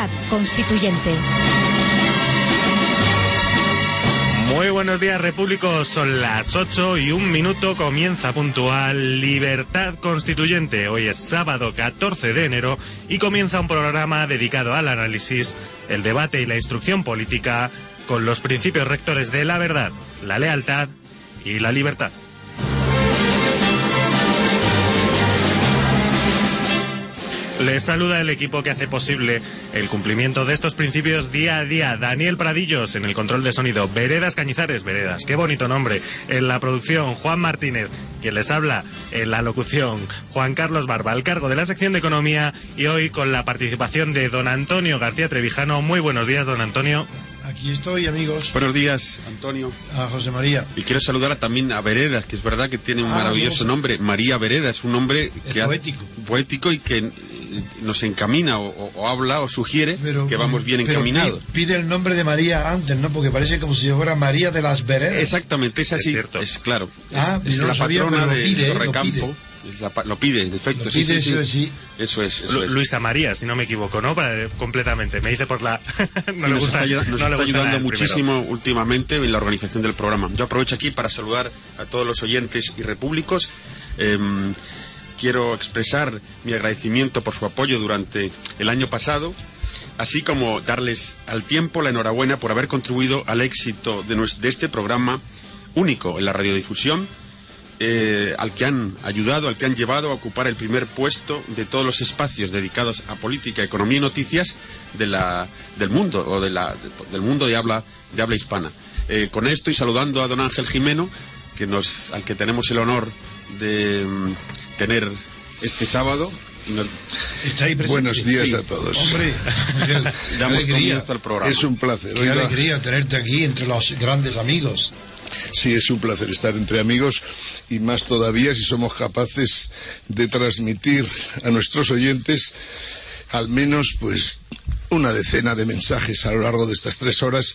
Libertad Constituyente. Muy buenos días, repúblicos. Son las 8 y un minuto. Comienza puntual Libertad Constituyente. Hoy es sábado 14 de enero y comienza un programa dedicado al análisis, el debate y la instrucción política con los principios rectores de la verdad, la lealtad y la libertad. Les saluda el equipo que hace posible el cumplimiento de estos principios día a día. Daniel Pradillos en el control de sonido. Veredas Cañizares, Veredas, qué bonito nombre. En la producción, Juan Martínez, quien les habla en la locución, Juan Carlos Barba, al cargo de la sección de economía y hoy con la participación de don Antonio García Trevijano. Muy buenos días, don Antonio. Aquí estoy, amigos. Buenos días, Antonio. A José María. Y quiero saludar también a Veredas, que es verdad que tiene un Ah, maravilloso nombre. María Vereda es un nombre Es que ha- poético. poético y que nos encamina o, o- o habla o sugiere Pero- que vamos bien pero encaminados. pi- Pide el nombre de María antes, ¿no? Porque parece como si fuera María de las Veredas. Exactamente, es así. Es cierto. Es claro. Ah, es, es no la sabía, patrona de pide, ¿eh? lo Torrecampo. pide. Es la lo pide, en efecto. Lo sí, pide, sí, eso sí. sí. Eso es, eso Lu- es. Luisa María, si no me equivoco, ¿no? Para- completamente. Me dice por la. no Sí, le nos gusta, está, nos no le está gusta nada ayudando primero. muchísimo últimamente en la organización del programa. Yo aprovecho aquí para saludar a todos los oyentes y repúblicos. Em, quiero expresar mi agradecimiento por su apoyo durante el año pasado, así como darles al tiempo la enhorabuena por haber contribuido al éxito de, este programa único en la radiodifusión eh, al que han ayudado, al que han llevado a ocupar el primer puesto de todos los espacios dedicados a política, economía y noticias del mundo o de del mundo de habla, hispana. Eh, con esto y saludando a don Ángel Jimeno, al que tenemos el honor de mm, tener este sábado. Está ahí. Buenos días Sí. a todos. Hombre, damos alegría. comienzo al programa. Es un placer. Qué Oiga, alegría tenerte aquí entre los grandes amigos. sí, es un placer estar entre amigos y más todavía si somos capaces de transmitir a nuestros oyentes al menos pues una decena de mensajes a lo largo de estas tres horas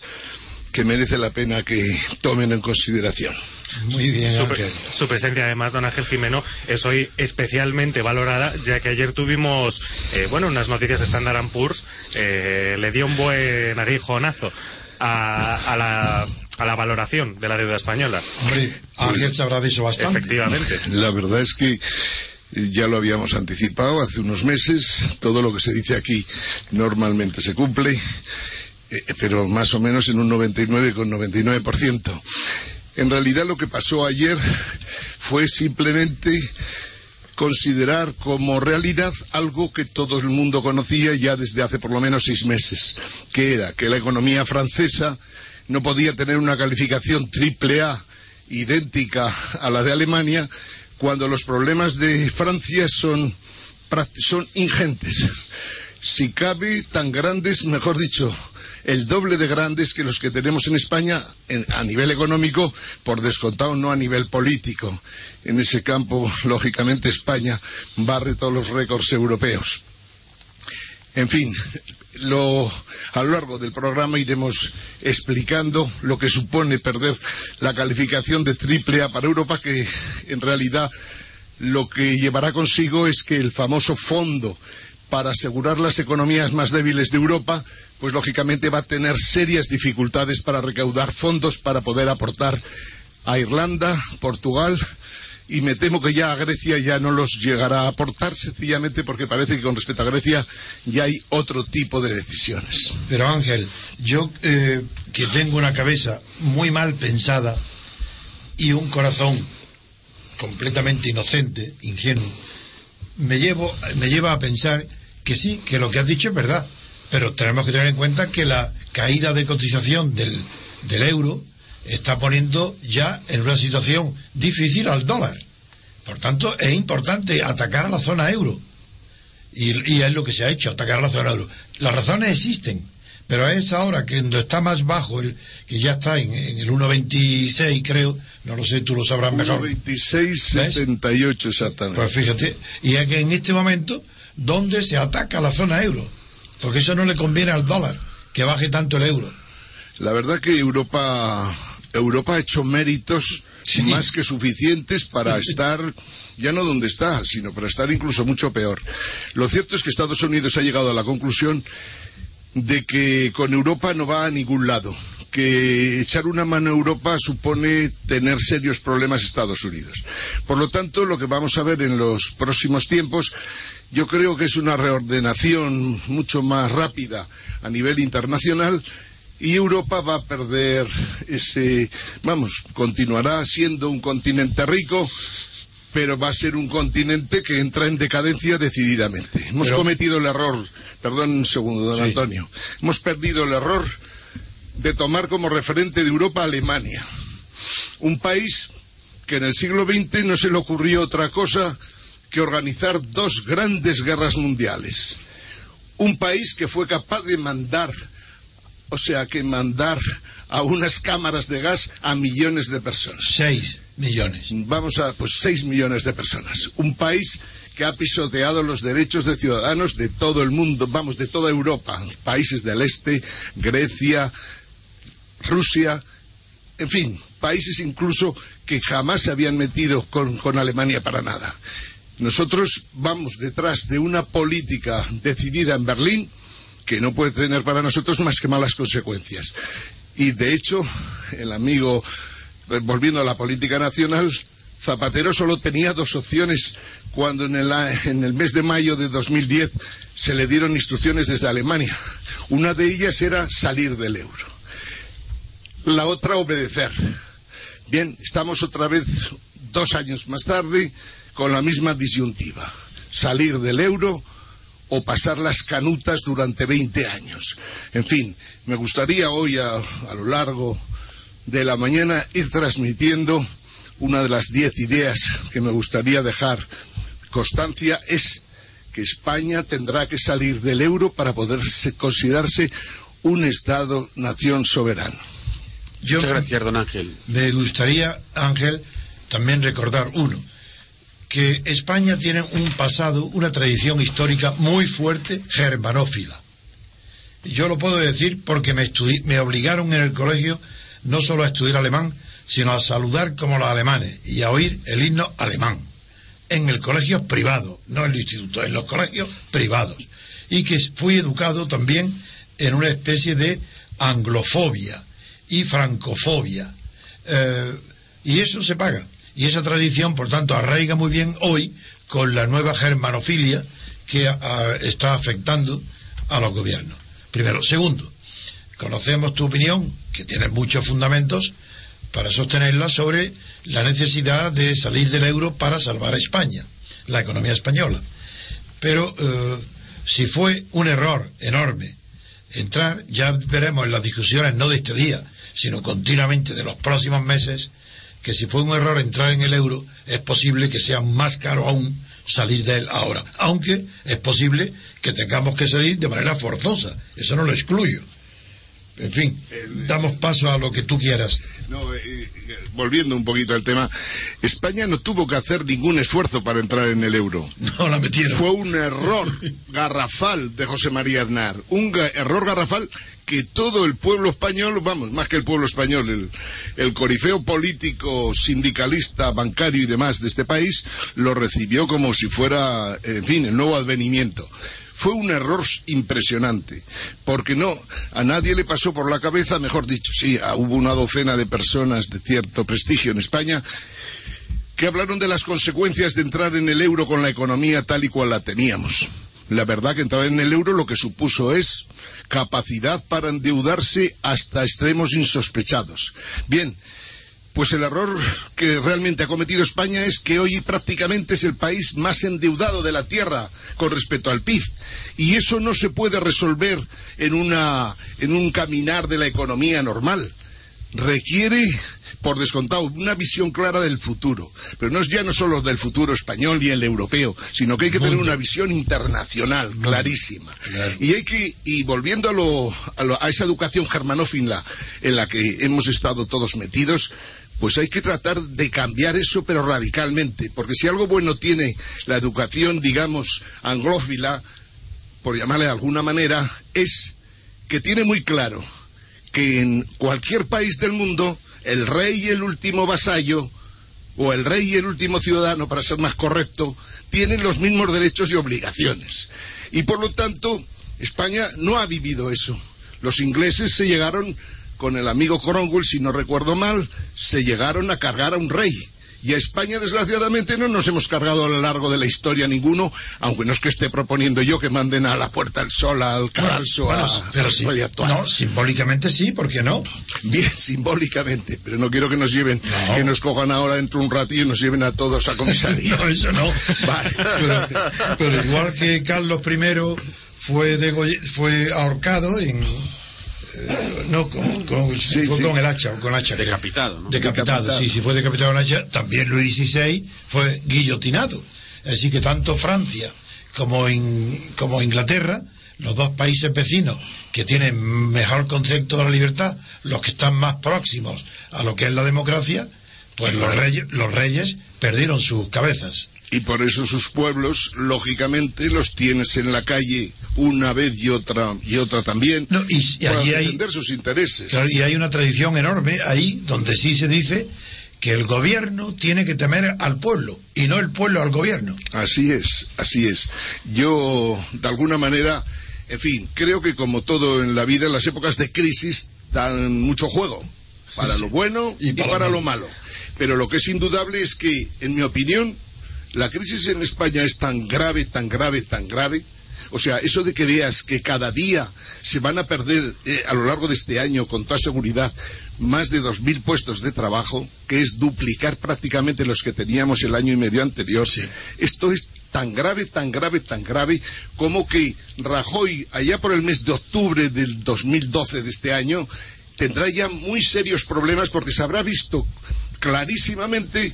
que merece la pena que tomen en consideración. Muy bien, Su, su presencia, además, don Ángel Jimeno, es hoy especialmente valorada, ya que ayer tuvimos, eh, bueno, unas noticias de Standard Poor's, eh, le dio un buen aguijonazo a, a la, a la valoración de la deuda española. Hombre, Ángel sabrá de eso bastante. Efectivamente. La verdad es que ya lo habíamos anticipado hace unos meses, todo lo que se dice aquí normalmente se cumple, eh, pero más o menos en un 99,99%. En realidad lo que pasó ayer fue simplemente considerar como realidad algo que todo el mundo conocía ya desde hace por lo menos seis meses, que era que la economía francesa no podía tener una calificación triple A idéntica a la de Alemania cuando los problemas de Francia son, son ingentes. Si cabe, tan grandes, mejor dicho, el doble de grandes que los que tenemos en España a nivel económico, por descontado no a nivel político. En ese campo, lógicamente, España barre todos los récords europeos. En fin, a lo largo del programa iremos explicando lo que supone perder la calificación de triple A para Europa, que en realidad lo que llevará consigo es que el famoso fondo para asegurar las economías más débiles de Europa, pues lógicamente va a tener serias dificultades para recaudar fondos para poder aportar a Irlanda, Portugal y me temo que ya a Grecia ya no los llegará a aportar sencillamente porque parece que con respecto a Grecia ya hay otro tipo de decisiones. Pero Ángel, yo eh, que tengo una cabeza muy mal pensada y un corazón completamente inocente, ingenuo, me, llevo, me lleva a pensar que sí, que lo que has dicho es verdad, pero tenemos que tener en cuenta que la caída de cotización del, del euro está poniendo ya en una situación difícil al dólar. Por tanto, es importante atacar a la zona euro. Y, y es lo que se ha hecho, atacar a la zona euro. Las razones existen, pero es ahora que cuando está más bajo, el, que ya está en, en el 1.26 creo, no lo sé, tú lo sabrás mejor. 1.2678 exactamente. Pues fíjate, y es que en este momento, ¿dónde se ataca la zona euro? Porque eso no le conviene al dólar, que baje tanto el euro. La verdad que Europa, Europa ha hecho méritos Sí. más que suficientes para estar ya no donde está, sino para estar incluso mucho peor. Lo cierto es que Estados Unidos ha llegado a la conclusión de que con Europa no va a ningún lado, que echar una mano a Europa supone tener serios problemas Estados Unidos. Por lo tanto, lo que vamos a ver en los próximos tiempos, yo creo que es una reordenación mucho más rápida a nivel internacional y Europa va a perder ese, vamos, continuará siendo un continente rico, pero va a ser un continente que entra en decadencia decididamente. Hemos cometido el error, perdón un segundo, don Antonio, hemos perdido el error de tomar como referente de Europa a Alemania, un país que en el siglo XX no se le ocurrió otra cosa que organizar dos grandes guerras mundiales. Un país que fue capaz de mandar o sea que mandar a unas cámaras de gas a millones de personas. Seis millones. Vamos a, pues seis millones de personas. Un país que ha pisoteado los derechos de ciudadanos de todo el mundo, vamos, de toda Europa, países del este, Grecia, Rusia, en fin, países incluso que jamás se habían metido con, con Alemania para nada. Nosotros vamos detrás de una política decidida en Berlín que no puede tener para nosotros más que malas consecuencias. Y de hecho, el amigo, eh, volviendo a la política nacional, Zapatero solo tenía dos opciones cuando en el, en el, mes de mayo de 2010 se le dieron instrucciones desde Alemania. Una de ellas era salir del euro. La otra, obedecer. Bien, estamos otra vez dos años más tarde con la misma disyuntiva. Salir del euro o pasar las canutas durante 20 años. En fin, me gustaría hoy a, lo largo de la mañana ir transmitiendo una de las diez ideas que me gustaría dejar constancia es que España tendrá que salir del euro para poder considerarse un Estado-nación soberano. Muchas gracias, don Ángel. Me gustaría, Ángel, también recordar uno que España tiene un pasado, una tradición histórica muy fuerte germanófila. Yo lo puedo decir porque me, me obligaron en el colegio no solo a estudiar alemán, sino a saludar como los alemanes y a oír el himno alemán. En el colegio privado, no en el instituto, en los colegios privados. Y que fui educado también en una especie de anglofobia y francofobia. Eh, y eso se paga. Y esa tradición, por tanto, arraiga muy bien hoy con la nueva germanofilia que está afectando a los gobiernos. Primero. Segundo, conocemos tu opinión, que tiene muchos fundamentos, para sostenerla sobre la necesidad de salir del euro para salvar a España, la economía española. Pero eh, si fue un error enorme entrar, ya veremos en las discusiones no de este día, sino continuamente de los próximos meses, que si fue un error entrar en el euro, es posible que sea más caro aún salir de él ahora. Aunque es posible que tengamos que salir de manera forzosa. Eso no lo excluyo. En fin, damos paso a lo que tú quieras. Eh, eh, volviendo un poquito al tema, España no tuvo que hacer ningún esfuerzo para entrar en el euro. No la metieron. Fue un error garrafal de José María Aznar. Un error garrafal que todo el pueblo español, vamos, más que el pueblo español, el, corifeo político, sindicalista, bancario y demás de este país, lo recibió como si fuera, en fin, el nuevo advenimiento. Fue un error impresionante, porque no, a nadie le pasó por la cabeza, mejor dicho, sí, hubo una docena de personas de cierto prestigio en España que hablaron de las consecuencias de entrar en el euro con la economía tal y cual la teníamos la verdad que entrar en el euro lo que supuso es capacidad para endeudarse hasta extremos insospechados. Bien, pues el error que realmente ha cometido España es que hoy prácticamente es el país más endeudado de la Tierra con respecto al PIB. Y eso no se puede resolver en, una, en un caminar de la economía normal. Requiere por descontado, una visión clara del futuro. Pero no es ya no solo del futuro español y el europeo, sino que hay que tener una visión internacional clarísima. Y hay que, y volviendo a, lo, a, esa educación germanófila en la que hemos estado todos metidos, pues hay que tratar de cambiar eso, pero radicalmente, porque si algo bueno tiene la educación, digamos, anglófila, por llamarle de alguna manera, es que tiene muy claro que en cualquier país del mundo el rey y el último vasallo, o el rey y el último ciudadano, para ser más correcto, tienen los mismos derechos y obligaciones. Y por lo tanto, España no ha vivido eso. Los ingleses se llegaron, con el amigo Cromwell, si no recuerdo mal, se llegaron a cargar a un rey. Y a España, desgraciadamente, no nos hemos cargado a lo largo de la historia ninguno, aunque no es que esté proponiendo yo que manden a la Puerta del Sol, al Caralso, Bueno, a, pero a sí, no, simbólicamente sí, ¿por qué no? Bien, simbólicamente, pero no quiero que nos lleven, No. que nos cojan ahora dentro de un ratillo y nos lleven a todos a comisaría. No, eso no. Vale. Pero, pero igual que Carlos I fue, fue ahorcado en. Eh, no, con, con- Sí, fue sí. con el hacha, o con hacha. Decapitado, ¿no? Decapitado, Decapitado. sí, sí, fue decapitado con hacha. También Luis XVI fue guillotinado. Así que tanto Francia como, in- como Inglaterra, los dos países vecinos que tienen mejor concepto de la libertad, los que están más próximos a lo que es la democracia, pues los reyes, los reyes perdieron sus cabezas. Y por eso sus pueblos, lógicamente, los tienes en la calle una vez y otra y otra también, No, y- y para allí hay- defender sus intereses. Claro, y hay una tradición enorme ahí donde sí se dice que el gobierno tiene que temer al pueblo y no el pueblo al gobierno. Así es, así es. Yo, de alguna manera, en fin, creo que como todo en la vida, las épocas de crisis dan mucho juego, para Sí. lo bueno Y y, para lo malo. Pero lo que es indudable es que, en mi opinión, la crisis en España es tan grave, tan grave, tan grave. O sea, eso de que veas que cada día se van a perder eh, a lo largo de este año, con toda seguridad, más de 2.000 puestos de trabajo, que es duplicar prácticamente los que teníamos el año y medio anterior. Esto es tan grave, tan grave, tan grave, como que Rajoy, allá por el mes de octubre del 2012 de este año, tendrá ya muy serios problemas porque se habrá visto clarísimamente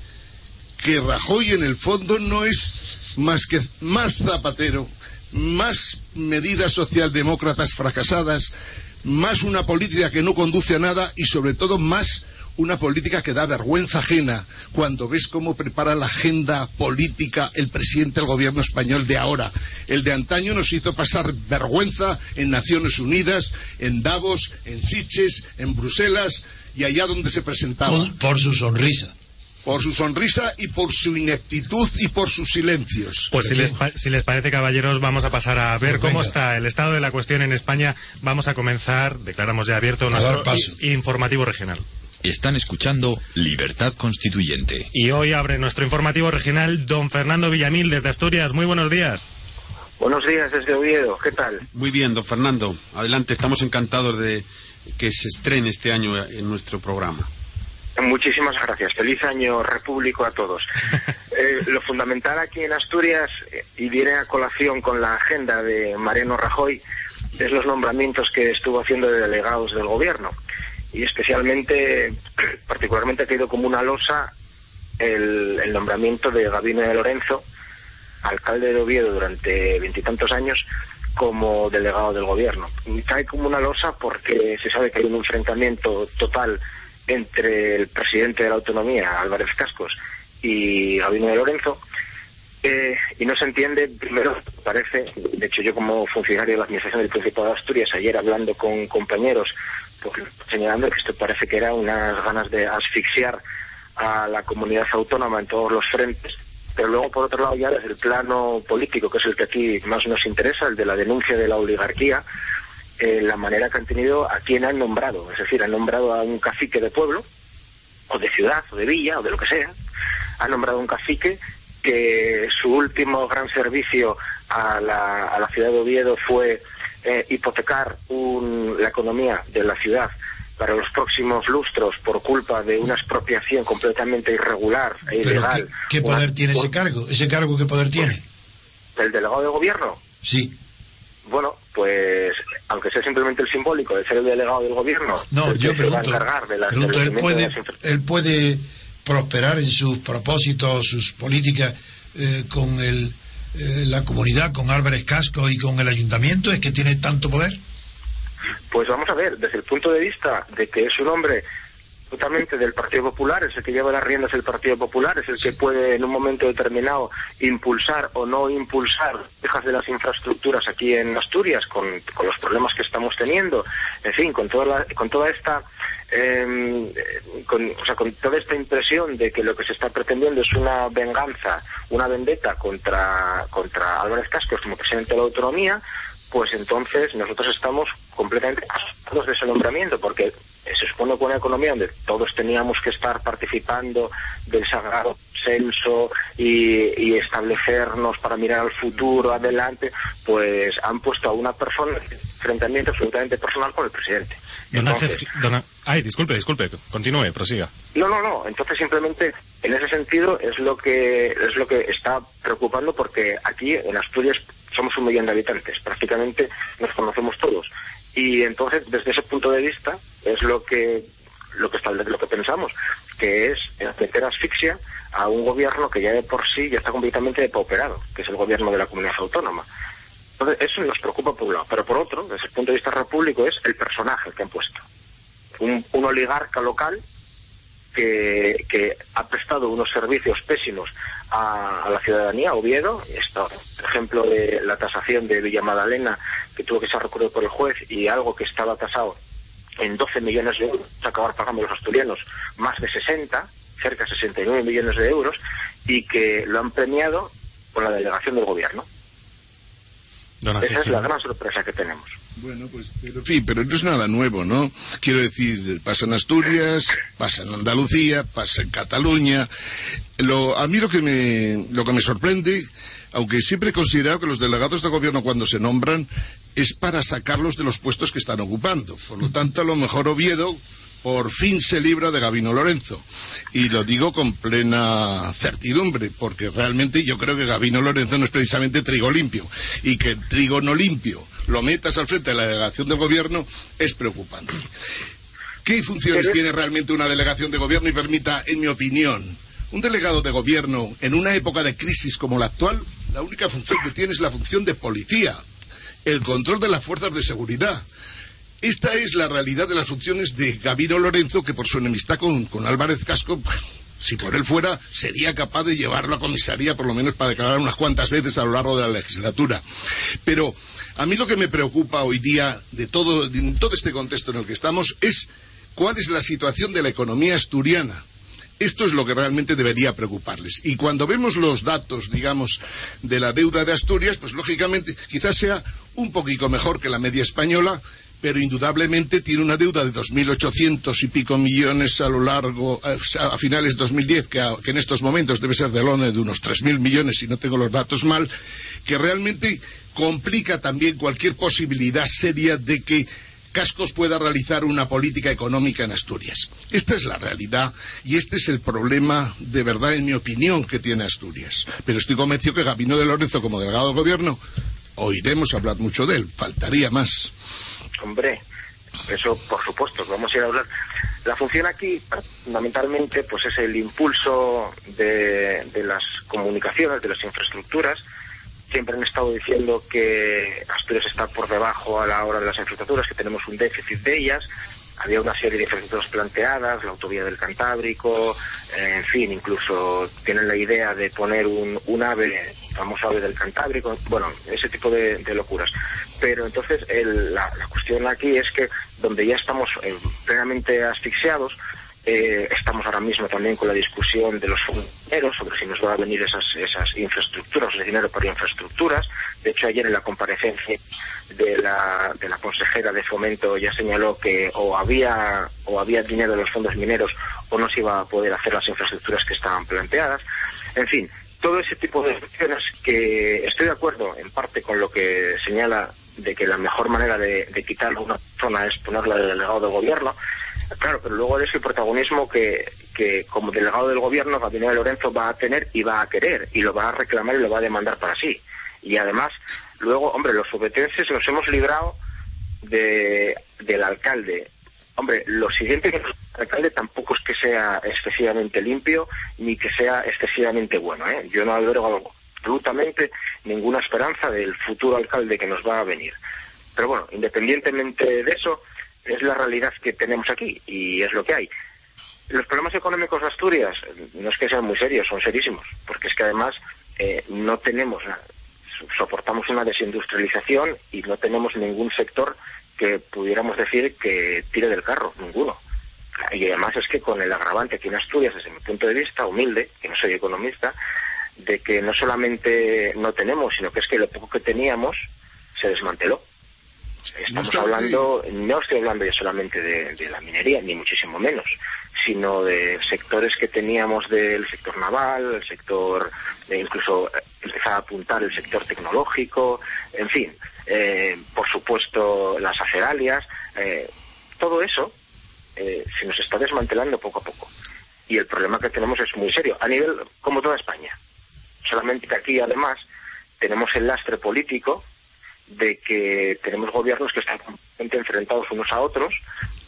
que Rajoy en el fondo no es más que más zapatero, más medidas socialdemócratas fracasadas, más una política que no conduce a nada y sobre todo más una política que da vergüenza ajena cuando ves cómo prepara la agenda política el presidente del gobierno español de ahora. El de antaño nos hizo pasar vergüenza en Naciones Unidas, en Davos, en Siches, en Bruselas y allá donde se presentaba Por, por su sonrisa. Por su sonrisa y por su ineptitud y por sus silencios. Pues si les, pa- si les parece, caballeros, vamos a pasar a ver Pues cómo está el estado de la cuestión en España. Vamos a comenzar, declaramos ya abierto dar nuestro informativo regional. Están escuchando Libertad Constituyente. Y hoy abre nuestro informativo regional don Fernando Villamil desde Asturias. Muy buenos días. Buenos días desde Oviedo, ¿qué tal? Muy bien, don Fernando. Adelante, estamos encantados de que se estrene este año en nuestro programa. Muchísimas gracias. Feliz año repúblico a todos. Eh, lo fundamental aquí en Asturias, y viene a colación con la agenda de Mariano Rajoy, es los nombramientos que estuvo haciendo de delegados del gobierno. Y especialmente, particularmente ha caído como una losa el, el nombramiento de Gabino de Lorenzo, alcalde de Oviedo durante veintitantos años, como delegado del gobierno. Y cae como una losa porque se sabe que hay un enfrentamiento total entre el presidente de la autonomía, Álvarez Cascos, y Gabino de Lorenzo, eh, y no se entiende, primero, parece, de hecho yo como funcionario de la Administración del Principado de Asturias, ayer hablando con compañeros, pues, señalando que esto parece que era unas ganas de asfixiar a la comunidad autónoma en todos los frentes, pero luego por otro lado ya desde el plano político, que es el que aquí más nos interesa, el de la denuncia de la oligarquía, eh, la manera que han tenido a quien han nombrado, es decir, han nombrado a un cacique de pueblo, o de ciudad, o de villa, o de lo que sea, han nombrado un cacique que su último gran servicio a la, a la ciudad de Oviedo fue eh, hipotecar un- la economía de la ciudad para los próximos lustros por culpa de una expropiación completamente irregular e ilegal. ¿qué, qué Una- poder tiene ese cargo? ¿Ese cargo qué poder tiene? ¿El delegado de gobierno? Sí. Bueno, pues aunque sea simplemente el simbólico de ser el delegado del gobierno, No, yo se va a pregunto, encargar de la, del pregunto, él puede, de él puede prosperar en sus propósitos, sus políticas eh, con el, eh, la comunidad, con Álvarez Casco y con el ayuntamiento, es que tiene tanto poder. Pues vamos a ver, desde el punto de vista de que es un hombre totalmente del Partido Popular, es el que lleva las riendas del Partido Popular, es el que puede en un momento determinado impulsar o no impulsar quejas de las infraestructuras aquí en Asturias con, con los problemas que estamos teniendo, en fin, con toda, la- con toda esta eh, con, o sea, con toda esta impresión de que lo que se está pretendiendo es una venganza, una vendetta contra, contra Álvarez Cascos como presidente de la autonomía, pues entonces nosotros estamos completamente asustados de ese nombramiento, porque se supone que una economía donde todos teníamos que estar participando del sagrado censo y, establecernos para mirar al futuro, adelante, pues han puesto a una persona en enfrentamiento absolutamente personal con el presidente. Ay, disculpe, disculpe, continúe, prosiga. No, no, no. Entonces simplemente en ese sentido es lo que es lo que está preocupando porque aquí en Asturias somos un millón de habitantes, prácticamente nos conocemos todos y entonces, desde ese punto de vista, es lo que lo que lo que pensamos, que es meter asfixia a un gobierno que ya de por sí ya está completamente depauperado, que es el gobierno de la comunidad autónoma. Entonces, eso nos preocupa por un lado, pero por otro, desde el punto de vista repúblico, es el personaje que han puesto. Un, oligarca local que, que, ha prestado unos servicios pésimos a, la ciudadanía, Oviedo, esto, por ejemplo de la tasación de Villa Madalena, que tuvo que ser recurrido por el juez, y algo que estaba tasado en 12 millones de euros, acabar pagando los asturianos más de 60, cerca de 69 millones de euros, y que lo han premiado con la delegación del gobierno. Esa es la gran sorpresa que tenemos. Bueno, pues, pero, sí, pero no es nada nuevo, ¿no? Quiero decir, pasa en Asturias, pasa en Andalucía, pasa en Cataluña. Lo, a mí lo que me, lo que me sorprende, aunque siempre he considerado que los delegados de gobierno cuando se nombran es para sacarlos de los puestos que están ocupando. Por lo tanto, a lo mejor Oviedo por fin se libra de Gabino Lorenzo. Y lo digo con plena certidumbre, porque realmente yo creo que Gabino Lorenzo no es precisamente trigo limpio. Y que el trigo no limpio lo metas al frente de la delegación del gobierno es preocupante. ¿Qué funciones tiene realmente una delegación de gobierno y permita, en mi opinión, un delegado de gobierno en una época de crisis como la actual? La única función que tiene es la función de policía, el control de las fuerzas de seguridad. Esta es la realidad de las funciones de Gabino Lorenzo, que por su enemistad con, con Álvarez Casco, si por él fuera, sería capaz de llevarlo a comisaría, por lo menos para declarar unas cuantas veces a lo largo de la legislatura. Pero a mí lo que me preocupa hoy día de todo, todo este contexto en el que estamos es cuál es la situación de la economía asturiana. Esto es lo que realmente debería preocuparles. Y cuando vemos los datos, digamos, de la deuda de Asturias, pues lógicamente quizás sea un poquito mejor que la media española, pero indudablemente tiene una deuda de 2.800 y pico millones a lo largo, a, finales de 2010, que, que, en estos momentos debe ser de lone de unos 3.000 millones, si no tengo los datos mal, que realmente complica también cualquier posibilidad seria de que Cascos pueda realizar una política económica en Asturias. Esta es la realidad y este es el problema, de verdad, en mi opinión, que tiene Asturias. Pero estoy convencido que Gabino de Lorenzo, como delegado del gobierno, oiremos hablar mucho de él. Faltaría más. Hombre, eso por supuesto, vamos a ir a hablar. La función aquí, fundamentalmente, pues es el impulso de, de las comunicaciones, de las infraestructuras, siempre han estado diciendo que Asturias está por debajo a la hora de las infraestructuras, que tenemos un déficit de ellas. Había una serie de infraestructuras planteadas, la autovía del Cantábrico, eh, en fin, incluso tienen la idea de poner un, un ave, famoso ave del Cantábrico, bueno, ese tipo de, locuras. Pero entonces la, la, cuestión aquí es que donde ya estamos eh, plenamente asfixiados, eh, estamos ahora mismo también con la discusión de los fondos sobre si nos va a venir esas, esas infraestructuras, ese dinero para infraestructuras. De hecho, ayer en la comparecencia de la, de la consejera de fomento ya señaló que o había, o había dinero en los fondos mineros o no se iba a poder hacer las infraestructuras que estaban planteadas. En fin, todo ese tipo de cuestiones que estoy de acuerdo en parte con lo que señala de que la mejor manera de, de quitar una zona es ponerla de delegado de gobierno, Claro, pero luego es el protagonismo que, que como delegado del gobierno, Gabriel de Lorenzo va a tener y va a querer, y lo va a reclamar y lo va a demandar para sí. Y además, luego, hombre, los subetenses nos hemos librado de, del alcalde. Hombre, lo siguiente que el alcalde tampoco es que sea excesivamente limpio ni que sea excesivamente bueno. ¿eh? Yo no albergo absolutamente ninguna esperanza del futuro alcalde que nos va a venir. Pero bueno, independientemente de eso, es la realidad que tenemos aquí y es lo que hay. Los problemas económicos de Asturias no es que sean muy serios, son serísimos, porque es que además eh, no tenemos, soportamos una desindustrialización y no tenemos ningún sector que pudiéramos decir que tire del carro, ninguno. Y además es que con el agravante aquí en Asturias, desde mi punto de vista, humilde, que no soy economista, de que no solamente no tenemos, sino que es que lo poco que teníamos se desmanteló Estamos hablando, no estoy hablando ya solamente de, la minería, ni muchísimo menos, sino de sectores que teníamos del sector naval, el sector, eh, incluso eh, empezar a apuntar el sector tecnológico, en fin, eh, por supuesto las aceralias, todo eso se nos está desmantelando poco a poco. Y el problema que tenemos es muy serio, a nivel como toda España. Solamente que aquí además tenemos el lastre político de que tenemos gobiernos que están completamente enfrentados unos a otros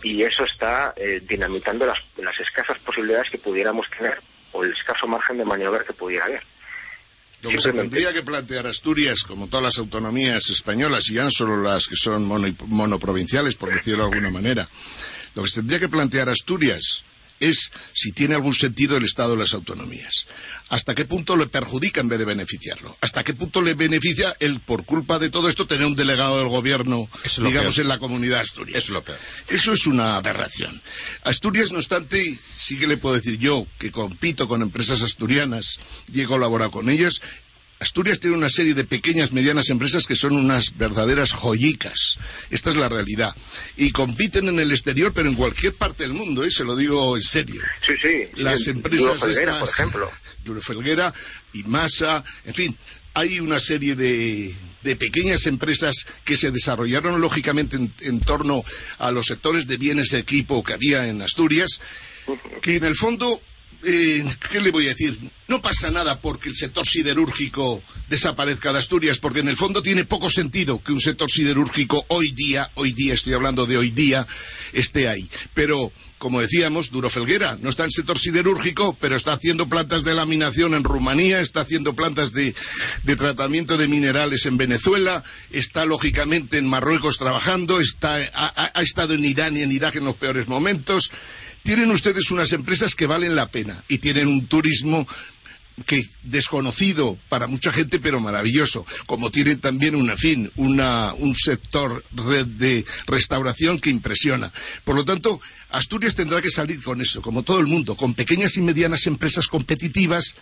y eso está eh, dinamitando las, escasas posibilidades que pudiéramos tener o el escaso margen de maniobra que pudiera haber. Lo que se tendría que plantear Asturias, como todas las autonomías españolas, y ya no solo las que son monoprovinciales, por decirlo de alguna manera, lo que se tendría que plantear Asturias es si tiene algún sentido el Estado de las autonomías. ¿Hasta qué punto le perjudica en vez de beneficiarlo? ¿Hasta qué punto le beneficia el, por culpa de todo esto, tener un delegado del gobierno, digamos, en la comunidad Asturias? Eso es lo Eso es una aberración. Asturias, no obstante, sí que le puedo decir yo, que compito con empresas asturianas y he colaborado con ellas, Asturias tiene una serie de pequeñas, medianas empresas que son unas verdaderas joyicas. Esta es la realidad. Y compiten en el exterior, pero en cualquier parte del mundo, ¿eh? se lo digo en serio. Sí, sí. Las empresas Felguera, por ejemplo. Duro Felguera y Masa, en fin, hay una serie de, pequeñas empresas que se desarrollaron lógicamente en, torno a los sectores de bienes de equipo que había en Asturias, que en el fondo eh, ¿qué le voy a decir? No pasa nada porque el sector siderúrgico desaparezca de Asturias, porque en el fondo tiene poco sentido que un sector siderúrgico hoy día, hoy día, estoy hablando de hoy día, esté ahí. Pero, como decíamos, Duro Felguera no está en el sector siderúrgico, pero está haciendo plantas de laminación en Rumanía, está haciendo plantas de, tratamiento de minerales en Venezuela, está lógicamente en Marruecos trabajando, ha, ha estado en Irán y en Irak en los peores momentos tienen ustedes unas empresas que valen la pena y tienen un turismo que desconocido para mucha gente, pero maravilloso, como tienen también una fin, un sector de restauración que impresiona. Por lo tanto, Asturias tendrá que salir con eso, como todo el mundo, con pequeñas y medianas empresas competitivas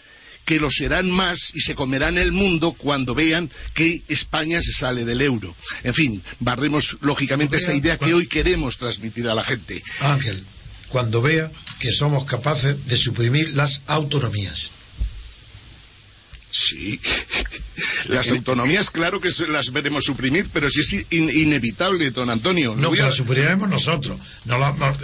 que lo serán más y se comerán el mundo cuando vean que España se sale del euro. En fin, barremos lógicamente esa idea que hoy queremos transmitir a la gente. Ángel, cuando vea que somos capaces de suprimir las autonomías. Sí, las autonomías, claro que las veremos suprimir, pero si es inevitable, don Antonio. No, que las suprimiremos nosotros. No,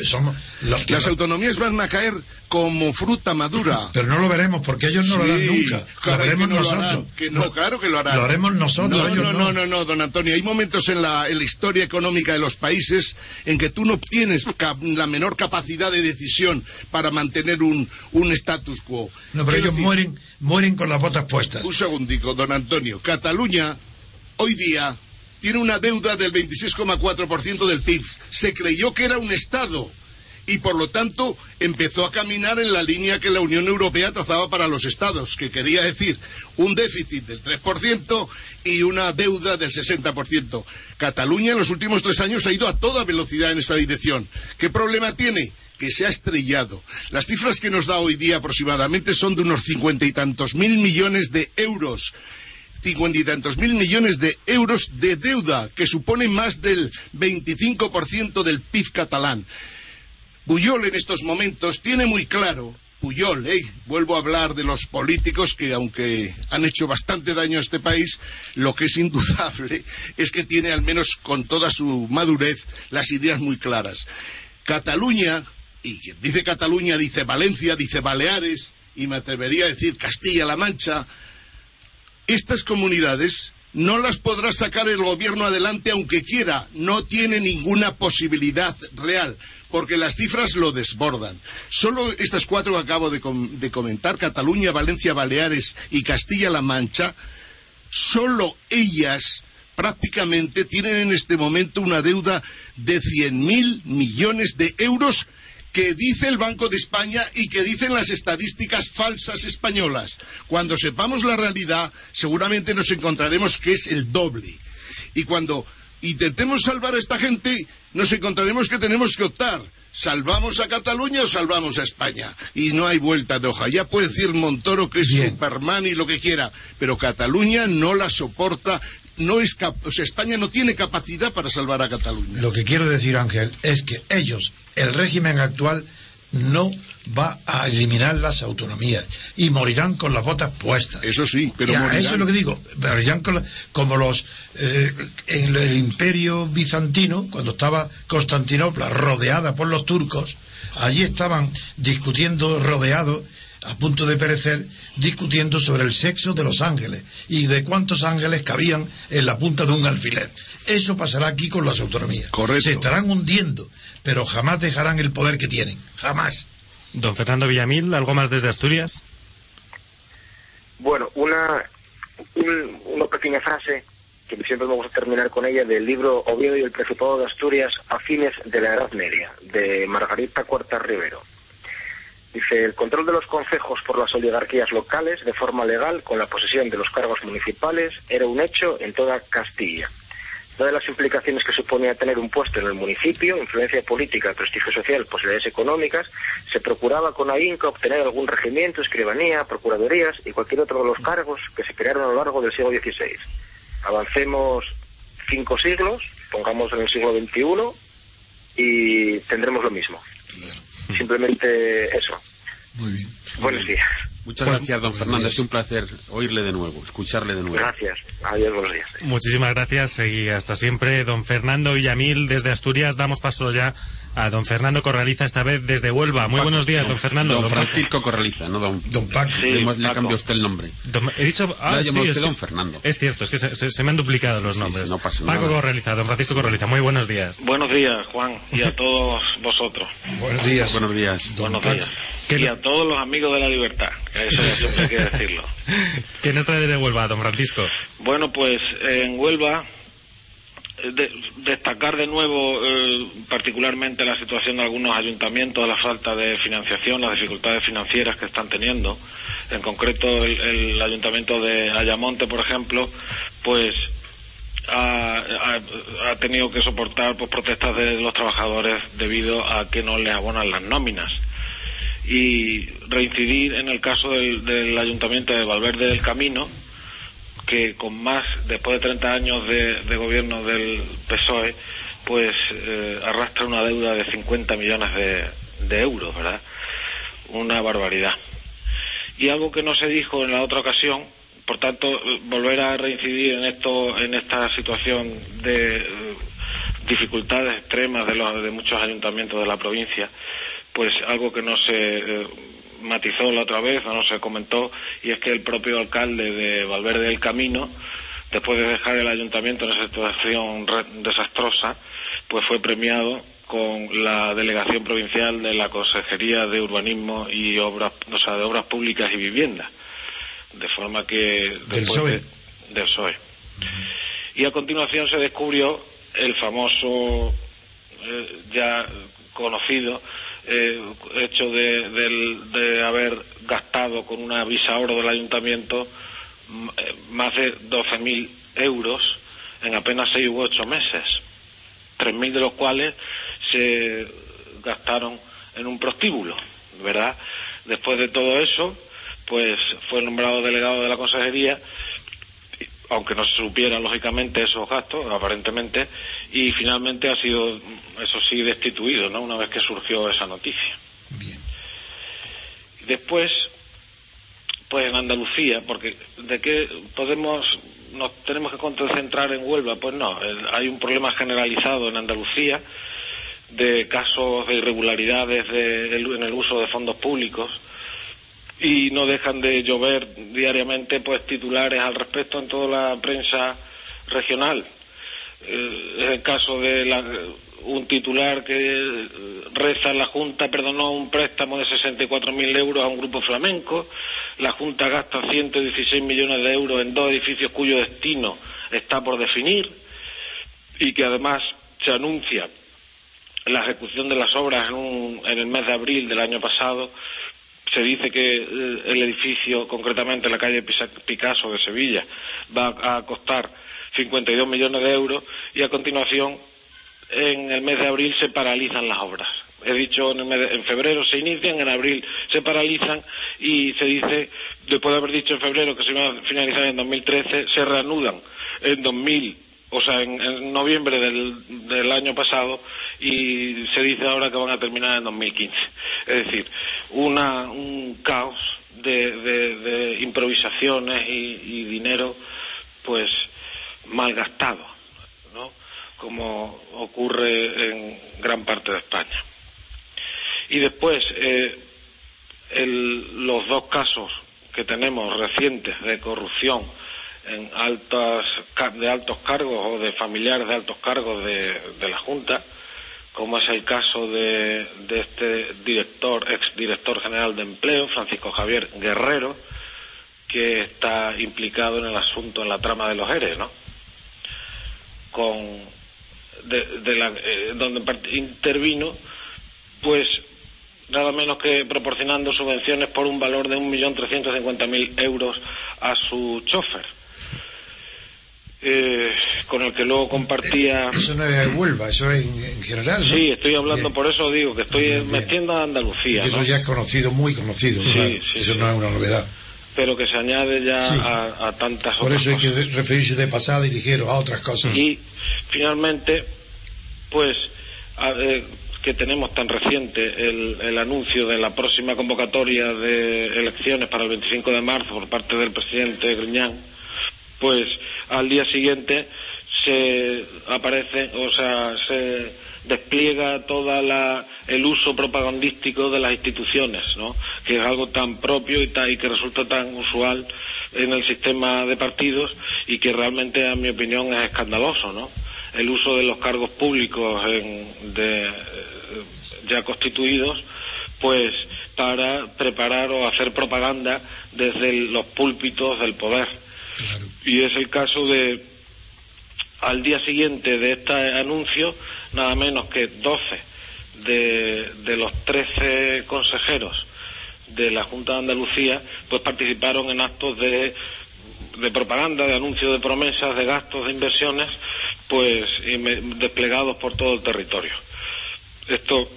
somos las autonomías van a caer como fruta madura. Pero no lo veremos porque ellos no lo harán nunca. Lo veremos nosotros. no, claro que lo harán. Lo haremos nosotros. No, no, no, no, don Antonio. Hay momentos en la, historia económica de los países en que tú no tienes la menor capacidad de decisión para mantener un, un status quo. No, pero ellos mueren, mueren con las botas puestas. Un segundico, don Antonio. Cataluña, hoy día, tiene una deuda del 26,4% del PIB. Se creyó que era un Estado y por lo tanto empezó a caminar en la línea que la Unión Europea trazaba para los estados, que quería decir un déficit del 3% y una deuda del 60%. Cataluña en los últimos tres años ha ido a toda velocidad en esa dirección. ¿Qué problema tiene? que se ha estrellado. Las cifras que nos da hoy día aproximadamente son de unos cincuenta y tantos mil millones de euros cincuenta y tantos mil millones de euros de deuda, que supone más del 25% del PIB catalán. Puyol en estos momentos tiene muy claro, Puyol, ¿eh? vuelvo a hablar de los políticos que aunque han hecho bastante daño a este país, lo que es indudable es que tiene al menos con toda su madurez las ideas muy claras. Cataluña, y quien dice Cataluña dice Valencia, dice Baleares, y me atrevería a decir Castilla-La Mancha, estas comunidades no las podrá sacar el gobierno adelante aunque quiera, no tiene ninguna posibilidad real porque las cifras lo desbordan. Solo estas cuatro que acabo de, comentar, Cataluña, Valencia, Baleares y Castilla-La Mancha, solo ellas prácticamente tienen en este momento una deuda de 100.000 millones de euros que dice el Banco de España y que dicen las estadísticas falsas españolas. Cuando sepamos la realidad, seguramente nos encontraremos que es el doble. Y cuando intentemos salvar a esta gente, nos encontraremos que tenemos que optar. ¿Salvamos a Cataluña o salvamos a España? Y no hay vuelta de hoja. Ya puede decir Montoro que es Superman y lo que quiera, pero Cataluña no la soporta no es cap o sea, España no tiene capacidad para salvar a Cataluña. Lo que quiero decir, Ángel, es que ellos, el régimen actual, no va a eliminar las autonomías y morirán con las botas puestas. Eso sí, pero Ya, morirán. eso es lo que digo. Morirán con la- como los eh, en el imperio bizantino, cuando estaba Constantinopla rodeada por los turcos, allí estaban discutiendo, rodeados, a punto de perecer, discutiendo sobre el sexo de los ángeles y de cuántos ángeles cabían en la punta de un alfiler. Eso pasará aquí con las autonomías. Correcto. Se estarán hundiendo, pero jamás dejarán el poder que tienen. Jamás. Don Fernando Villamil, ¿algo más desde Asturias? Bueno, una, un- una pequeña frase que siempre me gusta terminar con ella del libro Oviedo y el Principado de Asturias a fines de la Edad Media, de Margarita Cuarta Rivero. Dice, el control de los concejos por las oligarquías locales de forma legal con la posesión de los cargos municipales era un hecho en toda Castilla. Dadas las implicaciones que suponía tener un puesto en el municipio, influencia política, prestigio social, posibilidades económicas, se procuraba con ahínco obtener algún regimiento, escribanía, procuradurías y cualquier otro de los cargos que se crearon a lo largo del siglo XVI. Avancemos cinco siglos, pongamos en el siglo XXI y tendremos lo mismo. Simplemente eso. Muy bien. Buenos días. Muchas Bueno, gracias, don días. Es un placer oírle de nuevo, escucharle de nuevo. Gracias. Adiós, buenos días. Muchísimas gracias y hasta siempre, don Fernando Villamil, desde Asturias. Damos paso ya a don Fernando Corraliza, esta vez desde Huelva. Muy buenos días, don Fernando. Don Don- Francisco Corraliza, no don... Don Paco. le, hemos- le ha cambiado usted el nombre. don- he dicho, ah, Le ha llamado sí, usted es don que- Fernando. Es cierto, es que se, se- se me han duplicado los sí, nombres. sí, no pasa Paco nada. Corraliza, don Francisco Corraliza, muy buenos días. Buenos días, Juan, y a todos vosotros. Buenos días. Buenos días. Don Buenos Paco. días. ¿Qué Y a todos los amigos de la libertad, que eso ya siempre hay que decirlo. ¿Quién trae desde Huelva, don Francisco? Bueno, pues en Huelva, de- destacar de nuevo eh, particularmente la situación de algunos ayuntamientos, la falta de financiación, las dificultades financieras que están teniendo. En concreto, el, el ayuntamiento de Ayamonte, por ejemplo, pues ha, tenido que soportar pues, protestas de los trabajadores debido a que no les abonan las nóminas y reincidir en el caso del ayuntamiento de Valverde del Camino, que con más, después de 30 años de, gobierno del PSOE, pues eh, arrastra una deuda de 50 millones de, euros, ¿verdad? Una barbaridad. Y algo que no se dijo en la otra ocasión, por tanto, volver a reincidir en esto, en esta situación de eh, dificultades extremas de, los, de muchos ayuntamientos de la provincia, pues algo que no se eh, matizó la otra vez o no se comentó, y es que el propio alcalde de Valverde del Camino, después de dejar el ayuntamiento en esa situación re- desastrosa, pues fue premiado con la delegación provincial de la Consejería de Urbanismo y Obras, o sea, de Obras Públicas y Vivienda. De forma que después PSOE. de- del PSOE. Y a continuación se descubrió el famoso eh, ya conocido eh, hecho de, de haber gastado con una visa oro del ayuntamiento eh, más de 12.000 euros en apenas seis u ocho meses, 3.000 de los cuales se gastaron en un prostíbulo, ¿verdad? Después de todo eso, pues fue nombrado delegado de la consejería aunque no se supiera lógicamente esos gastos, aparentemente, y finalmente ha sido, eso sí, destituido, ¿no? Una vez que surgió esa noticia. Bien. Después, pues en Andalucía, porque de qué podemos, nos tenemos que concentrar en Huelva, pues no, hay un problema generalizado en Andalucía de casos de irregularidades de- en el uso de fondos públicos y no dejan de llover diariamente pues titulares al respecto en toda la prensa regional. Eh, es el caso de la- un titular que eh, reza la Junta perdonó un préstamo de 64.000 euros a un grupo flamenco, la Junta gasta 116 millones de euros en dos edificios cuyo destino está por definir y que además se anuncia la ejecución de las obras en, un- en el mes de abril del año pasado se dice que eh, el edificio, concretamente la calle Picasso de Sevilla, va a costar 52 millones de euros y a continuación en el mes de abril se paralizan las obras. he dicho en, el mes de- en febrero se inician, en abril se paralizan y se dice, después de haber dicho en febrero que se iban a finalizar en 2013, se reanudan en 2000, o sea, en, en noviembre del, del año pasado y se dice ahora que van a terminar en 2015. Es decir, una, un caos de, de- improvisaciones y, y dinero, pues, malgastado, ¿no? Como ocurre en gran parte de España. Y después, eh, el- los dos casos que tenemos recientes de corrupción en altas, de altos cargos o de familiares de altos cargos de, la Junta, como es el caso de, de este director, exdirector general de empleo, Francisco Javier Guerrero, que está implicado en el asunto, en la trama de los ERE, ¿no? Con, eh, donde intervino, pues nada menos que proporcionando subvenciones por un valor de 1.350.000 euros a su chofer, eh, con el que luego compartía... Eso no es Huelva, eso es en, en general. ¿no? Sí, estoy hablando, Bien. por eso digo que estoy Bien, bien. metiendo a Andalucía, Eso ¿no? ya es conocido, muy conocido. Sí, claro. sí, eso sí. no es una novedad. pero que se añade ya a, a tantas Por otras eso hay que cosas. referirse de pasada y ligero a otras cosas. Y finalmente, pues, a- eh, que tenemos tan reciente el, el anuncio de la próxima convocatoria de elecciones para el 25 de marzo por parte del presidente Griñán, pues al día siguiente se aparece, o sea, se despliega toda el uso propagandístico de las instituciones, ¿no? Que es algo tan propio y, y que resulta tan usual en el sistema de partidos y que realmente, a mi opinión, es escandaloso, ¿no? El uso de los cargos públicos en- eh, ya constituidos, pues para preparar o hacer propaganda desde los púlpitos del poder. Y es el caso de, al día siguiente de este anuncio, nada menos que 12 de, de los 13 consejeros de la Junta de Andalucía, pues participaron en actos de, de propaganda, de anuncio de promesas, de gastos, de inversiones, pues desplegados por todo el territorio. Esto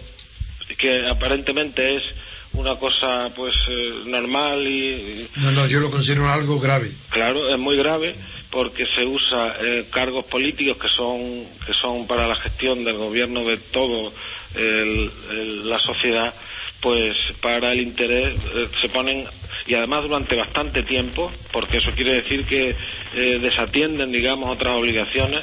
que aparentemente es una cosa pues eh, normal y, No, no, yo lo considero algo grave. Claro, es muy grave porque se usa eh, cargos políticos que son que son para la gestión del gobierno de todo el- el- la sociedad, pues para el interés eh, se ponen y además durante bastante tiempo, porque eso quiere decir que eh, desatienden, digamos, otras obligaciones,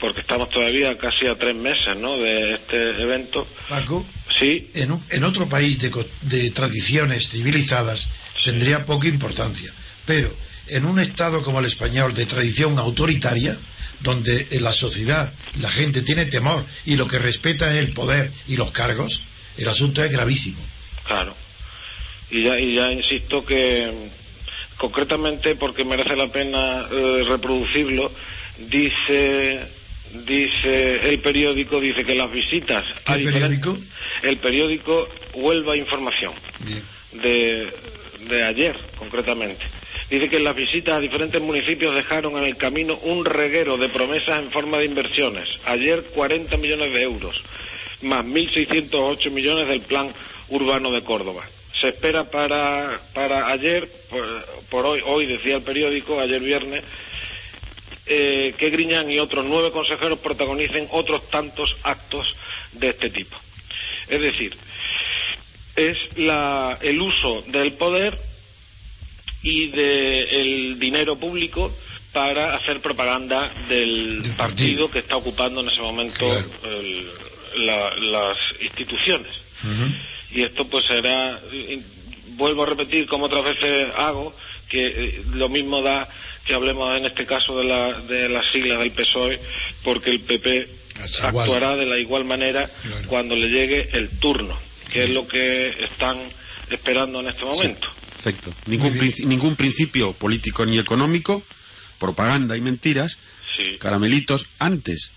porque estamos todavía casi a tres meses, ¿no? De este evento. Paco, Sí, en, un- en otro país de, de tradiciones civilizadas tendría poca importancia, pero en un estado como el español de tradición autoritaria, donde la sociedad la gente tiene temor y lo que respeta es el poder y los cargos, el asunto es gravísimo. Claro. Y ya, y ya insisto que concretamente porque merece la pena eh, reproducirlo, dice dice el periódico dice que las visitas ¿Qué a periódico? el periódico Huelva Información Bien. de, de ayer, concretamente. Dice que las visitas a diferentes municipios dejaron en el camino un reguero de promesas en forma de inversiones. Ayer 40 millones de euros, más 1.608 millones del plan urbano de Córdoba. Se espera para, para ayer, por, por hoy, hoy decía el periódico, ayer viernes, eh, que Griñán y otros nueve consejeros protagonicen otros tantos actos de este tipo. Es decir, es la, el uso del poder y del dinero público para hacer propaganda del Del partido, partido. que está ocupando en ese momento Claro. el- la- las instituciones. Y esto pues será, vuelvo a repetir como otras veces hago, que eh, lo mismo da que hablemos en este caso de, la, de las siglas del PSOE, porque el PP Es igual. actuará de la igual manera Claro. cuando le llegue el turno, que es lo que están esperando en este momento. Perfecto. Ningún, princi- ningún principio político ni económico, propaganda y mentiras, Sí. caramelitos antes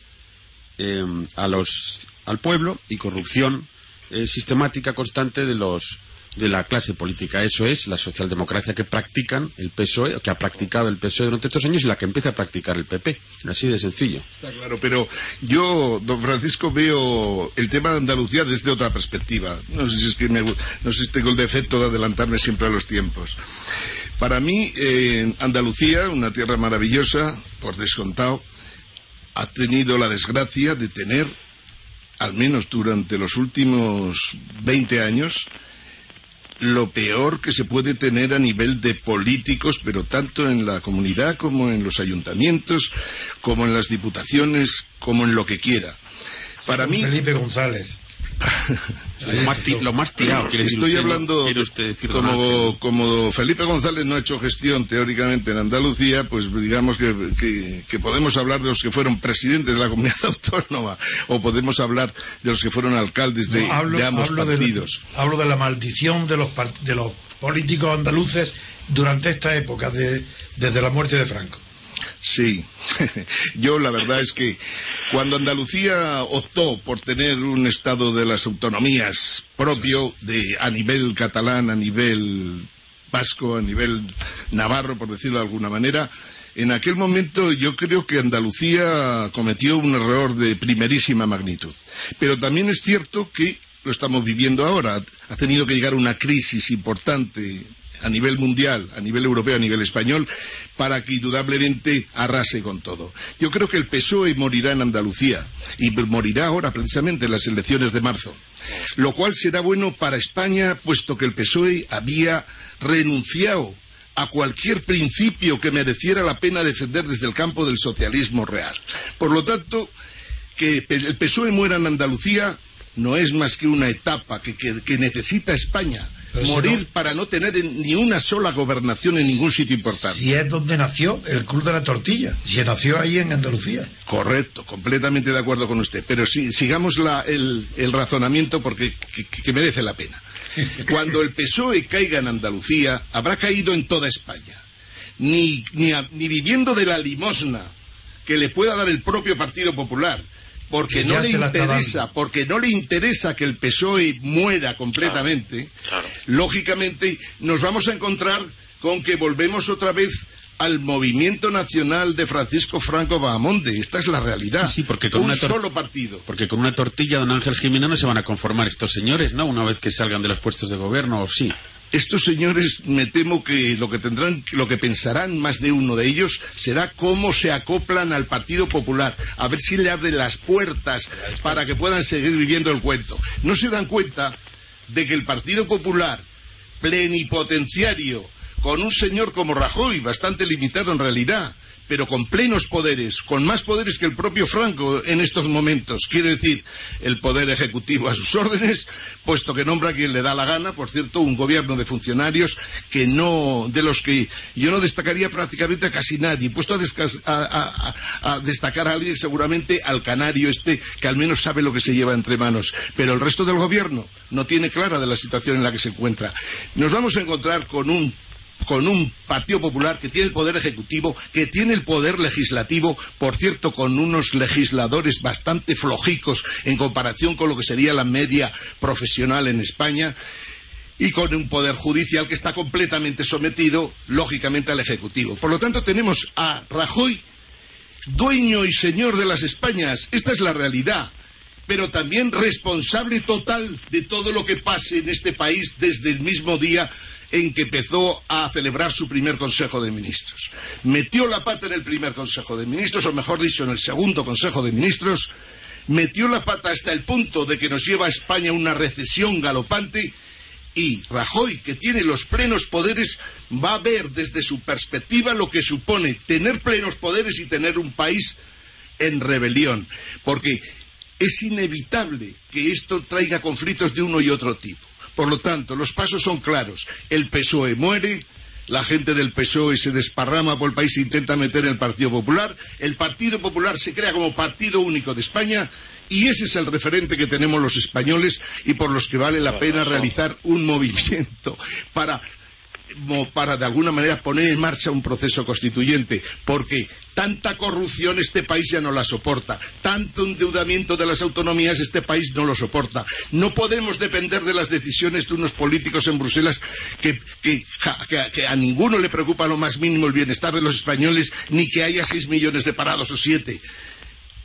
eh, a los, al pueblo y corrupción eh, sistemática constante de los de la clase política. Eso es la socialdemocracia que practican el PSOE, que ha practicado el PSOE durante estos años y la que empieza a practicar el PP. Así de sencillo. Está claro, pero yo, don Francisco, veo el tema de Andalucía desde otra perspectiva. No sé si es que me, no sé tengo el defecto de adelantarme siempre a los tiempos. Para mí, eh, Andalucía, una tierra maravillosa, por descontado, ha tenido la desgracia de tener, al menos durante los últimos 20 años, lo peor que se puede tener a nivel de políticos, pero tanto en la comunidad como en los ayuntamientos, como en las diputaciones, como en lo que quiera. Para mí. Felipe González. Lo, más lo, más tirado. Estoy hablando, como, como, Felipe González no ha hecho gestión teóricamente en Andalucía, pues digamos que, que, podemos hablar de los que fueron presidentes de la comunidad autónoma o podemos hablar de los que fueron alcaldes de, de ambos partidos. De, hablo de la maldición de los, de los políticos andaluces durante esta época, de, desde la muerte de Franco. Sí, yo la verdad es que cuando Andalucía optó por tener un estado de las autonomías propio de, a nivel catalán, a nivel vasco, a nivel navarro, por decirlo de alguna manera, en aquel momento yo creo que Andalucía cometió un error de primerísima magnitud. Pero también es cierto que lo estamos viviendo ahora. Ha tenido que llegar una crisis importante a nivel mundial, a nivel europeo, a nivel español, para que indudablemente arrase con todo. Yo creo que el PSOE morirá en Andalucía y morirá ahora precisamente en las elecciones de marzo, lo cual será bueno para España, puesto que el PSOE había renunciado a cualquier principio que mereciera la pena defender desde el campo del socialismo real. Por lo tanto, que el PSOE muera en Andalucía no es más que una etapa que, que necesita España morir para no tener ni una sola gobernación en ningún sitio importante. Si es donde nació el Club de la Tortilla, si nació ahí en Andalucía. Correcto, completamente de acuerdo con usted. Pero si, sigamos el, razonamiento porque que, merece la pena. Cuando el PSOE caiga en Andalucía, habrá caído en toda España. Ni, ni viviendo de la limosna que le pueda dar el propio Partido Popular, porque no le interesa, porque no le interesa que el PSOE muera completamente, lógicamente nos vamos a encontrar con que volvemos otra vez al movimiento nacional de Francisco Franco Bahamonde. Esta es la realidad. Sí, porque con un una solo partido. Porque con una tortilla, don Ángel Jiménez, no se van a conformar estos señores, ¿no? Una vez que salgan de los puestos de gobierno, ¿o sí? Estos señores, me temo que lo que tendrán, lo que pensarán más de uno de ellos será cómo se acoplan al Partido Popular, a ver si le abren las puertas para que puedan seguir viviendo el cuento. No se dan cuenta de que el Partido Popular, plenipotenciario, con un señor como Rajoy, bastante limitado en realidad, pero con plenos poderes, con más poderes que el propio Franco en estos momentos. Quiere decir, el poder ejecutivo a sus órdenes, puesto que nombra a quien le da la gana, por cierto, un gobierno de funcionarios que no, de los que yo no destacaría prácticamente a casi nadie, puesto a, destacar a alguien seguramente al canario este, que al menos sabe lo que se lleva entre manos, pero el resto del gobierno no tiene clara de la situación en la que se encuentra. Nos vamos a encontrar con un con un Partido Popular que tiene el poder ejecutivo, que tiene el poder legislativo, por cierto, con unos legisladores bastante flojicos en comparación con lo que sería la media profesional en España, y con un poder judicial que está completamente sometido, lógicamente, al Ejecutivo. Por lo tanto, tenemos a Rajoy, dueño y señor de las Españas. Esta es la realidad pero también responsable total de todo lo que pase en este país desde el mismo día en que empezó a celebrar su primer Consejo de Ministros. Metió la pata en el primer Consejo de Ministros, o mejor dicho, en el segundo Consejo de Ministros, metió la pata hasta el punto de que nos lleva a España una recesión galopante y Rajoy, que tiene los plenos poderes, va a ver desde su perspectiva lo que supone tener plenos poderes y tener un país en rebelión, porque es inevitable que esto traiga conflictos de uno y otro tipo. Por lo tanto, los pasos son claros. El PSOE muere, la gente del PSOE se desparrama por el país e intenta meter en el Partido Popular, el Partido Popular se crea como partido único de España y ese es el referente que tenemos los españoles y por los que vale la pena realizar un movimiento para para de alguna manera poner en marcha un proceso constituyente, porque tanta corrupción este país ya no la soporta, tanto endeudamiento de las autonomías este país no lo soporta. No podemos depender de las decisiones de unos políticos en Bruselas que, a ninguno le preocupa lo más mínimo el bienestar de los españoles, ni que haya seis millones de parados o siete.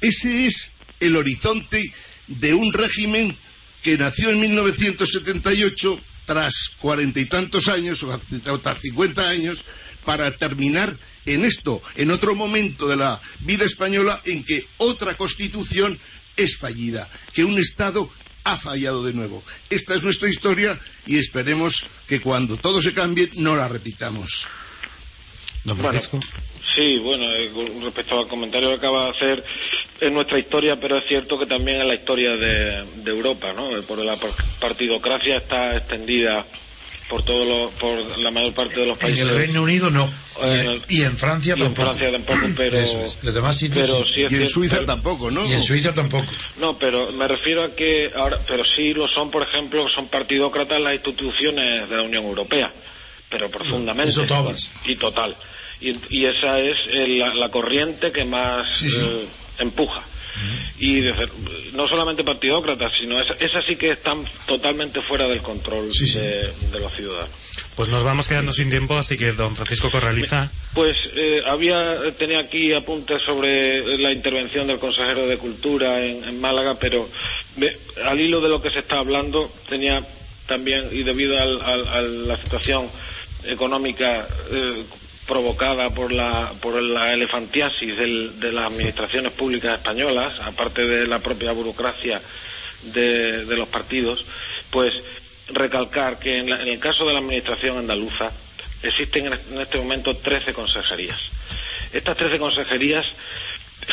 Ese es el horizonte de un régimen que nació en 1978 tras cuarenta y tantos años, o tras cincuenta años, para terminar en esto, en otro momento de la vida española en que otra constitución es fallida, que un Estado ha fallado de nuevo. Esta es nuestra historia y esperemos que cuando todo se cambie no la repitamos. Don Francisco. Sí, bueno, eh, respecto al comentario que acaba de hacer, es nuestra historia, pero es cierto que también es la historia de, Europa, ¿no? Por la partidocracia está extendida por todo por la mayor parte de los países. En el Reino Unido no. y, en, Francia tampoco. En Francia tampoco, pero. y en Suiza tampoco, ¿no? Y en Suiza tampoco. No, pero me refiero a que ahora, pero sí lo son, por ejemplo, son partidócratas las instituciones de la Unión Europea, pero profundamente. Eso todas. Y total. Y, esa es la, corriente que más. Eh, empuja. Y no solamente partidócratas, sino esas sí que están totalmente fuera del control De, los ciudadanos. Pues nos vamos quedando sin tiempo, así que don Francisco Corraliza. Pues eh, había tenía aquí apuntes sobre la intervención del consejero de Cultura en, Málaga, pero al hilo de lo que se está hablando tenía también y debido a la situación económica eh, provocada por la, por la elefantiasis de las administraciones públicas españolas, aparte de la propia burocracia de, los partidos, pues recalcar que en, el caso de la administración andaluza existen en este momento 13 consejerías. Estas 13 consejerías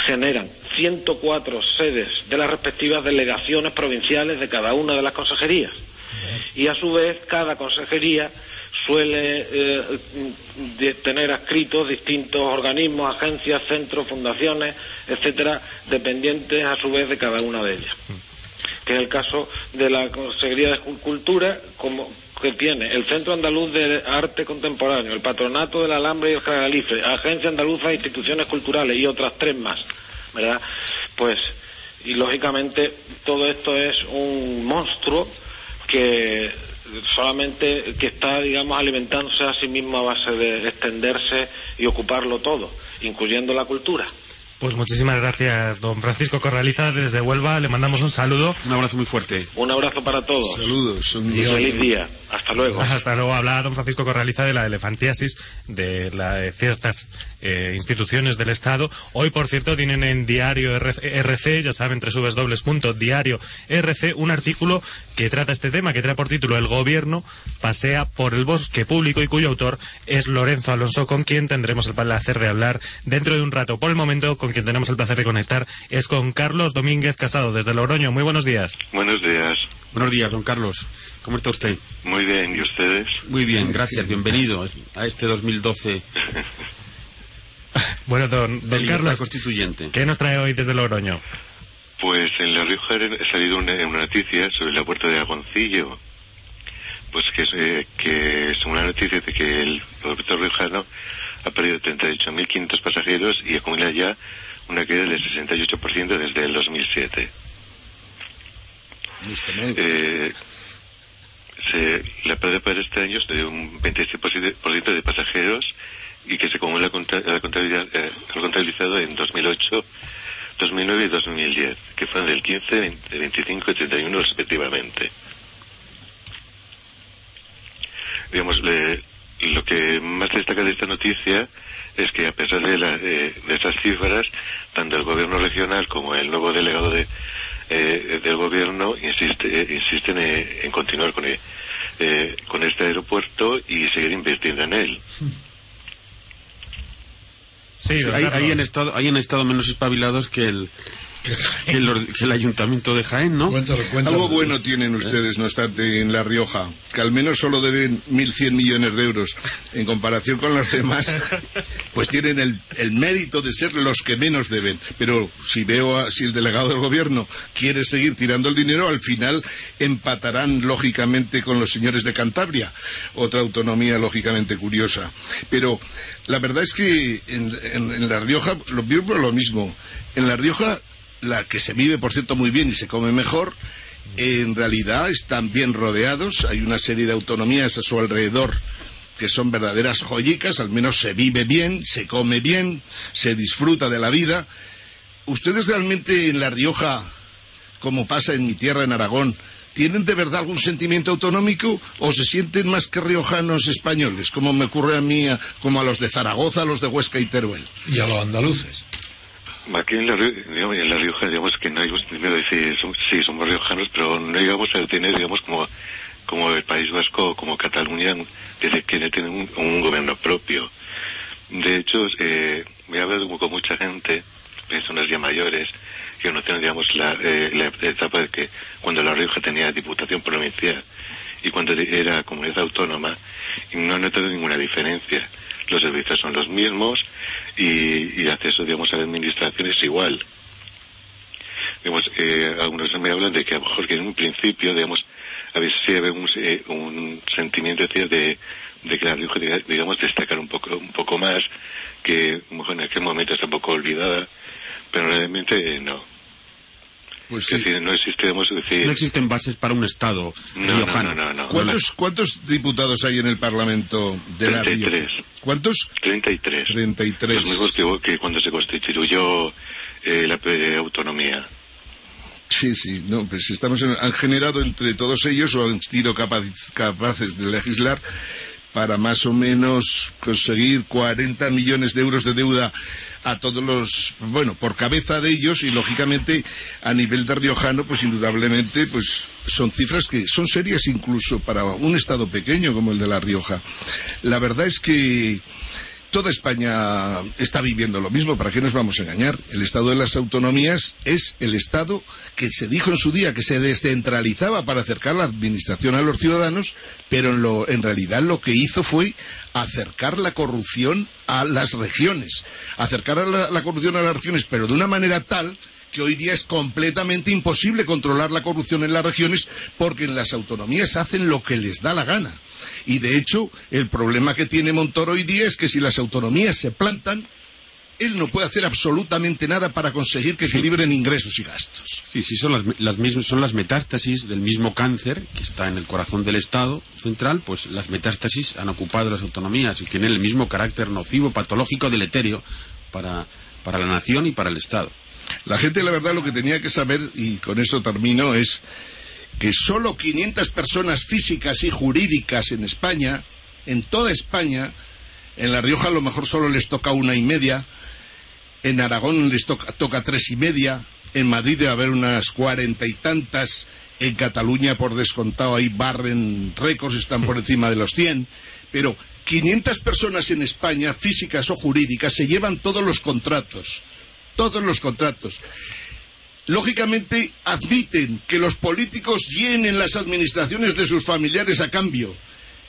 generan 104 sedes de las respectivas delegaciones provinciales de cada una de las consejerías. Y a su vez, cada consejería suele eh, tener adscritos distintos organismos, agencias, centros, fundaciones, etcétera, dependientes a su vez de cada una de ellas. Que es el caso de la Consejería de Cultura, como que tiene el Centro Andaluz de Arte Contemporáneo, el Patronato del Alambre y el Jagalife, Agencia Andaluza de Instituciones Culturales y otras tres más, ¿verdad? Pues, y lógicamente todo esto es un monstruo que solamente que está, digamos, alimentándose a sí mismo a base de extenderse y ocuparlo todo, incluyendo la cultura. Pues muchísimas gracias, don Francisco Corraliza, desde Huelva. Le mandamos un saludo. Un abrazo muy fuerte. Un abrazo para todos. Saludos. Un y feliz día. Hasta luego. Hasta luego. Habla don Francisco Corraliza de la elefantiasis de, la, ciertas eh, instituciones del Estado. Hoy, por cierto, tienen en Diario RC, ya saben, diario RC, un artículo que trata este tema, que trae por título El gobierno pasea por el bosque público y cuyo autor es Lorenzo Alonso, con quien tendremos el placer de hablar dentro de un rato. Por el momento, con quien tenemos el placer de conectar es con Carlos Domínguez Casado, desde Logroño. Muy buenos días. Buenos días. Buenos días, don Carlos. ¿Cómo está usted? Muy bien, ¿y ustedes? Muy bien, gracias. Bienvenido a este 2012. bueno, don, Carlos, constituyente. ¿qué nos trae hoy desde Logroño? Pues en La Rioja ha salido una, noticia sobre la puerta de Agoncillo. Pues que, eh, que es una noticia de que el aeropuerto riojano ha perdido 38.500 pasajeros y acumula ya una caída del 68% desde el 2007. Eh, se, la pérdida para este año es de un 26% de pasajeros y que se acumula eh, contabilizado en 2008, 2009 y 2010, que fueron del 15, 25 y 31 respectivamente. Digamos, lo que más destaca de esta noticia es que a pesar de, de esas cifras, tanto el gobierno regional como el nuevo delegado de, eh, del gobierno insiste, eh, insisten eh, en continuar con, con este aeropuerto y seguir invirtiendo en él. Sí, ahí, han estado, ahí han estado menos espabilados que el, que el, que el ayuntamiento de Jaén, ¿no? Cuéntalo, cuéntalo. Algo bueno tienen ustedes, no obstante, en La Rioja, que al menos solo deben 1.100 millones de euros en comparación con los demás, pues tienen el, el mérito de ser los que menos deben. Pero si veo, a- si el delegado del gobierno quiere seguir tirando el dinero, al final empatarán lógicamente con los señores de Cantabria, otra autonomía lógicamente curiosa. Pero la verdad es que en, en- en La Rioja lo mismo lo mismo. En La Rioja, la que se vive, por cierto, muy bien y se come mejor, en realidad están bien rodeados. Hay una serie de autonomías a su alrededor que son verdaderas joyicas, al menos se vive bien, se come bien, se disfruta de la vida. ¿Ustedes realmente en La Rioja, como pasa en mi tierra, en Aragón, tienen de verdad algún sentimiento autonómico o se sienten más que riojanos españoles, como me ocurre a mí, como a los de Zaragoza, a los de Huesca y Teruel? Y a los andaluces. Aquí en la, digamos, en la Rioja, digamos que no hay primero decir, sí, somos riojanos, pero no llegamos a tener, digamos, como, como el País Vasco o como Cataluña, que quiere tener un, un gobierno propio. De hecho, eh, me he hablado con mucha gente, personas ya mayores, que conocieron, digamos, la, eh, la etapa de que cuando La Rioja tenía diputación provincial y cuando era comunidad autónoma, y no he notado ninguna diferencia. Los servicios son los mismos y, y acceso, digamos, a la administración es igual. Digamos, eh, algunos me hablan de que a lo mejor que en un principio, digamos, a veces un, eh, un sentimiento decía, de, de que la Rioja, diga- digamos, destacar un poco, un poco más, que a lo mejor en aquel momento está un poco olvidada, pero realmente eh, no. Pues Es sí. decir, no existe, decir, No existen bases para un Estado No, no, riojano. no. ¿Cuántos, ¿Cuántos diputados hay en el Parlamento de La Rioja? 33. ¿Cuántos? 33. 33. Los mismos que, que cuando se constituyó eh, la eh, autonomía. Sí, sí, no, pues estamos en- han generado entre todos ellos o han sido capac- capaces de legislar para más o menos conseguir 40 millones de euros de deuda a todos los, bueno, por cabeza de ellos y lógicamente a nivel de riojano, pues indudablemente, pues son cifras que son serias incluso para un estado pequeño como el de La Rioja. La verdad es que Toda España está viviendo lo mismo, ¿para qué nos vamos a engañar? El Estado de las Autonomías es el Estado que se dijo en su día que se descentralizaba para acercar la administración a los ciudadanos, pero en, lo- en realidad lo que hizo fue acercar la corrupción a las regiones, acercar a la, la corrupción a las regiones, pero de una manera tal que hoy día es completamente imposible controlar la corrupción en las regiones porque en las autonomías hacen lo que les da la gana. Y de hecho, el problema que tiene Montoro hoy día es que si las autonomías se plantan, él no puede hacer absolutamente nada para conseguir que equilibren ingresos y gastos. Sí, sí, son las, las mismas, son las metástasis del mismo cáncer que está en el corazón del Estado central, pues las metástasis han ocupado las autonomías y tienen el mismo carácter nocivo, patológico, deleterio para, para la nación y para el Estado. La gente, la verdad, lo que tenía que saber, y con eso termino, es que solo 500 personas físicas y jurídicas en España, en toda España, en La Rioja a lo mejor solo les toca una y media, en Aragón les toca, toca tres y media, en Madrid debe haber unas cuarenta y tantas, en Cataluña por descontado ahí barren récords, están por encima de los 100, pero 500 personas en España, físicas o jurídicas, se llevan todos los contratos, todos los contratos. Lógicamente admiten que los políticos llenen las administraciones de sus familiares a cambio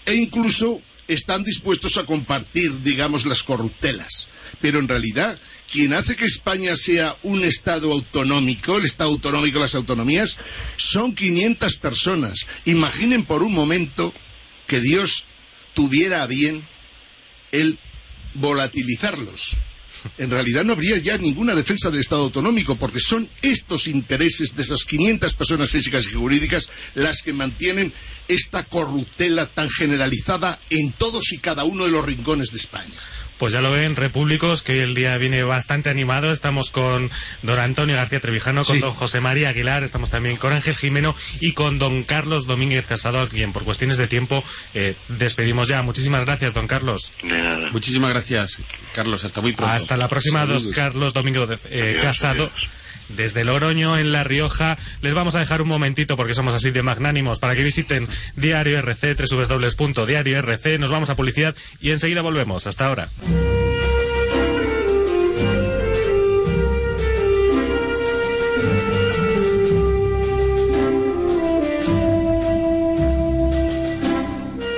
e incluso están dispuestos a compartir, digamos, las corruptelas. Pero en realidad, quien hace que España sea un Estado autonómico, el Estado autonómico, las autonomías, son 500 personas. Imaginen por un momento que Dios tuviera a bien el volatilizarlos. En realidad no habría ya ninguna defensa del Estado autonómico, porque son estos intereses de esas 500 personas físicas y jurídicas las que mantienen esta corruptela tan generalizada en todos y cada uno de los rincones de España. Pues ya lo ven, repúblicos, que hoy el día viene bastante animado. Estamos con don Antonio García Trevijano, con Sí. don José María Aguilar, estamos también con Ángel Jimeno y con don Carlos Domínguez Casado, a quien por cuestiones de tiempo eh, despedimos ya. Muchísimas gracias, don Carlos. De nada. Muchísimas gracias, Carlos. Hasta muy pronto. Hasta la próxima, dos Saludos. Carlos Domínguez eh, Adiós, Casado. adiós desde Loroño, en La Rioja. Les vamos a dejar un momentito, porque somos así de magnánimos, para que visiten Diario RC, Diario RC. Nos vamos a publicidad y enseguida volvemos. Hasta ahora.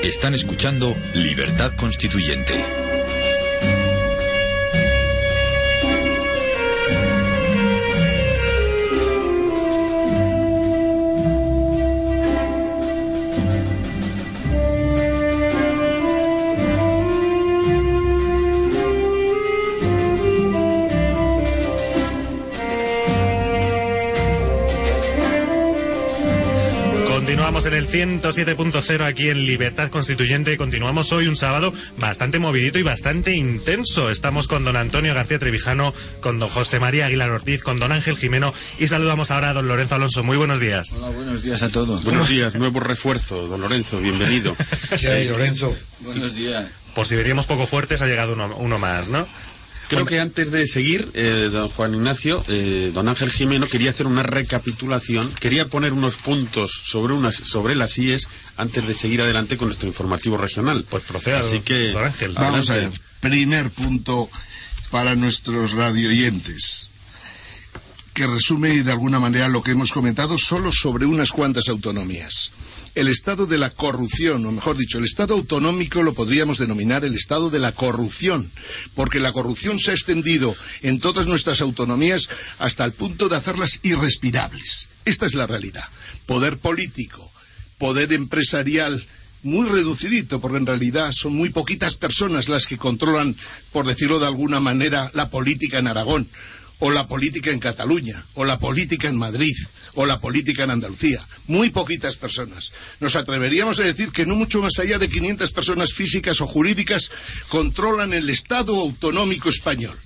Están escuchando Libertad Constituyente. Continuamos en el 107.0 aquí en Libertad Constituyente. Continuamos hoy un sábado bastante movidito y bastante intenso. Estamos con don Antonio García Trevijano, con don José María Aguilar Ortiz, con don Ángel Jimeno y saludamos ahora a don Lorenzo Alonso. Muy buenos días. Hola, buenos días a todos. Buenos días, nuevo refuerzo, don Lorenzo, bienvenido. ¿Qué hay, Lorenzo? Buenos días. Por si veríamos poco fuertes, ha llegado uno, uno más, ¿no? Creo que antes de seguir, eh, don Juan Ignacio, eh, don Ángel Jimeno quería hacer una recapitulación, quería poner unos puntos sobre unas sobre las IES antes de seguir adelante con nuestro informativo regional. Pues proceda, Así don- que don Ángel. Vamos a ver. Primer punto para nuestros radioyentes, que resume de alguna manera lo que hemos comentado solo sobre unas cuantas autonomías. El estado de la corrupción, o mejor dicho, el estado autonómico lo podríamos denominar el estado de la corrupción, porque la corrupción se ha extendido en todas nuestras autonomías hasta el punto de hacerlas irrespirables. Esta es la realidad. Poder político, poder empresarial muy reducidito, porque en realidad son muy poquitas personas las que controlan, por decirlo de alguna manera, la política en Aragón, o la política en Cataluña, o la política en Madrid, o la política en Andalucía. Muy poquitas personas. Nos atreveríamos a decir que no mucho más allá de 500 personas físicas o jurídicas controlan el Estado autonómico español.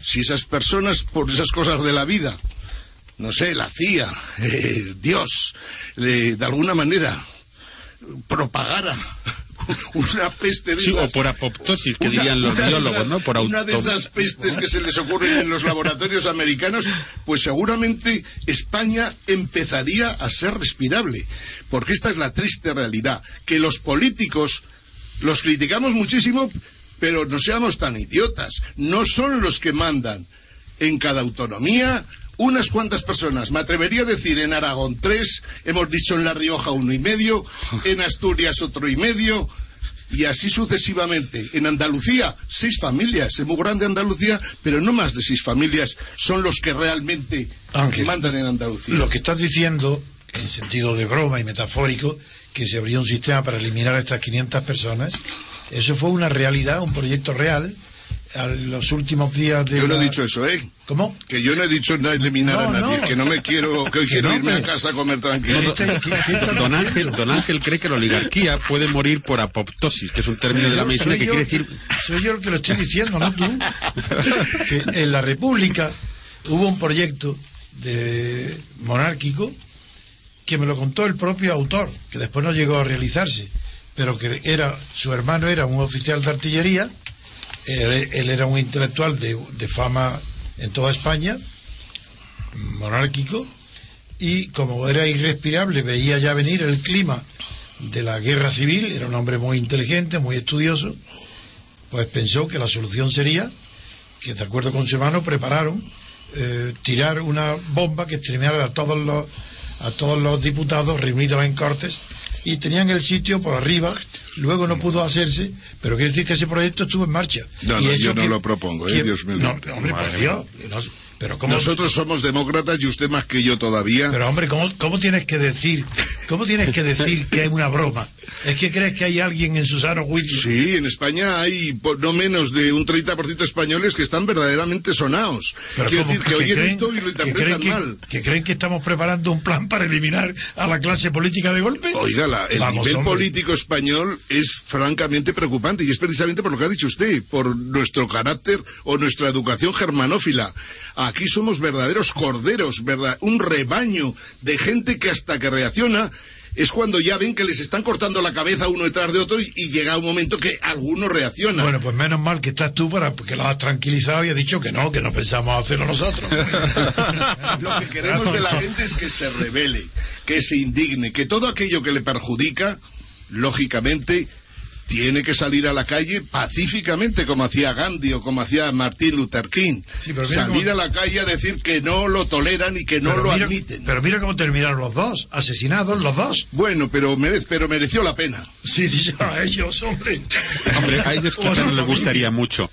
Si esas personas, por esas cosas de la vida, no sé, la CIA, eh, Dios, le- de alguna manera propagara una peste de Sí, o por apoptosis, que Una- dirían los biólogos, esas- ¿no? Por una de esas pestes que se les ocurren en los laboratorios americanos, pues seguramente España empezaría a ser respirable. Porque esta es la triste realidad, que los políticos los criticamos muchísimo, pero no seamos tan idiotas. No son los que mandan en cada autonomía unas cuantas personas. Me atrevería a decir en Aragón tres, hemos dicho en La Rioja uno y medio, en Asturias otro y medio, y así sucesivamente. En Andalucía, seis familias. Es muy grande Andalucía, pero no más de seis familias son los que realmente Ángel, mandan en Andalucía. Lo que estás diciendo, en sentido de broma y metafórico, que se abría un sistema para eliminar a estas 500 personas, eso fue una realidad, un proyecto real, a los últimos días de... Yo no he dicho eso, ¿eh? ¿Cómo? Que yo no he dicho no eliminar No, a nadie, no. que no me quiero, que quiero no, irme a casa a comer tranquilo. Este- Don Ángel, don Ángel cree que la oligarquía puede morir por apoptosis, que es un término de la medicina que yo- quiere decir Soy yo el que lo estoy diciendo, no tú. Que en la República hubo un proyecto de monárquico que me lo contó el propio autor, que después no llegó a realizarse, pero que era su hermano era un oficial de artillería, él, era un intelectual de, de fama en toda España, monárquico, y como era irrespirable, veía ya venir el clima de la guerra civil, era un hombre muy inteligente, muy estudioso, pues pensó que la solución sería que, de acuerdo con su hermano, prepararon eh, tirar una bomba que exterminara a todos los a todos los diputados reunidos en Cortes y tenían el sitio por arriba, luego no pudo hacerse, pero quiere decir que ese proyecto estuvo en marcha. No, Y no, yo no que- lo propongo, ¿eh? que- Dios me no, hombre, por Dios, no, pero ¿cómo, Nosotros somos demócratas y usted más que yo todavía. pero hombre, ¿cómo, ¿cómo tienes que decir cómo tienes que decir que es una broma? ¿Es que crees que hay alguien en su sano juicio? Sí, en España hay no menos de un 30% de españoles que están verdaderamente sonados. Pero Quiero decir que oyen creen- esto y lo que interpretan creen que- mal. que creen que estamos preparando un plan para eliminar a la clase política de golpe? Oiga, el Vamos, nivel hombre. político español es francamente preocupante y es precisamente por lo que ha dicho usted, por nuestro carácter o nuestra educación germanófila. Aquí somos verdaderos corderos, verdad, un rebaño de gente que hasta que reacciona es cuando ya ven que les están cortando la cabeza uno detrás de otro y, y llega un momento que alguno reacciona. Bueno, pues menos mal que estás tú para que lo has tranquilizado y has dicho que no, que no pensamos hacerlo nosotros. Lo que queremos de la gente es que se revele, que se indigne, que todo aquello que le perjudica, lógicamente, tiene que salir a la calle pacíficamente, como hacía Gandhi o como hacía Martin Luther King. Sí, salir cómo- a la calle a decir que no lo toleran y que no pero lo mira, admiten. Pero mira cómo terminaron los dos, asesinados los dos. Bueno, pero, merece, pero mereció la pena. Sí, dice a ellos, hombre. Hombre, a ellos no les gustaría mucho.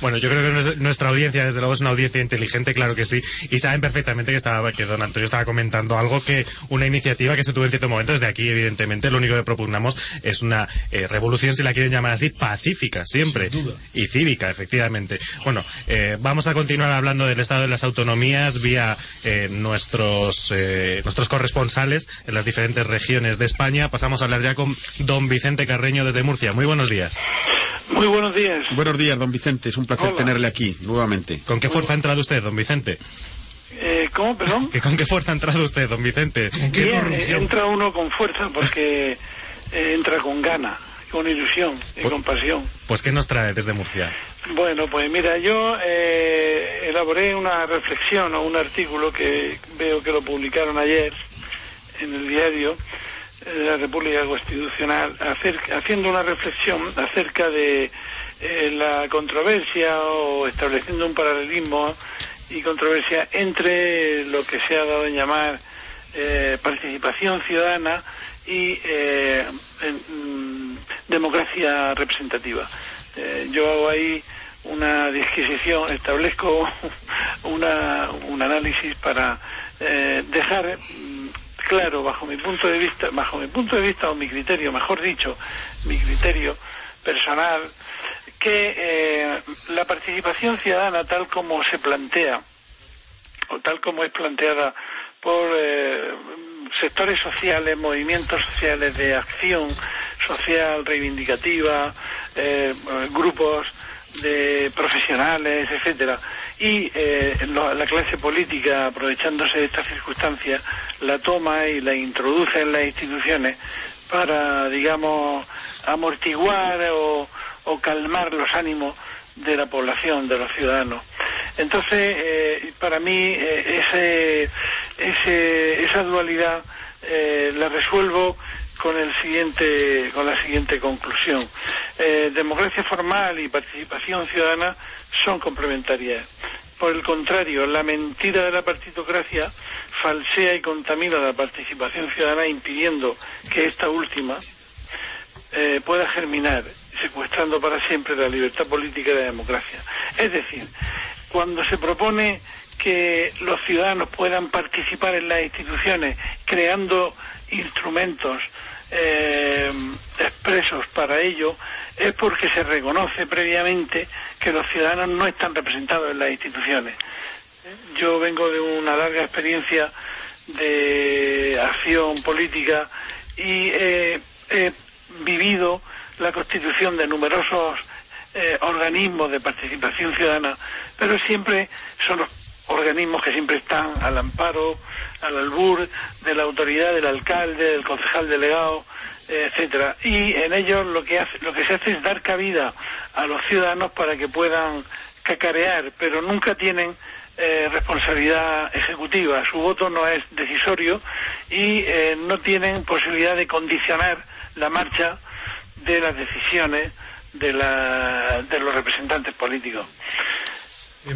Bueno, yo creo que nues- nuestra audiencia, desde luego, es una audiencia inteligente, claro que sí, y saben perfectamente que, estaba, que don Antonio estaba comentando algo que una iniciativa que se tuvo en cierto momento, desde aquí, evidentemente, lo único que propugnamos es una eh, revolución, si la quieren llamar así, pacífica, siempre, Sin duda. y cívica, efectivamente. Bueno, eh, vamos a continuar hablando del estado de las autonomías vía eh, nuestros, eh, nuestros corresponsales en las diferentes regiones de España. Pasamos a hablar ya con don Vicente Carreño desde Murcia. Muy buenos días. Muy buenos días. Buenos días, don Vicente. Es un placer Hola. tenerle aquí nuevamente. ¿Con qué fuerza ha entrado usted, don Vicente? Eh, ¿Cómo, perdón? ¿Que ¿Con qué fuerza ha entrado usted, don Vicente? qué Bien, eh, entra uno con fuerza porque eh, entra con gana, con ilusión y Pues- con pasión. Pues ¿qué nos trae desde Murcia? Bueno, pues mira, yo eh, elaboré una reflexión o un artículo que veo que lo publicaron ayer en el diario de la República Constitucional, acerca- haciendo una reflexión acerca de eh, la controversia o estableciendo un paralelismo y controversia entre lo que se ha dado en llamar eh, participación ciudadana y eh, mm, democracia representativa. Eh, yo hago ahí una disquisición, establezco una, un análisis para eh, dejar mm, claro bajo mi punto de vista, bajo mi punto de vista o mi criterio, mejor dicho, mi criterio personal, que eh, la participación ciudadana tal como se plantea o tal como es planteada por eh, sectores sociales, movimientos sociales de acción social reivindicativa, eh, grupos de profesionales, etcétera, y eh, lo- la clase política, aprovechándose de estas circunstancias, la toma y la introduce en las instituciones para, digamos, amortiguar o, o calmar los ánimos de la población, de los ciudadanos. Entonces, eh, para mí, eh, ese, ese- esa dualidad eh, la resuelvo con el siguiente, con la siguiente conclusión. Eh, democracia formal y participación ciudadana son complementarias. Por el contrario, la mentira de la partitocracia falsea y contamina la participación ciudadana impidiendo que esta última eh, pueda germinar, secuestrando para siempre la libertad política y la democracia. Es decir, cuando se propone que los ciudadanos puedan participar en las instituciones creando instrumentos eh, expresos para ello, es porque se reconoce previamente que los ciudadanos no están representados en las instituciones. Yo vengo de una larga experiencia de acción política y eh, vivido la constitución de numerosos eh, organismos de participación ciudadana, pero siempre son los organismos que siempre están al amparo, al albur de la autoridad del alcalde, del concejal delegado, etcétera. Y en ellos lo que hace, lo que se hace es dar cabida a los ciudadanos para que puedan cacarear, pero nunca tienen eh, responsabilidad ejecutiva. Su voto no es decisorio y eh, no tienen posibilidad de condicionar la marcha de las decisiones de, la- de los representantes políticos.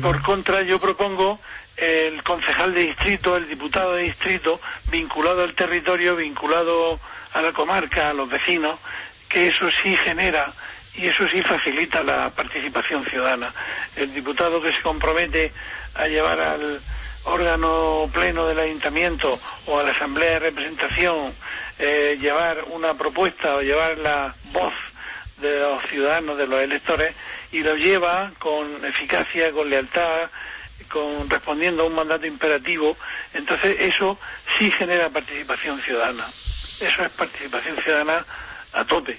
Por contra, yo propongo el concejal de distrito, el diputado de distrito, vinculado al territorio, vinculado a la comarca, a los vecinos, que eso sí genera y eso sí facilita la participación ciudadana. El diputado que se compromete a llevar al órgano pleno del ayuntamiento o a la asamblea de representación, eh, llevar una propuesta o llevar la voz de los ciudadanos, de los electores, y lo lleva con eficacia, con lealtad, con respondiendo a un mandato imperativo, entonces eso sí genera participación ciudadana. Eso es participación ciudadana a tope.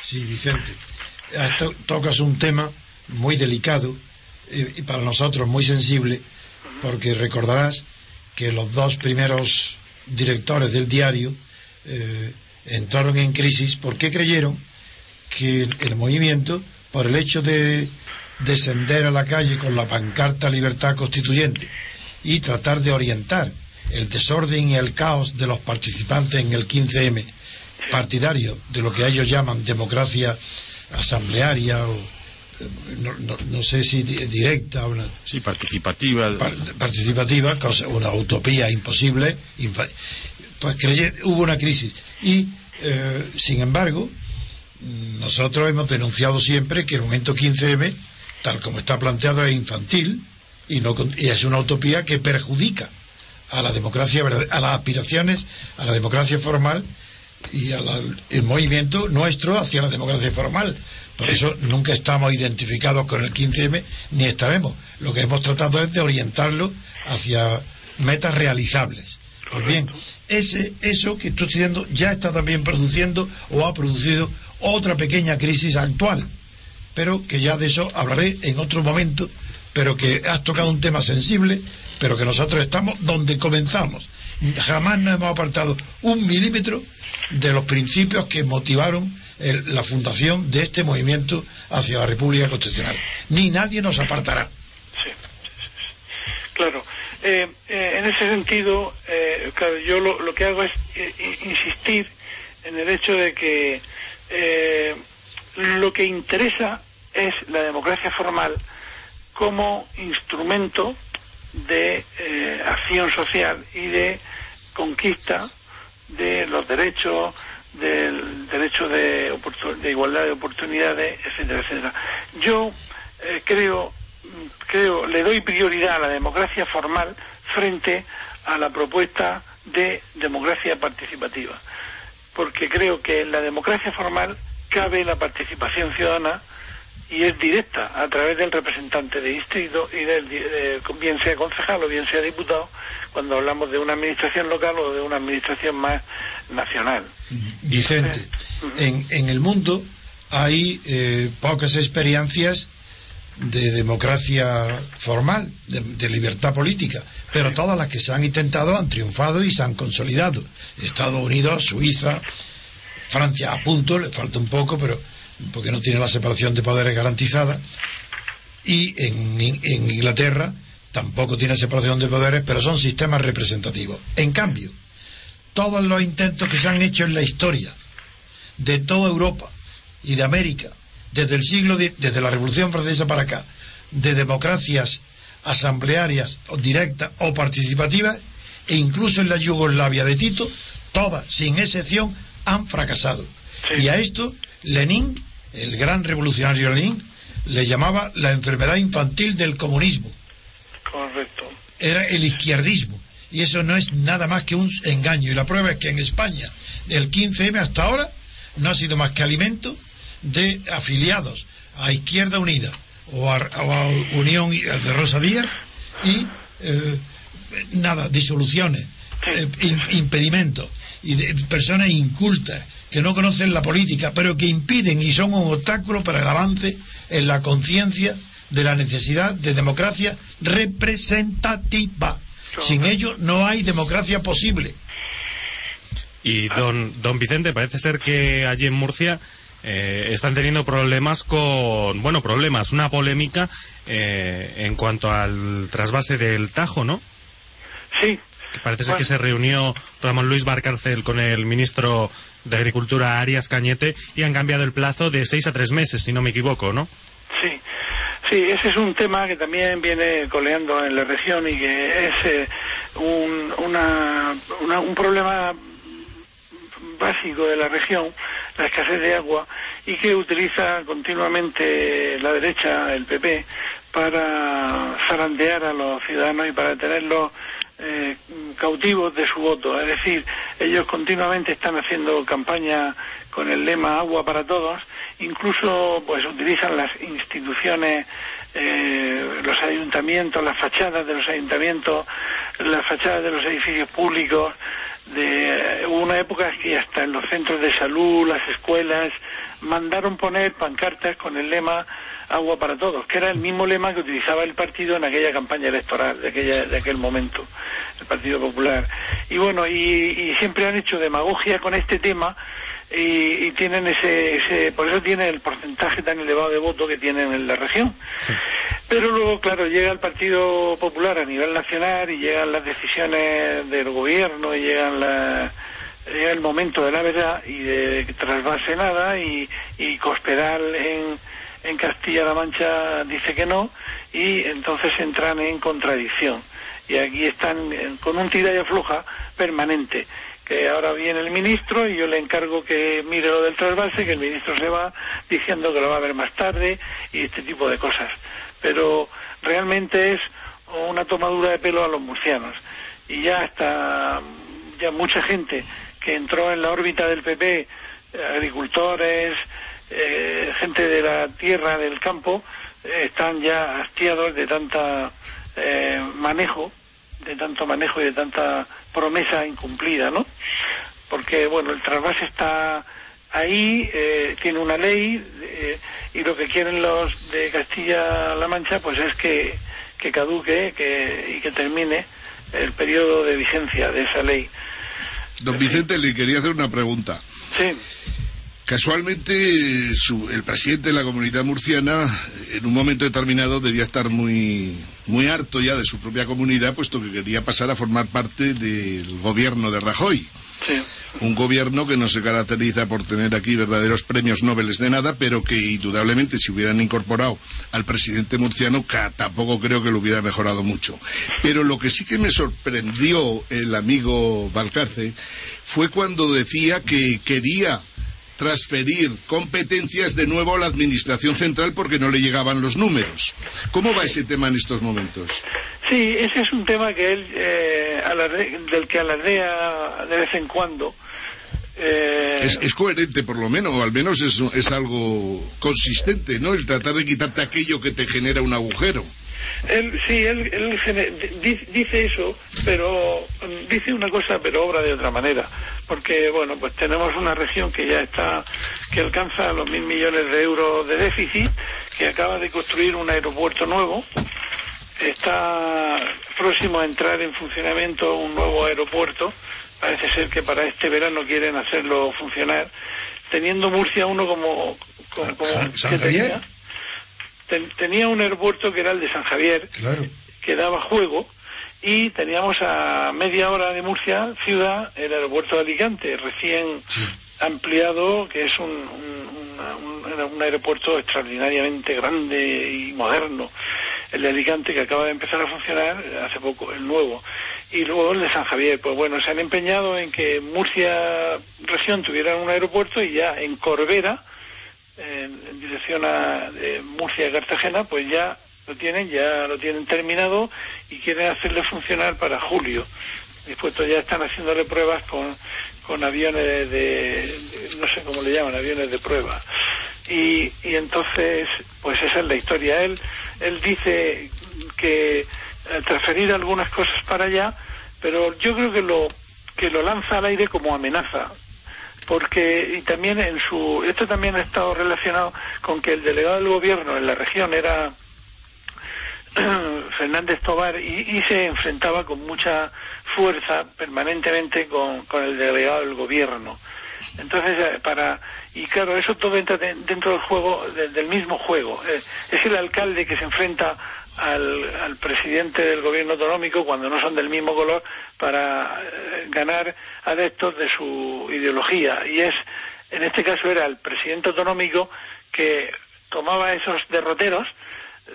Sí, Vicente. To- tocas un tema muy delicado eh, y para nosotros muy sensible, porque recordarás que los dos primeros directores del diario eh, entraron en crisis porque creyeron que el, el movimiento, por el hecho de descender a la calle con la pancarta Libertad Constituyente y tratar de orientar el desorden y el caos de los participantes en el 15M partidarios de lo que ellos llaman democracia asamblearia o no, no- no sé si di- directa o una- Sí, participativa. par- participativa, cosa- una utopía imposible, infa- pues creye- hubo una crisis. Y, eh, sin embargo, nosotros hemos denunciado siempre que el momento 15M, tal como está planteado, es infantil y, no, y es una utopía que perjudica a la democracia, a las aspiraciones, a la democracia formal y al movimiento nuestro hacia la democracia formal. Por eso nunca estamos identificados con el 15M ni estaremos. Lo que hemos tratado es de orientarlo hacia metas realizables. Pues bien, ese, eso que estoy diciendo ya está también produciendo o ha producido otra pequeña crisis actual, pero que ya de eso hablaré en otro momento, pero que has tocado un tema sensible, pero que nosotros estamos donde comenzamos. Jamás nos hemos apartado un milímetro de los principios que motivaron el- la fundación de este movimiento hacia la República Constitucional. Ni nadie nos apartará. Claro. Eh, eh, en ese sentido, eh, claro, yo lo, lo que hago es eh, insistir en el hecho de que eh, lo que interesa es la democracia formal como instrumento de acción social y de conquista de los derechos, del derecho de, de igualdad de oportunidades, etcétera, etcétera. Yo eh, creo, creo, le doy prioridad a la democracia formal frente a la propuesta de democracia participativa, porque creo que en la democracia formal cabe la participación ciudadana y es directa a través del representante de distrito y del eh, bien sea concejal o bien sea diputado cuando hablamos de una administración local o de una administración más nacional. Vicente, en, en el mundo hay eh, pocas experiencias de democracia formal, de, de libertad política, pero todas las que se han intentado han triunfado y se han consolidado. Estados Unidos, Suiza, Francia a punto, le falta un poco, pero porque no tiene la separación de poderes garantizada, y en, en Inglaterra tampoco tiene separación de poderes, pero son sistemas representativos. En cambio, todos los intentos que se han hecho en la historia de toda Europa y de América, desde el siglo X, desde la Revolución Francesa para acá, de democracias asamblearias o directas o participativas, e incluso en la Yugoslavia de Tito, todas, sin excepción, han fracasado. Y a esto Lenin, el gran revolucionario Lenin, le llamaba la enfermedad infantil del comunismo. Correcto. Era el izquierdismo. Y eso no es nada más que un engaño. Y la prueba es que en España, del 15M hasta ahora, no ha sido más que alimento de afiliados a Izquierda Unida o a, o a Unión de Rosa Díaz y eh, nada, disoluciones, eh, im- impedimentos y de personas incultas que no conocen la política, pero que impiden y son un obstáculo para el avance en la conciencia de la necesidad de democracia representativa. Sin ello no hay democracia posible. Y don, don Vicente, parece ser que allí en Murcia eh, están teniendo problemas con, bueno, problemas, una polémica eh, en cuanto al trasvase del Tajo, ¿no? Sí. Que parece ser Bueno. que se reunió Ramón Luis Barcárcel con el ministro de Agricultura Arias Cañete y han cambiado el plazo de seis a tres meses, si no me equivoco, ¿no? Sí, sí, ese es un tema que también viene coleando en la región y que es eh, un, una- una- un problema básico de la región, la escasez de agua, y que utiliza continuamente la derecha, el PP, para zarandear a los ciudadanos y para tenerlos eh, cautivos de su voto. Es decir, ellos continuamente están haciendo campaña con el lema agua para todos, incluso pues utilizan las instituciones, eh, los ayuntamientos, las fachadas de los ayuntamientos, las fachadas de los edificios públicos. De, hubo una época que hasta en los centros de salud, las escuelas, mandaron poner pancartas con el lema agua para todos, que era el mismo lema que utilizaba el partido en aquella campaña electoral de, aquella, de aquel momento, el Partido Popular. Y bueno, y, y siempre han hecho demagogia con este tema y, y tienen ese, ese, por eso tienen el porcentaje tan elevado de voto que tienen en la región. Pero luego, claro, llega el Partido Popular a nivel nacional y llegan las decisiones del gobierno y llegan la- llega el momento de la verdad y de trasvase nada y, y Cospedal en, en Castilla-La Mancha dice que no y entonces entran en contradicción. Y aquí están eh, con un tira y afloja permanente que ahora viene el ministro y yo le encargo que mire lo del trasvase, que el ministro se va diciendo que lo va a ver más tarde y este tipo de cosas. Pero realmente es una tomadura de pelo a los murcianos. Y ya hasta ya mucha gente que entró en la órbita del PP, eh, agricultores, eh, gente de la tierra, del campo, eh, están ya hastiados de tanta manejo, de tanto manejo y de tanta promesa incumplida, ¿no? Porque, bueno, el trasvase está ahí, tiene una ley y lo que quieren los de Castilla-La Mancha, pues es que, que caduque que, y que termine el periodo de vigencia de esa ley. Don Vicente, le quería hacer una pregunta. Sí. Casualmente, el presidente de la comunidad murciana, en un momento determinado, debía estar muy, muy harto ya de su propia comunidad, puesto que quería pasar a formar parte del gobierno de Rajoy. Sí. Un gobierno que no se caracteriza por tener aquí verdaderos premios Nobel de nada, pero que indudablemente si hubieran incorporado al presidente murciano, tampoco creo que lo hubiera mejorado mucho. Pero lo que sí que me sorprendió el amigo Valcarce fue cuando decía que quería transferir competencias de nuevo a la Administración Central porque no le llegaban los números. ¿Cómo va ese tema en estos momentos? Sí, ese es un tema que él, eh, del que alardea de vez en cuando. Eh, es, coherente, por lo menos, o al menos es, es algo consistente, ¿no? El tratar de quitarte aquello que te genera un agujero. Él, sí, él, él dice eso, pero dice una cosa, pero obra de otra manera. Porque bueno, pues tenemos una región que ya está, que alcanza los mil millones de euros de déficit, que acaba de construir un aeropuerto nuevo, está próximo a entrar en funcionamiento un nuevo aeropuerto, parece ser que para este verano quieren hacerlo funcionar, teniendo Murcia uno como, como, Javier? tenía un aeropuerto que era el de San Javier, que daba juego y teníamos a media hora de Murcia, ciudad, el aeropuerto de Alicante, recién ampliado, que es un, un, aeropuerto extraordinariamente grande y moderno. El de Alicante, que acaba de empezar a funcionar hace poco, el nuevo. Y luego el de San Javier. Pues bueno, se han empeñado en que Murcia región tuviera un aeropuerto y ya en Corbera, en, dirección a Murcia-Cartagena, pues ya lo tienen, ya lo tienen terminado y quieren hacerle funcionar para julio. Después ya están haciéndole pruebas con, con aviones de, no sé cómo le llaman, aviones de prueba. Y, y entonces, pues esa es la historia. Él, él dice que eh, transferir algunas cosas para allá, pero yo creo que lo, que lo lanza al aire como amenaza porque y también en su esto también ha estado relacionado con que el delegado del gobierno en la región era Fernández Tobar y, se enfrentaba con mucha fuerza permanentemente con, el delegado del gobierno. Entonces, eh, para. Y claro, eso todo entra dentro del juego, del mismo juego. Eh, es el alcalde que se enfrenta al, presidente del gobierno autonómico cuando no son del mismo color para eh, ganar adeptos de su ideología. Y es, en este caso, era el presidente autonómico que tomaba esos derroteros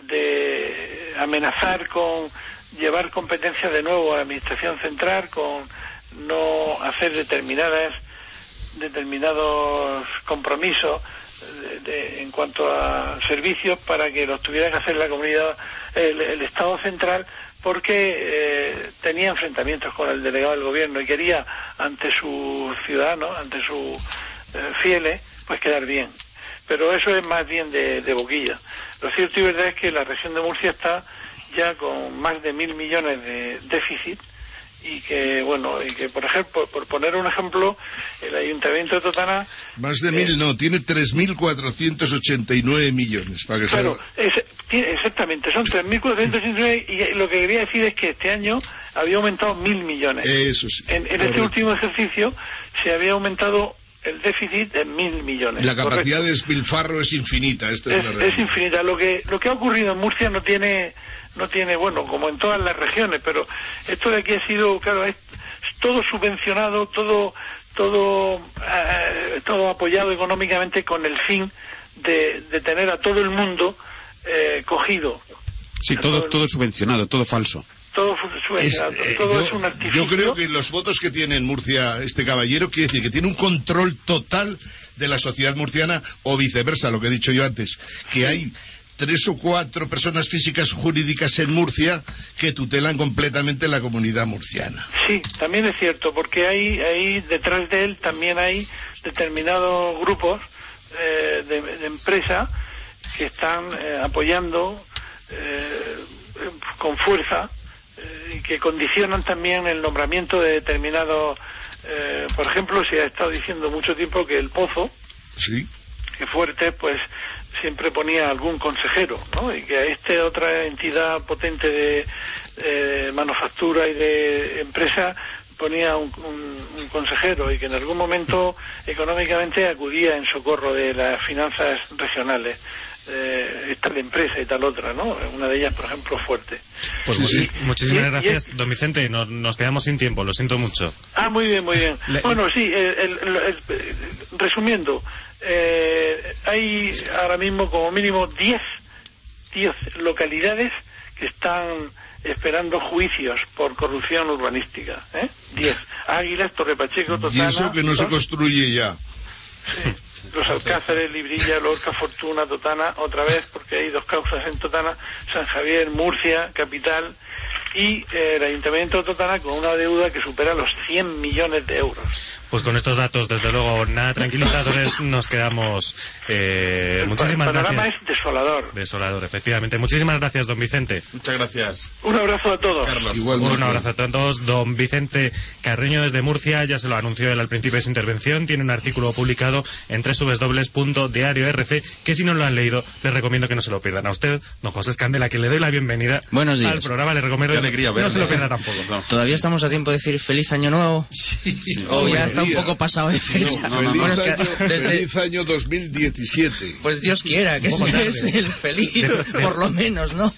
de amenazar con llevar competencia de nuevo a la Administración Central, con no hacer determinadas determinados compromisos en cuanto a servicios para que los tuviera que hacer la comunidad, el, Estado central, porque eh, tenía enfrentamientos con el delegado del gobierno y quería ante sus ciudadanos, ante sus eh, fieles, pues quedar bien. Pero eso es más bien de boquilla. Lo cierto y verdad es que la región de Murcia está ya con más de mil millones de déficit y que, bueno, y que, por ejemplo, por poner un ejemplo, el Ayuntamiento de Totana... Más de mil, eh, no, tiene 3.489 millones, para que Claro, exactamente, son 3.489 y lo que quería decir es que este año había aumentado mil millones. Eso sí. En, en este último ejercicio se había aumentado el déficit de mil millones. La capacidad de despilfarro es infinita. Esta es, es, infinita. Lo que, lo que ha ocurrido en Murcia no tiene, no tiene, bueno, como en todas las regiones, pero esto de aquí ha sido, claro, es, todo subvencionado, todo todo, eh, todo apoyado económicamente con el fin de, de tener a todo el mundo eh, cogido. Sí, todo, todo subvencionado, todo falso. Todo Es, eh, todo yo, es un artificio. yo creo que los votos que tiene en Murcia este caballero quiere decir que tiene un control total de la sociedad murciana o viceversa, lo que he dicho yo antes, que hay tres o cuatro personas físicas jurídicas en Murcia que tutelan completamente la comunidad murciana. Sí, también es cierto, porque hay, hay detrás de él también hay determinados grupos eh, de, de empresa que están eh, apoyando eh, con fuerza eh, y que condicionan también el nombramiento de determinados. por ejemplo, se ha estado diciendo mucho tiempo que el Pozo, Sí. que Fuerte, pues siempre ponía algún consejero, ¿no? Y que a esta otra entidad potente de eh, manufactura y de empresa ponía un, un- un consejero y que en algún momento económicamente acudía en socorro de las finanzas regionales. Eh, tal empresa y tal otra, ¿no? Una de ellas, por ejemplo, Fuerte. Pues Sí, muchi- sí. muchísimas Y- y gracias, don Vicente. No- nos quedamos sin tiempo, lo siento mucho. Ah, muy bien, muy bien. Le- Bueno, sí, el- el- el- el- resumiendo, eh, hay ahora mismo como mínimo 10, 10 localidades que están esperando juicios por corrupción urbanística. ¿eh? 10. Águilas, Torre Pacheco, Y Totana, eso que no se construye ya. Los Alcázares, Librilla, Lorca, Fortuna, Totana, otra vez, porque hay dos causas en Totana, San Javier, Murcia, capital, y eh, el Ayuntamiento de Totana con una deuda que supera los 100 millones de euros. Pues con estos datos, desde luego, nada tranquilizadores, nos quedamos. Eh, El muchísimas panorama gracias. es desolador. Desolador, efectivamente. Muchísimas gracias, don Vicente. Muchas gracias. Un abrazo a todos. Igualmente. Un abrazo a todos. Don Vicente Carreño desde Murcia, ya se lo anunció él al principio de su intervención, tiene un artículo publicado en www.diario.rc que si no lo han leído, les recomiendo que no se lo pierdan. A usted, don José Escandela, que le doy la bienvenida Buenos días. al programa, le recomiendo alegría no se lo ¿eh? pierda tampoco. Todavía estamos a tiempo de decir feliz año nuevo. Sí. O ya está un poco pasado de fecha. No, feliz, año, desde- feliz año 2017. Pues Dios quiera, que ese es el feliz, por lo menos, ¿no?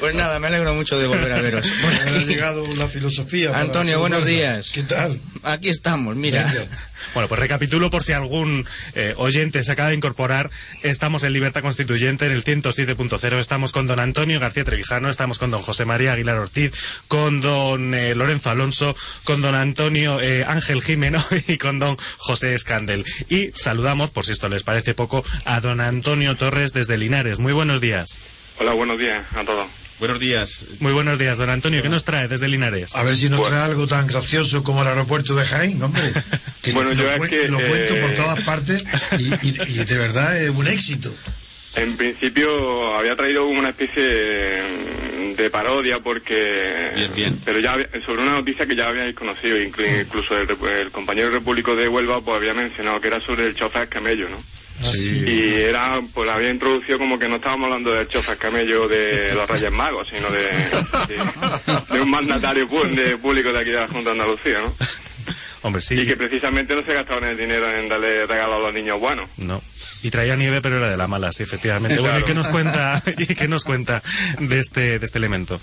Pues nada, me alegro mucho de volver a veros. Ha llegado la filosofía. Antonio, buenos días. ¿Qué tal? Aquí estamos, mira. Venga. Bueno, pues recapitulo por si algún eh, oyente se acaba de incorporar. Estamos en Libertad Constituyente, en el 107.0. Estamos con don Antonio García Trevijano, estamos con don José María Aguilar Ortiz, con don eh, Lorenzo Alonso, con don Antonio eh, Ángel Jimeno y con don José Escandel. Y saludamos, por si esto les parece poco, a don Antonio Torres desde Linares. Muy buenos días. Hola, buenos días a todos. Buenos días. Muy buenos días, don Antonio. ¿Qué nos trae desde Linares? A ver si nos Bueno. trae algo tan gracioso como el aeropuerto de Jaén, hombre. Que Bueno, lo, yo es que, lo cuento eh, por todas partes y, y- y de verdad es un éxito. En principio había traído una especie de parodia porque... Bien, bien. Pero ya había- sobre una noticia que ya habíais conocido, inclu- incluso el, el compañero repúblico de Huelva pues había mencionado que era sobre el chofer camello, ¿no? Así. Y era, pues la había introducido como que no estábamos hablando del chofer camello de los Reyes Magos, sino de, de, de un mandatario de público de aquí de la Junta de Andalucía, ¿no? Hombre, sí. Y que precisamente no se gastaban el dinero en darle regalos a los niños buenos. No. Y traía nieve, pero era de la mala, sí, efectivamente. Bueno, ¿y qué nos cuenta, y qué nos cuenta de este, de este elemento?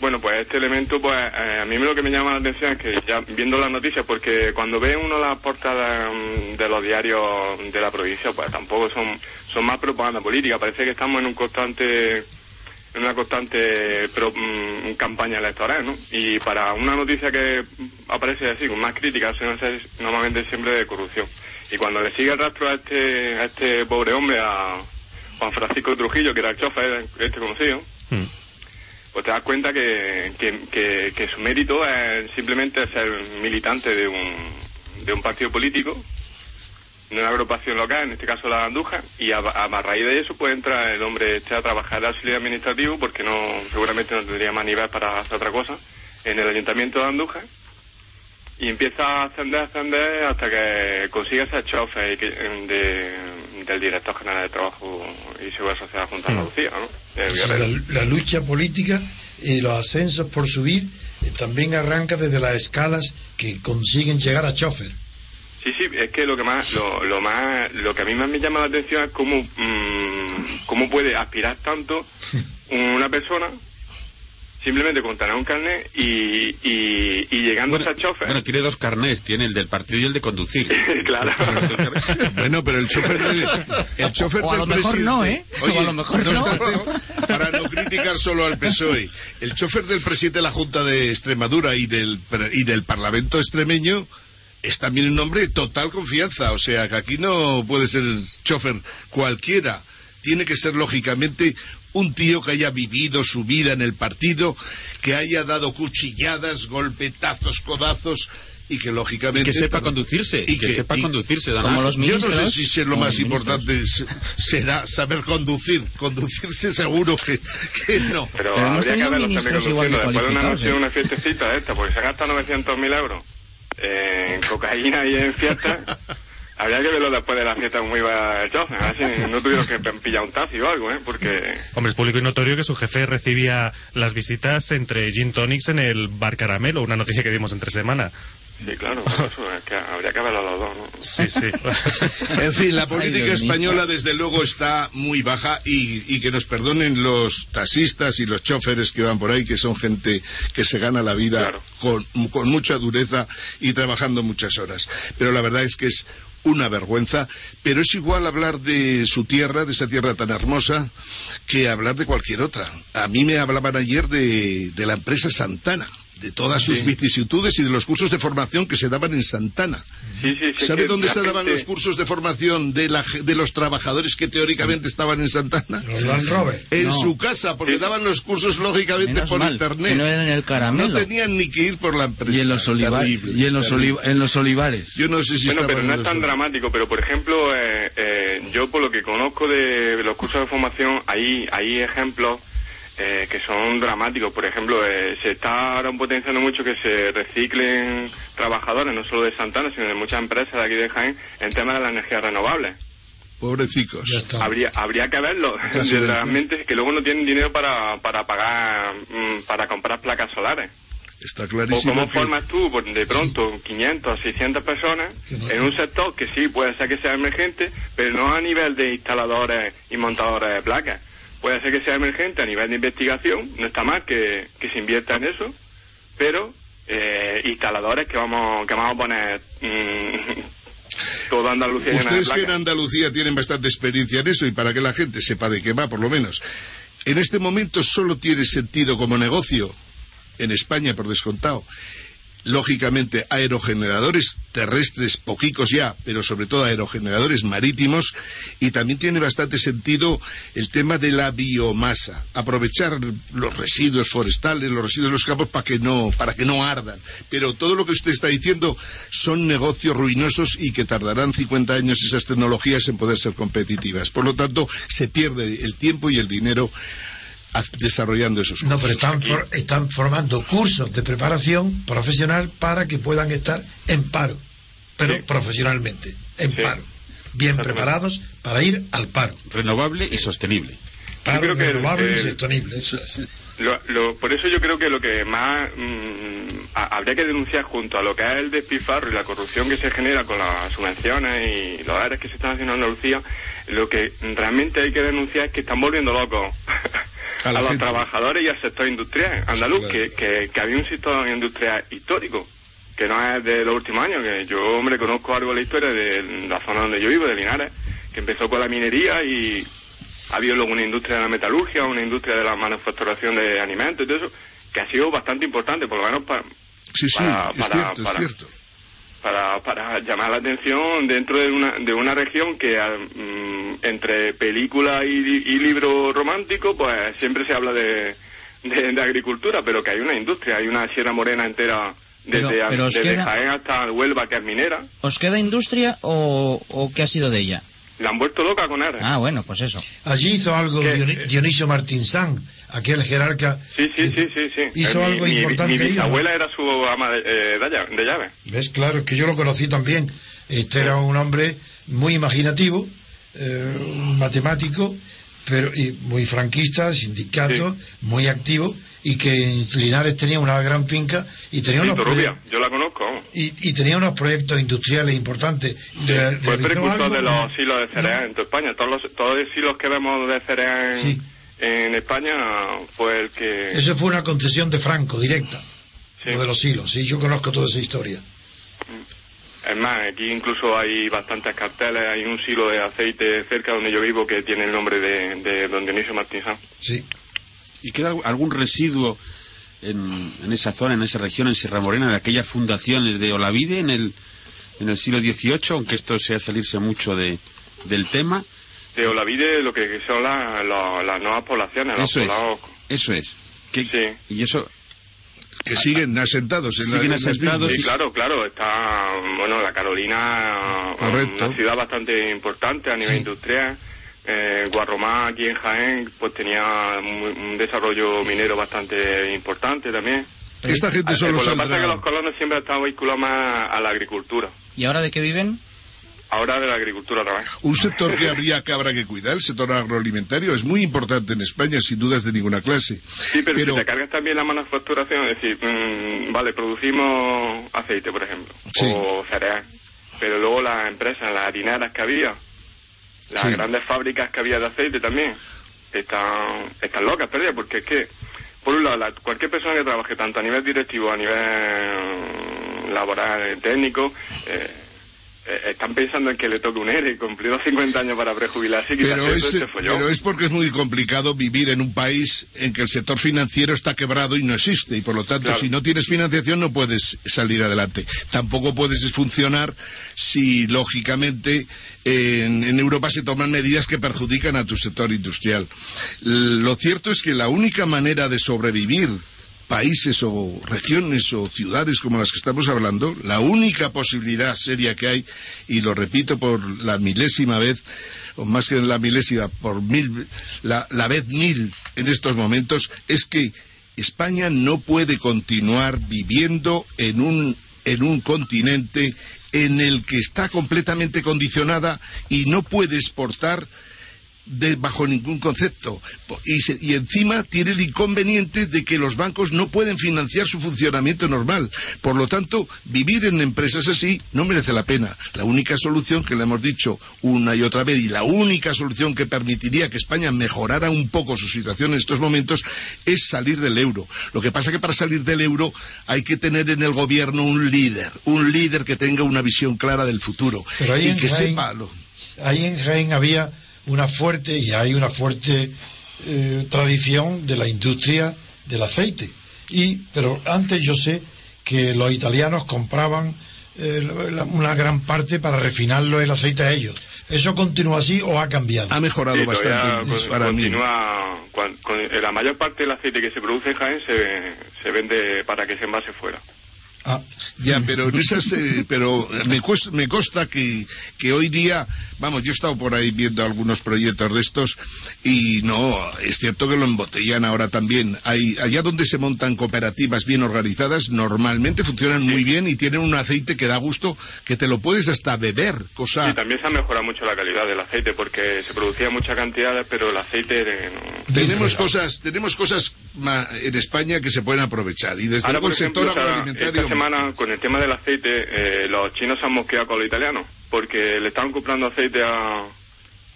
Bueno, pues este elemento, pues eh, a mí lo que me llama la atención es que ya viendo las noticias, porque cuando ve uno las portadas mm, de los diarios de la provincia, pues tampoco son son más propaganda política. Parece que estamos en un constante en una constante pro- mm, campaña electoral, ¿no? Y para una noticia que aparece así con más críticas normalmente siempre de corrupción. Y cuando le sigue el rastro a este a este pobre hombre, a Juan Francisco Trujillo, que era el chofer este conocido, Hmm. Pues te das cuenta que, que, su mérito es simplemente ser militante de un, de un partido político, de una agrupación local, en este caso la Andújar, y a, raíz de eso pues entra el hombre este a trabajar de auxiliar administrativo porque no seguramente no tendría más nivel para hacer otra cosa en el ayuntamiento de Andújar y empieza a ascender, ascender hasta que consigue ser chofer de- del director general de Trabajo y Seguridad Social de la Junta de Andalucía, ¿no? El O sea, Guerrero. la, la lucha política y los ascensos por subir eh, también arranca desde las escalas que consiguen llegar a chofer. Sí, sí, es que lo que más, lo, lo más, lo que a mí más me llama la atención es cómo, mm, cómo puede aspirar tanto una persona simplemente con tener un carnet y, y, y llegando a chofer. Bueno, tiene dos carnés, tiene el del partido y el de conducir. claro. bueno, pero el chofer del, el chofer O a del lo mejor presidente- no, ¿eh? Oye, O a lo mejor no para no criticar solo al PSOE, el chofer del presidente de la Junta de Extremadura y del, pre- y del Parlamento extremeño es también un hombre de total confianza. O sea, que aquí no puede ser chofer cualquiera. Tiene que ser, lógicamente, un tío que haya vivido su vida en el partido, que haya dado cuchilladas, golpetazos, codazos y que lógicamente Que sepa conducirse, que sepa conducirse, Como los yo no sé si es lo más importante se- será saber conducir conducirse seguro que, que no Pero, Pero habría que verlo también conduciendo. Después de una noche, ¿eh? una fiestecita esta, porque se gasta 900.000 euros en cocaína y en fiestas. Habría que verlo después de la fiesta como iba el chofer. A ver si no tuvieron que pillar un taxi o algo, ¿eh? Porque... Hombre, es público y notorio que su jefe recibía las visitas entre gin tonics en el bar Caramelo, una noticia que dimos entre semana. Sí, claro, por eso es que habría que verlo los dos, ¿no? Sí, sí. En fin, la política española desde luego está muy baja y, y que nos perdonen los taxistas y los choferes que van por ahí, que son gente que se gana la vida Claro. con, con mucha dureza y trabajando muchas horas. Pero la verdad es que es una vergüenza, pero es igual hablar de su tierra, de esa tierra tan hermosa, que hablar de cualquier otra. A mí me hablaban ayer de, de la empresa Santana, de todas sus Sí. vicisitudes y de los cursos de formación que se daban en Santana. Sí, sí, sí. ¿Sabe dónde se daban gente- los cursos de formación de, la de los trabajadores que teóricamente estaban en Santana? Los. En No. su casa, porque Sí. daban los cursos lógicamente Menos por mal, internet. no era en el caramelo. No tenían ni que ir por la empresa. Y en los, oliva- Terrible, y en los, oliva- en los olivares. Yo no sé si Bueno, pero no es tan dramático, pero por ejemplo, eh, eh, yo por lo que conozco de los cursos de formación, hay, hay ejemplos eh, que son dramáticos. Por ejemplo, eh, se está ahora potenciando mucho que se reciclen trabajadores, no solo de Santana, sino de muchas empresas de aquí de Jaén, en temas de las energías renovables. Pobrecicos. Habría, habría que verlo, realmente, que luego no tienen dinero para, para pagar, mm, para comprar placas solares. Está ¿O clarísimo. cómo que- formas tú pues, de pronto 500, 600 personas no- en un sector que sí puede ser que sea emergente, pero no a nivel de instaladores y montadores de placas? Puede ser que sea emergente a nivel de investigación, no está mal que, que se invierta en eso, pero eh, instaladores que vamos que vamos a poner mm, toda Andalucía Ustedes que en. Andalucía tienen bastante experiencia en eso y para que la gente sepa de qué va, por lo menos. En este momento solo tiene sentido como negocio, en España por descontado, lógicamente aerogeneradores terrestres, poquicos ya, pero sobre todo aerogeneradores marítimos, y también tiene bastante sentido el tema de la biomasa, aprovechar los residuos forestales, los residuos de los campos para que no, para que no ardan. Pero todo lo que usted está diciendo son negocios ruinosos y que tardarán 50 años esas tecnologías en poder ser competitivas. Por lo tanto, se pierde el tiempo y el dinero desarrollando esos No, pero están, for- están formando cursos de preparación profesional para que puedan estar en paro, pero Sí. profesionalmente, en Sí. paro. Bien preparados para ir al paro. Renovable y sostenible. Paro creo que el- renovable y sostenible. Eso es. Lo- lo- por eso yo creo que lo que más mm, ha- habría que denunciar junto a lo que es el despilfarro y la corrupción que se genera con las subvenciones y los áreas que se están haciendo en Andalucía, lo que realmente hay que denunciar es que están volviendo locos A los trabajadores y al sector industrial andaluz, claro. que, que, que había un sector industrial histórico, que no es de los últimos años, que yo, hombre, conozco algo de la historia de la zona donde yo vivo, de Linares, que empezó con la minería y ha habido luego una industria de la metalurgia, una industria de la manufacturación de alimentos y todo eso, que ha sido bastante importante, por lo menos para, Sí, sí, para- es para- cierto, para- es cierto. Para, para llamar la atención dentro de una, de una región que ah, mm, entre película y, y libro romántico, pues siempre se habla de, de, de agricultura, pero que hay una industria, hay una Sierra Morena entera desde, Pero- desde queda- Jaén hasta Huelva, que es minera. ¿Os queda industria o, o qué ha sido de ella? La han vuelto loca con él. Ah, bueno, pues eso. Allí hizo algo ¿Qué? Dioni- Dionisio Martín San, aquel jerarca. Sí, sí, sí, sí, sí. Hizo Eh, mi- algo mi, importante Mi ¿no? bisabuela era su ama de, eh, de llave. ¿Ves? Claro, es que yo lo conocí también. Este era un hombre muy imaginativo, eh, matemático, pero y muy franquista, sindicato, muy activo, y que en Linares tenía una gran finca y tenía Sí, unos yo la conozco. y, y tenía unos proyectos industriales importantes. Sí, fue el precursor algo- de los silos de cereal en toda España. Todos los, todos los silos que vemos de cereal en, Sí. En España fue el que... Eso fue una concesión de Franco, directa. Lo de los hilos, sí, yo conozco toda esa historia. Es más, aquí incluso hay bastantes carteles, hay un silo de aceite cerca donde yo vivo que tiene el nombre de, de don Dionisio Martín Sanz. Sí. ¿Y queda alg- algún residuo en, en esa zona, en esa región, en Sierra Morena, de aquellas fundaciones de Olavide en el, en el siglo XVIII, aunque esto sea salirse mucho de, del tema? De Olavide lo que son la- la- las nuevas poblaciones, los Eso es. poblados. Eso es. ¿Qué- Y eso... Que siguen asentados en Siguen asentados. Sí, claro, claro, está, bueno, la Carolina, Correcto. una ciudad bastante importante a nivel industrial. Eh, Guarromá, aquí en Jaén, pues tenía un, un desarrollo minero bastante importante también. Esta gente Eh, solo pues Lo que pasa es que los colonos siempre han estado vinculados más a la agricultura. ¿Y ahora de qué viven? Ahora de la agricultura vez. Un sector que habría que habrá que cuidar, el sector agroalimentario, es muy importante en España, sin dudas de ninguna clase. Sí, pero, si te cargas también la manufacturación, es decir, mm, vale, producimos aceite, por ejemplo, o cereal, pero luego las empresas, las harineras que había, las Sí. grandes fábricas que había de aceite también, están, están locas, perdidas, porque es que, por un lado, la- cualquier persona que trabaje tanto a nivel directivo, a nivel laboral, técnico, eh, están pensando en que le toque un ERE, cumplir los 50 años para prejubilarse y Pero es, este pero es porque es muy complicado vivir en un país en que el sector financiero está quebrado y no existe. Y por lo tanto, Claro. si no tienes financiación, no puedes salir adelante. Tampoco puedes funcionar si, lógicamente, en, en Europa se toman medidas que perjudican a tu sector industrial. Lo cierto es que la única manera de sobrevivir países o regiones o ciudades como las que estamos hablando, la única posibilidad seria que hay, y lo repito por la milésima vez, o más que la milésima, por mil, la, la vez mil en estos momentos, es que España no puede continuar viviendo en un, en un continente en el que está completamente condicionada y no puede exportar de- bajo ningún concepto. Y, se- y encima tiene el inconveniente de que los bancos no pueden financiar su funcionamiento normal. Por lo tanto, vivir en empresas así no merece la pena. La única solución que le hemos dicho una y otra vez y la única solución que permitiría que España mejorara un poco su situación en estos momentos es salir del euro. Lo que pasa que para salir del euro hay que tener en el gobierno un líder, un líder que tenga una visión clara del futuro Pero y que Jaén- sepa lo, Ahí en Jaén había una fuerte, y hay una fuerte eh, tradición de la industria del aceite. Y, pero antes yo sé que los italianos compraban eh, la- una gran parte para refinarlo el aceite a ellos. ¿Eso continúa así o ha cambiado? Ha mejorado Sí, todavía con- continúa, cuan- con- la mayor parte del aceite que se produce en Jaén se, se vende para que se envase fuera. Ya, pero en esas, eh, pero me, cues- me consta que, que hoy día, vamos, yo he estado por ahí viendo algunos proyectos de estos y no, es cierto que lo embotellan ahora también. Hay, allá donde se montan cooperativas bien organizadas, normalmente funcionan muy bien y tienen un aceite que da gusto, que te lo puedes hasta beber, cosa... Y también se ha mejorado mucho la calidad del aceite porque se producía muchas cantidades, pero el aceite no- Tenemos cosas, tenemos cosas en España que se pueden aprovechar y desde Ahora, luego el sector ejemplo, agroalimentario... semana con el tema del aceite, eh, los chinos se han mosqueado con los italianos porque le estaban comprando aceite a,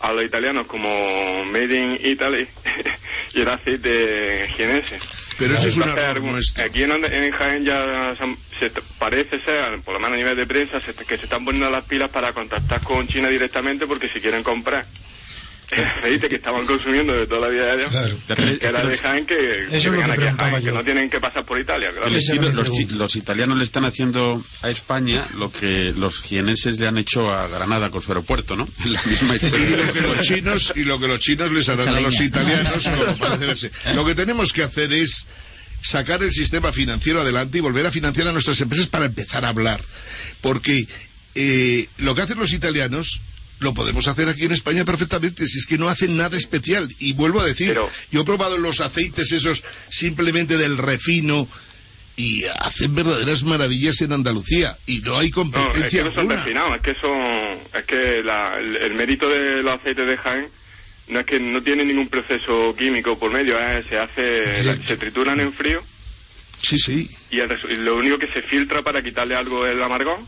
a los italianos como Made in Italy y era aceite jienense. Pero eso es un error nuestro. Aquí en, en Jaén ya se, parece ser, por lo menos a nivel de prensa, se- que se están poniendo las pilas para contactar con China directamente porque si quieren comprar el aceite que estaban consumiendo de toda la vida de ellos, que era de Jaén, que, que Jaén, no tienen que pasar por Italia. claro. Sirve- los, italianos le están haciendo a España lo que los jienenses le han hecho a Granada con su aeropuerto, ¿no? La misma Y historia. lo que los chinos y lo que los chinos les harán a los italianos lo que tenemos que hacer es sacar el sistema financiero adelante y volver a financiar a nuestras empresas para empezar a hablar porque eh, lo que hacen los italianos lo podemos hacer aquí en España perfectamente, si es que no hacen nada especial. Y vuelvo a decir, yo he probado los aceites esos simplemente del refino y hacen verdaderas maravillas en Andalucía y no hay No, es que competencia no son refinados, es que son, es que la- el, el mérito de los aceites de Jaén no es que no tiene ningún proceso químico por medio, ¿eh? se hace, la- se trituran en frío Sí, sí. y, el y lo único que se filtra para quitarle algo el amargón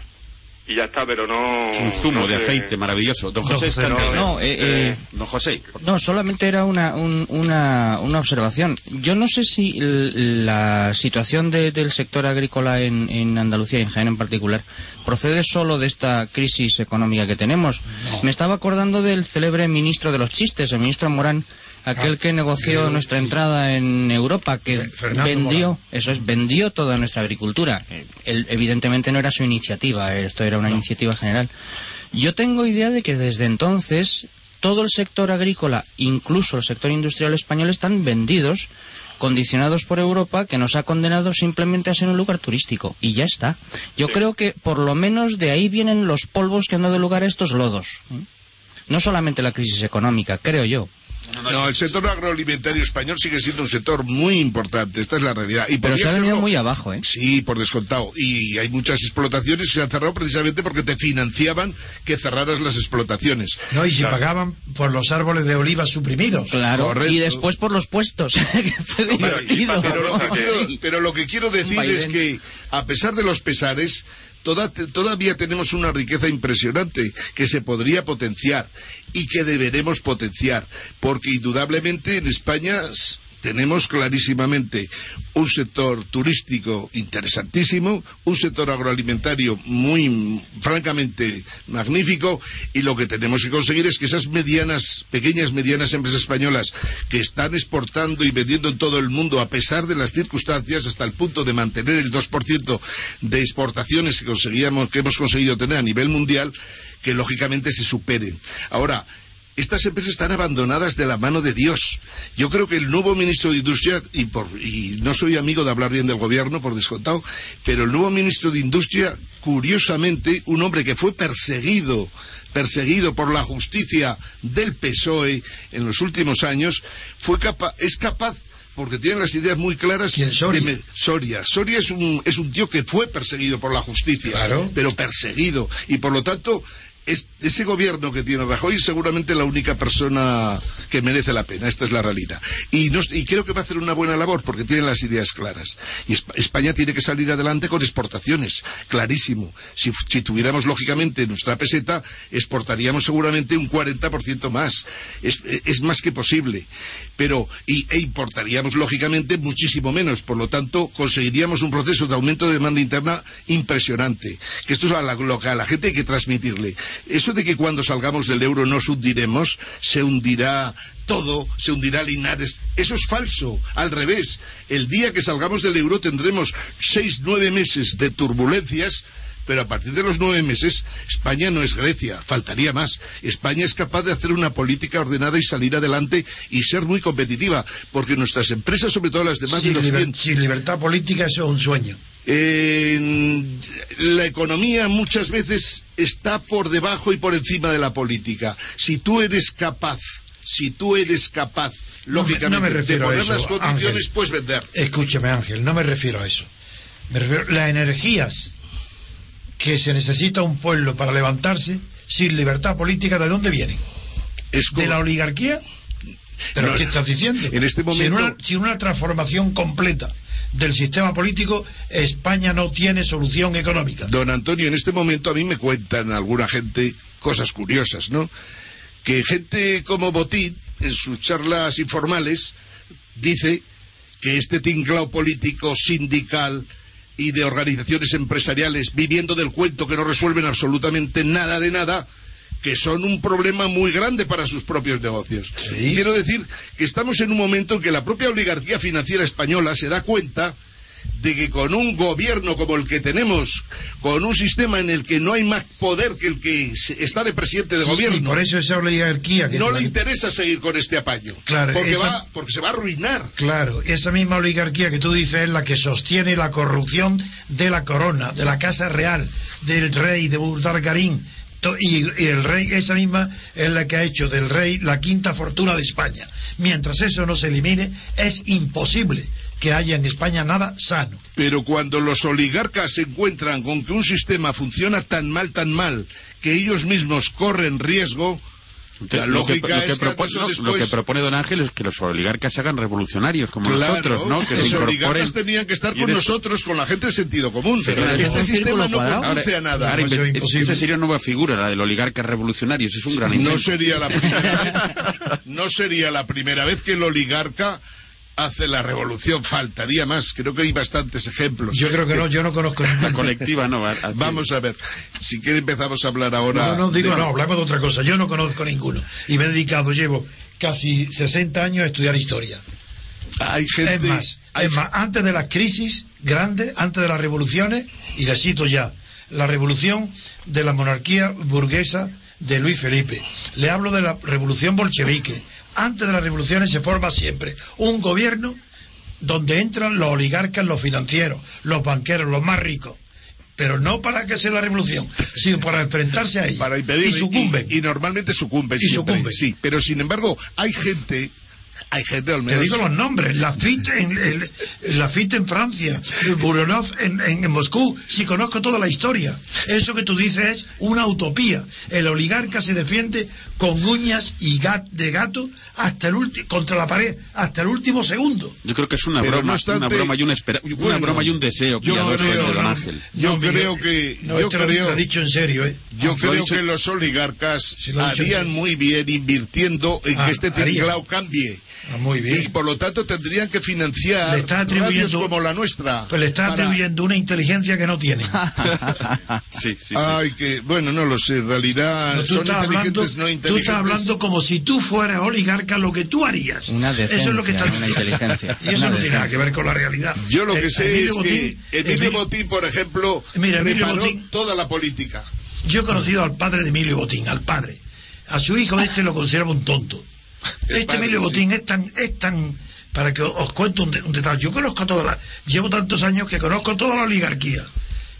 y ya está, pero no... Un zumo no de sé. aceite maravilloso. Don José, José, está no, encargado. no, eh, eh, Don José. No, solamente era una, un- una, una observación. Yo no sé si la situación de- del sector agrícola en, en Andalucía y en Jaén en particular procede solo de esta crisis económica que tenemos. Me estaba acordando del célebre ministro de los chistes, el ministro Morán, aquel que negoció nuestra sí. entrada en Europa, que Fernando vendió, Morán. eso es, vendió toda nuestra agricultura. Él, evidentemente no era su iniciativa, esto era una iniciativa general. Yo tengo idea de que desde entonces todo el sector agrícola, incluso el sector industrial español, están vendidos, condicionados por Europa, que nos ha condenado simplemente a ser un lugar turístico. Y ya está. Yo creo que por lo menos de ahí vienen los polvos que han dado lugar a estos lodos. ¿eh? No solamente la crisis económica, creo yo. No, el sector agroalimentario español sigue siendo un sector muy importante, esta es la realidad. Y Pero se ha venido muy abajo, ¿eh? Sí, por descontado. Y hay muchas explotaciones que se han cerrado precisamente porque te financiaban que cerraras las explotaciones. No, y si pagaban por los árboles de oliva suprimidos. Claro, Correcto. y después por los puestos. que y Pero lo, que quiero, pero lo que quiero decir es que, a pesar de los pesares, toda- todavía tenemos una riqueza impresionante que se podría potenciar y que deberemos potenciar, porque indudablemente en España tenemos clarísimamente un sector turístico interesantísimo, un sector agroalimentario muy francamente magnífico y lo que tenemos que conseguir es que esas medianas, pequeñas medianas empresas españolas que están exportando y vendiendo en todo el mundo a pesar de las circunstancias hasta el punto de mantener el 2% de exportaciones que conseguíamos que hemos conseguido tener a nivel mundial que lógicamente se superen. Ahora, estas empresas están abandonadas de la mano de Dios. Yo creo que el nuevo ministro de Industria, y, por- y no soy amigo de hablar bien del gobierno, por descontado, pero el nuevo ministro de Industria, curiosamente, un hombre que fue perseguido, perseguido por la justicia del PSOE en los últimos años, fue capa- es capaz porque tiene las ideas muy claras. ¿Quién, Soria? me- Soria. Soria es un, es un tío que fue perseguido por la justicia, Claro. pero perseguido. Y por lo tanto, ese gobierno que tiene Rajoy es seguramente la única persona que merece la pena. Esta es la realidad. Y, no- y creo que va a hacer una buena labor porque tiene las ideas claras. Y Esp- España tiene que salir adelante con exportaciones, clarísimo. Si, si tuviéramos lógicamente nuestra peseta, exportaríamos seguramente un 40% más. Es más que posible. Pero, y, e importaríamos lógicamente muchísimo menos. Por lo tanto, conseguiríamos un proceso de aumento de demanda interna impresionante. Que esto es a la- lo que a la gente hay que transmitirle. Eso de que cuando salgamos del euro nos hundiremos, se hundirá todo, se hundirá Linares. Eso es falso, al revés. El día que salgamos del euro tendremos seis, nueve meses de turbulencias, pero a partir de los nueve meses España no es Grecia, faltaría más. España es capaz de hacer una política ordenada y salir adelante y ser muy competitiva, porque nuestras empresas, sobre todo las demás de Sin, los liber- 100, sin libertad política eso es un sueño. eh, la economía muchas veces está por debajo y por encima de la política. Si tú eres capaz, si tú eres capaz, No me- lógicamente, no me de a poner eso, las condiciones, Ángel. puedes vender. Escúchame, Ángel, no me refiero a eso. Me refiero las energías que se necesita un pueblo para levantarse sin libertad política, ¿de dónde vienen? ¿De la oligarquía? ¿Pero No, qué estás diciendo? en este Sin momento- una, sin una transformación completa del sistema político, España no tiene solución económica. Don Antonio, en este momento a mí me cuentan alguna gente cosas curiosas, ¿no? Que gente como Botín, en sus charlas informales, dice que este tinglao político, sindical y de organizaciones empresariales viviendo del cuento que no resuelven absolutamente nada de nada, que son un problema muy grande para sus propios negocios. Quiero decir que estamos en un momento en que la propia oligarquía financiera española se da cuenta de que con un gobierno como el que tenemos, con un sistema en el que no hay más poder que el que está de presidente de Sí, gobierno, y por eso esa oligarquía que no le interesa seguir con este apaño. Claro, porque, esa- va, porque se va a arruinar. Claro, esa misma oligarquía que tú dices es la que sostiene la corrupción de la corona, de la casa real, del rey de Burdargarín. Y el rey, esa misma es la que ha hecho del rey la quinta fortuna de España. Mientras eso no se elimine, es imposible que haya en España nada sano. Pero cuando los oligarcas se encuentran con que un sistema funciona tan mal, tan mal, que ellos mismos corren riesgo, La lo que, lógica lo que propone, antes o no, después- lo que propone don Ángel es que los oligarcas se hagan revolucionarios como Claro, nosotros, ¿no? Que se los incorporen. oligarcas tenían que estar con de- nosotros, con la gente de sentido común. Pero Pero es este un sistema no conduce a nada. Ahora, inve- es- esa sería una nueva figura, la del oligarca revolucionarios. Es un gran No sería la primera vez, no sería la primera vez que el oligarca hace la revolución. Faltaría más. Creo que hay bastantes ejemplos. Yo creo que no, yo no conozco La colectiva no a- Vamos a ver. Si quiere empezamos a hablar ahora. No, no, digo, de- no, hablamos de otra cosa. Yo no conozco ninguno. Y me he dedicado, llevo casi 60 años a estudiar historia. Hay gente. Es más, es más, antes de las crisis grandes, antes de las revoluciones, y les cito ya, la revolución de la monarquía burguesa de Luis Felipe. Le hablo de la revolución bolchevique. Antes de las revoluciones se forma siempre un gobierno donde entran los oligarcas, los financieros, los banqueros, los más ricos. Pero no para que sea la revolución, sino para enfrentarse a ella. para impedir y sucumben. y, y normalmente sucumben Y siempre, sucumben. sí pero sin embargo hay gente hay gente al Te menos digo los nombres, Lafitte en, el- Lafitte en Francia, Buronov en, en- en Moscú, si conozco toda la historia. Eso que tú dices es una utopía. El oligarca se defiende con uñas y gat- de gato hasta el ulti- contra la pared, hasta el último segundo. Yo creo que es una Pero broma, no obstante- una broma y una, espera- una Bueno, broma y un deseo yo piadoso creo- de don no, Ángel. yo No, Miguel, creo que No, yo lo- creo lo ha dicho en serio, ¿eh? yo Lo creo dicho- que los oligarcas lo harían muy bien invirtiendo en Ah, que este tinglao cambie Ah, muy bien. y por lo tanto tendrían que financiar Le está radios atribuyendo- como la nuestra Pues le está para- atribuyendo una inteligencia que no tiene. Sí, sí, sí. Ay, que, bueno, no lo sé, en realidad No, tú, son estás hablando, inteligentes, no tú inteligentes. estás hablando como si tú fueras oligarca, lo que tú harías. Una Eso es lo que está una inteligencia. Y eso Una no tiene nada que ver con la realidad. Yo lo que Eh, sé Emilio es Botín- que Emilio Emilio- Botín, por ejemplo, Mira, preparó Botín- toda la política. Yo he conocido al padre de Emilio Botín, al padre. A su hijo este lo consideraba un tonto. Este Emilio sí. Botín es tan, es tan, para que os cuento un, de- un detalle. Yo conozco toda la, llevo tantos años que conozco toda la oligarquía.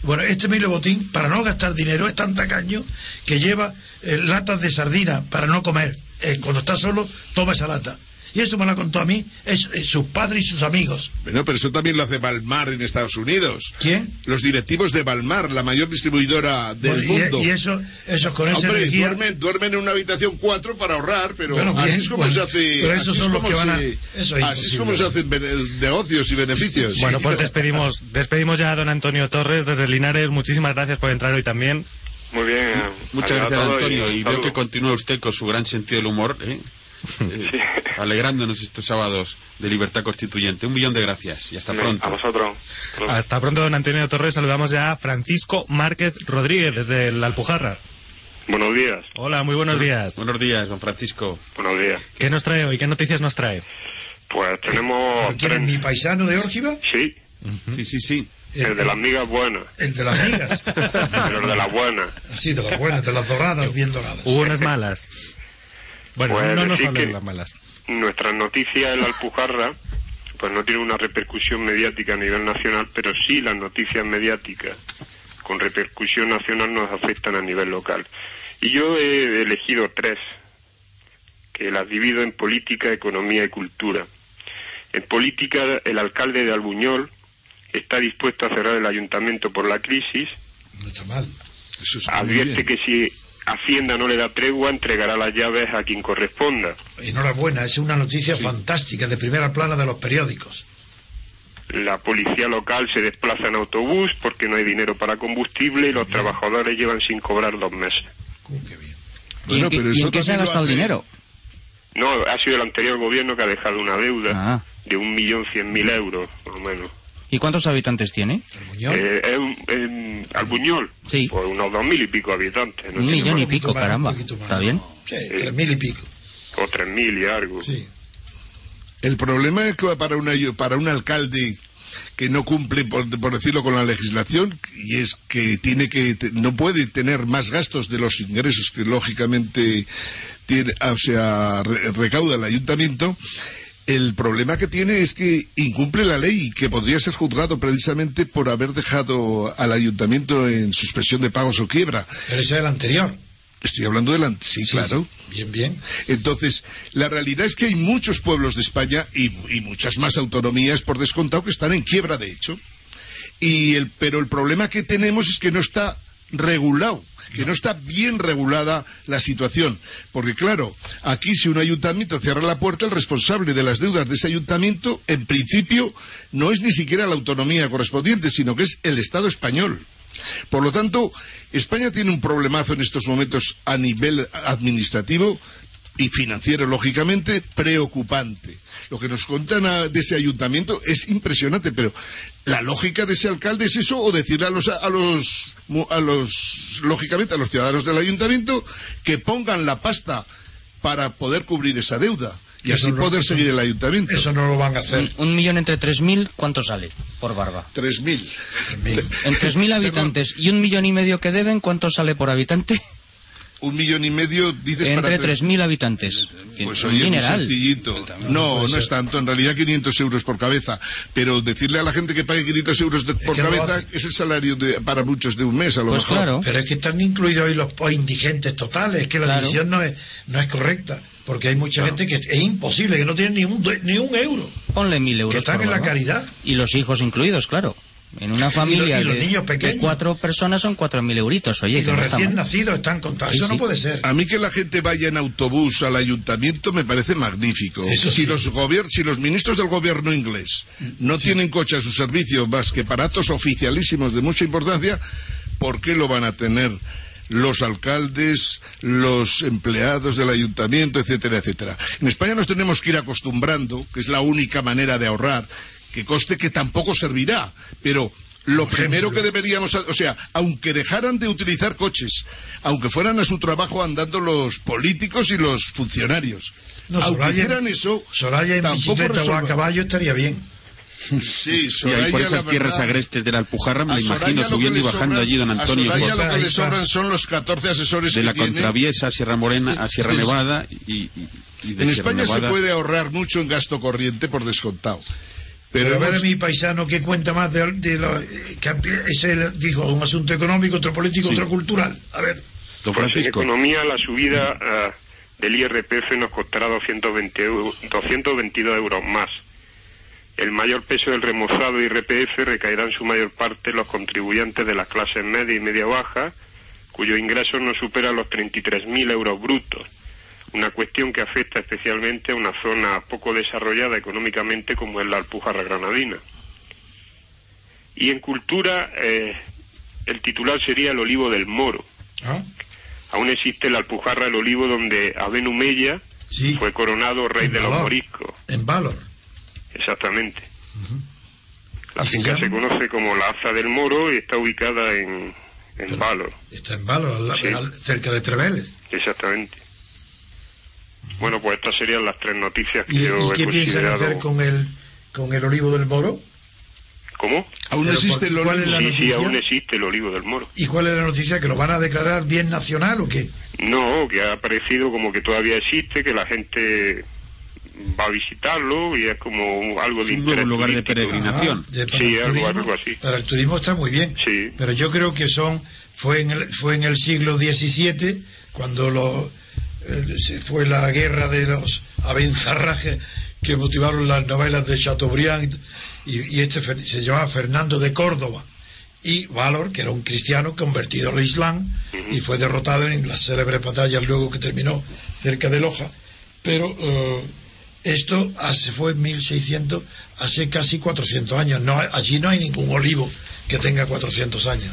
Bueno, este Emilio Botín, para no gastar dinero, es tan tacaño que lleva eh, latas de sardina para no comer. Eh, cuando está solo, toma esa lata. Y eso me lo contó a mí, es, es sus padres y sus amigos. Bueno, pero eso también lo hace Balmar en Estados Unidos. ¿Quién? Los directivos de Balmar, la mayor distribuidora del Bueno, y- mundo. y, eso, eso con esa Hombre, energía. duermen, duermen en una habitación cuatro para ahorrar, pero Bueno, así bien, es como bueno, se hace. pero esos así es son los como que van a- se- eso es así es como se hacen negocios y beneficios. Bueno, pues despedimos, despedimos ya a don Antonio Torres desde Linares. Muchísimas gracias por entrar hoy también. Muy bien. eh, Muchas a gracias, Antonio. Y veo que continúa usted con su gran sentido del humor, ¿eh? Eh, alegrándonos estos sábados de libertad constituyente. Un millón de gracias y hasta pronto. A vosotros. Hasta pronto, don Antonio Torres. Saludamos ya a Francisco Márquez Rodríguez desde la Alpujarra. Buenos días. Hola, muy buenos días. Buenos días, don Francisco. Buenos días. ¿Qué nos trae hoy? ¿Qué noticias nos trae? Pues tenemos... ¿Quién es mi paisano de Órgiva? Sí, Sí, sí, sí. el de las migas buenas. El de las migas. Pero el de las buenas. Sí, de las buenas, de las doradas, bien doradas. Hubo unas malas. Bueno, Pues no nos hablen las malas. Nuestras noticias en la Alpujarra pues no tienen una repercusión mediática a nivel nacional, pero sí las noticias mediáticas con repercusión nacional nos afectan a nivel local. Y yo he elegido tres, que las divido en política, economía y cultura. En política, el alcalde de Albuñol está dispuesto a cerrar el ayuntamiento por la crisis, No está mal. Eso está muy advierte bien. que si Hacienda no le da tregua, entregará las llaves a quien corresponda. Enhorabuena, es una noticia fantástica de primera plana de los periódicos. La policía local se desplaza en autobús porque no hay dinero para combustible y los trabajadores llevan sin cobrar dos meses. Uh, qué bien. ¿Y en qué, pero y eso en qué se ha gastado el dinero? No, ha sido el anterior gobierno que ha dejado una deuda Ah. de un millón cien mil euros, por lo menos. ¿Y cuántos habitantes tiene? Albuñol. Eh, en Albuñol, Sí. pues unos dos mil y pico habitantes, no Un millón y pico, más, caramba. ¿Está bien? Sí, tres mil y pico. o tres mil y algo. Sí. El problema es que para, una, para un alcalde que no cumple, por, por decirlo, con la legislación, y es que tiene que te- no puede tener más gastos de los ingresos que lógicamente tiene, o sea, re- recauda el ayuntamiento. El problema que tiene es que incumple la ley y que podría ser juzgado precisamente por haber dejado al ayuntamiento en suspensión de pagos o quiebra. Pero ese es el anterior. Estoy hablando del... an- Sí, claro. Bien, bien. Entonces, la realidad es que hay muchos pueblos de España y, y muchas más autonomías por descontado que están en quiebra, de hecho. Y el, pero el problema que tenemos es que no está regulado. Que no está bien regulada la situación. Porque claro, aquí si un ayuntamiento cierra la puerta, el responsable de las deudas de ese ayuntamiento, en principio, no es ni siquiera la autonomía correspondiente, sino que es el Estado español. Por lo tanto, España tiene un problemazo en estos momentos a nivel administrativo y financiero, lógicamente, preocupante. Lo que nos cuentan a- de ese ayuntamiento es impresionante, pero la lógica de ese alcalde es eso, o decirle a los, a los, mu- a los, lógicamente, a los ciudadanos del ayuntamiento que pongan la pasta para poder cubrir esa deuda y Eso así no- poder seguir el ayuntamiento. Eso no lo van a hacer. Un, un millón entre 3.000, ¿cuánto sale por barba? 3.000. En 3.000 habitantes y un millón y medio que deben, ¿cuánto sale por habitante? Un millón y medio, dices Entre para... tres- 3.000 habitantes. Pues oye, sencillito. No, no es tanto. En realidad 500 euros por cabeza. Pero decirle a la gente que pague 500 euros de- por que cabeza es el salario de- para muchos de un mes, a lo Pues mejor. claro. Pero es que están incluidos hoy los indigentes totales, es que la Claro. división no es, no es correcta, porque hay mucha gente que es imposible, que no tiene ni un, ni un euro, Ponle 1.000 euros que están por en la caridad. Y los hijos incluidos, claro. En una familia y los de, niños de pequeños. cuatro personas son 4.000 euritos. Oye, y los recién nacidos están contados. Sí, Eso no puede ser. A mí que la gente vaya en autobús al ayuntamiento me parece magnífico. Eso si, sí. los gobier- si los ministros del gobierno inglés no tienen coche a su servicio más que para actos oficialísimos de mucha importancia, ¿por qué lo van a tener los alcaldes, los empleados del ayuntamiento, etcétera, etcétera? En España nos tenemos que ir acostumbrando, que es la única manera de ahorrar, que coste que tampoco servirá, pero lo primero que deberíamos, o sea, aunque dejaran de utilizar coches, aunque fueran a su trabajo andando los políticos y los funcionarios, No, aunque Soraya- hicieran eso, Soraya en tampoco bicicleta o a caballo estaría bien. Sí, Sí, ahí Soraya, por esas tierras verdad, agrestes de la Alpujarra me Soraya imagino subiendo y bajando sobran- allí don Antonio A Soraya por- lo que Ahí le está. sobran son los 14 asesores de que la tiene. Contraviesa a Sierra Morena a Sierra Nevada y, y- y de En Sierra España se puede ahorrar mucho en gasto corriente por descontado. Pero, Pero a ver mi paisano que cuenta más de, de lo, que ese dijo un asunto económico, otro político, Sí. otro cultural. A ver, Don Pues en Francisco. economía la subida ah, del IRPF nos costará 220 eu- 222 euros más. El mayor peso del remozado IRPF recaerá en su mayor parte en los contribuyentes de las clases media y media baja, cuyos ingresos no superan los 33.000 euros brutos. Una cuestión que afecta especialmente a una zona poco desarrollada económicamente como es la Alpujarra Granadina. Y en cultura, eh, el titular sería El Olivo del Moro. ¿ah? Aún existe la Alpujarra del Olivo donde Abenu Mella Sí. fue coronado rey En de los moriscos. en Valor. Exactamente. La ¿Y se finca se, conoce como la Aza del Moro y está ubicada en, en Valor. Está en Valor, al- Sí. al- cerca de Treveles. Exactamente. Bueno, pues estas serían las tres noticias que ¿Y, yo y he qué piensan hacer con el, con el olivo del moro? ¿Cómo? Aún Pero existe el ¿cuál es olivo. Sí, sí, noticia? aún existe el olivo del Moro. ¿Y cuál es la noticia? ¿Que lo van a declarar bien nacional o qué? No, que ha parecido como que todavía existe, que la gente va a visitarlo y es como un- algo Es de un interés lugar de peregrinación. Ah, de- Sí, el algo- turismo- algo así. Para el turismo está muy bien. Sí. Pero yo creo que son fue en el, fue en el siglo XVII cuando lo, se fue la guerra de los avenzarrajes que motivaron las novelas de Chateaubriand y, y este se llamaba Fernando de Córdoba y Valor, que era un cristiano convertido al Islam y fue derrotado en las célebres batallas luego que terminó cerca de Loja. Pero eh, esto fue en 1600, hace casi 400 años. No, allí no hay ningún olivo que tenga 400 años,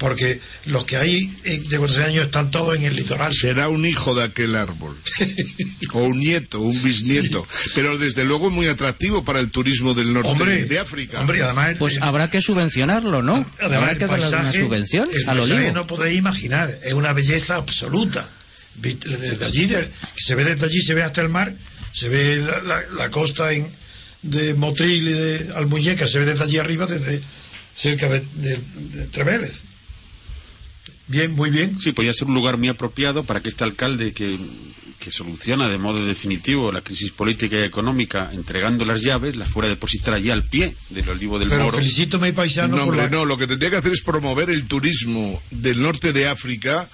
porque los que hay eh, de 400 años están todos en el litoral. Será un hijo de aquel árbol. o un nieto, un bisnieto. Pero desde luego muy atractivo para el turismo del norte Hombre, de África. hombre, además, Pues el- habrá que subvencionarlo, ¿no? además Habrá que darle paisaje, subvención el al olivo. no podéis imaginar, es una belleza absoluta. Desde allí, de- se ve desde allí, se ve hasta el mar, se ve la, la- la costa en, de Motril y de Almuñeca, se ve desde allí arriba, desde cerca de, de- de Treveles. Bien, muy bien. Sí, podría ser un lugar muy apropiado para que este alcalde que, que soluciona de modo definitivo la crisis política y económica entregando las llaves, las fuera a depositar allí al pie del olivo del Pero Moro. felicito a mi paisano No, por hombre, la- no, lo que tendría que hacer es promover el turismo del norte de África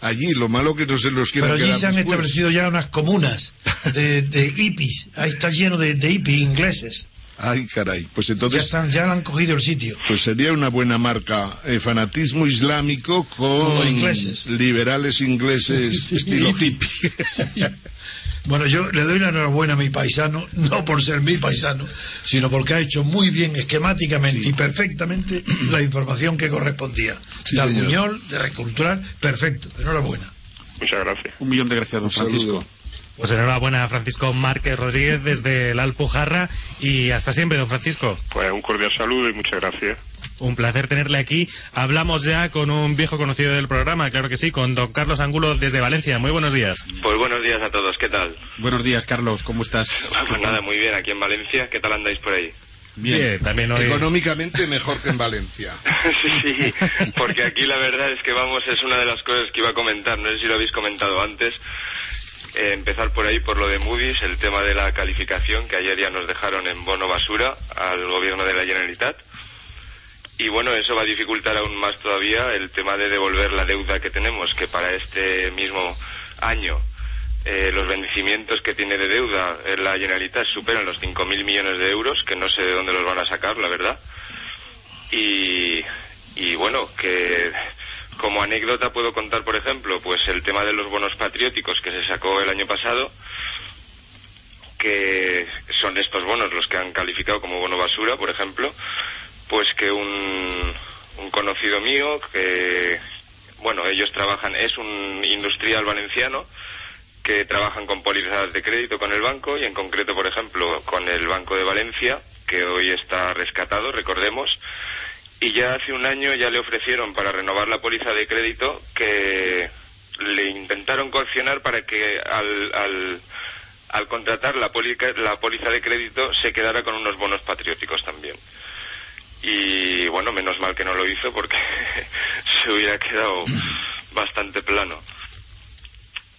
allí. Lo malo que no se los quieren Pero allí se han después. establecido ya unas comunas de, de hippies. Ahí está lleno de, de hippies ingleses. Ay, caray. Pues Ya, entonces, están, ya le han cogido el sitio. pues sería una buena marca. eh, fanatismo islámico con Como ingleses. liberales ingleses estilo hippie. Bueno, yo le doy la enhorabuena a mi paisano, no por ser mi paisano, sino porque ha hecho muy bien, esquemáticamente y perfectamente la información que correspondía. Sí, de señor. Albuñol, de Recultural, perfecto. Enhorabuena. Muchas gracias. Un millón de gracias, don Francisco. Pues enhorabuena, Francisco Márquez Rodríguez desde la Alpujarra y hasta siempre, don Francisco. Pues un cordial saludo y muchas gracias. Un placer tenerle aquí. Hablamos ya con un viejo conocido del programa, claro que sí, con don Carlos Angulo desde Valencia. Muy buenos días. Pues buenos días a todos, ¿qué tal? Buenos días, Carlos, ¿cómo estás? Pues nada, muy bien aquí en Valencia, ¿qué tal andáis por ahí? Bien, también hoy... Económicamente mejor que en Valencia. sí, porque aquí la verdad es que vamos, es una de las cosas que iba a comentar, no sé si lo habéis comentado antes, Eh, empezar por ahí por lo de Moody's, el tema de la calificación que ayer ya nos dejaron en bono basura al gobierno de la Generalitat. Y bueno, eso va a dificultar aún más todavía el tema de devolver la deuda que tenemos, que para este mismo año eh, los vencimientos que tiene de deuda en la Generalitat superan los 5.000 millones de euros, que no sé de dónde los van a sacar, la verdad. Y, y bueno, que como anécdota puedo contar, por ejemplo, pues el tema de los bonos patrióticos que se sacó el año pasado, que son estos bonos los que han calificado como bono basura, por ejemplo, pues que un, un conocido mío, que, bueno, ellos trabajan, es un industrial valenciano, que trabajan con pólizas de crédito con el banco y en concreto, por ejemplo, con el Banco de Valencia, que hoy está rescatado, recordemos, y ya hace un año ya le ofrecieron para renovar la póliza de crédito que le intentaron coaccionar para que al, al, contratar la, pólica- la póliza de crédito se quedara con unos bonos patrióticos también. Y bueno, menos mal que no lo hizo porque se hubiera quedado bastante plano.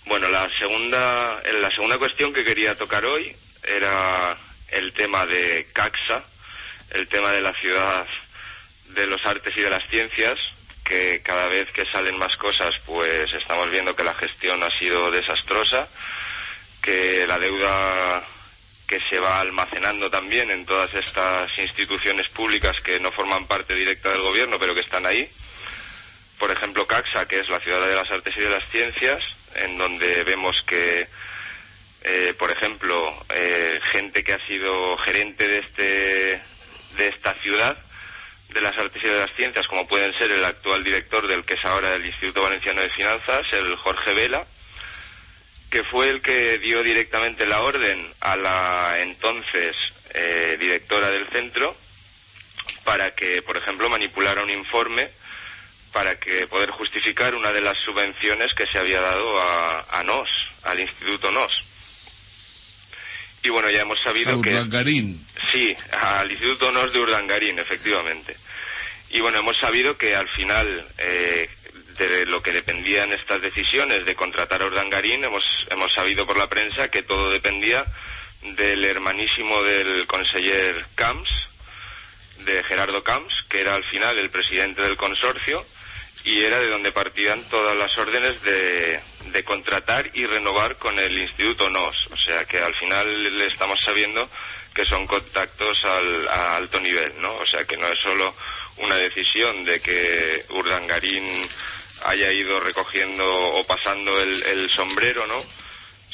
Bueno, la segunda, la segunda cuestión que quería tocar hoy era el tema de Caxa, el tema de la ciudad de los artes y de las ciencias, que cada vez que salen más cosas, pues estamos viendo que la gestión ha sido desastrosa, que la deuda que se va almacenando también en todas estas instituciones públicas que no forman parte directa del gobierno, pero que están ahí. Por ejemplo, Caxa, que es la ciudad de las artes y de las ciencias, en donde vemos que, eh, por ejemplo, eh, gente que ha sido gerente de, este, de esta ciudad, de las artes y de las ciencias, como pueden ser el actual director del que es ahora el Instituto Valenciano de Finanzas, el Jorge Vela, que fue el que dio directamente la orden a la entonces eh, directora del centro para que, por ejemplo, manipulara un informe para que poder justificar una de las subvenciones que se había dado a, a NOS, al Instituto NOS. Y bueno, ya hemos sabido que... Urdangarín. Sí, al Instituto NOS de Urdangarín, efectivamente. Y bueno, hemos sabido que al final eh, de lo que dependían estas decisiones de contratar a Urdangarín, hemos, hemos sabido por la prensa que todo dependía del hermanísimo del conseller Camps, de Gerardo Camps, que era al final el presidente del consorcio y era de donde partían todas las órdenes de, de contratar y renovar con el Instituto NOS. O sea que al final le estamos sabiendo que son contactos al, a alto nivel, ¿no? O sea que no es solo una decisión de que Urdangarín haya ido recogiendo o pasando el, el sombrero, ¿no?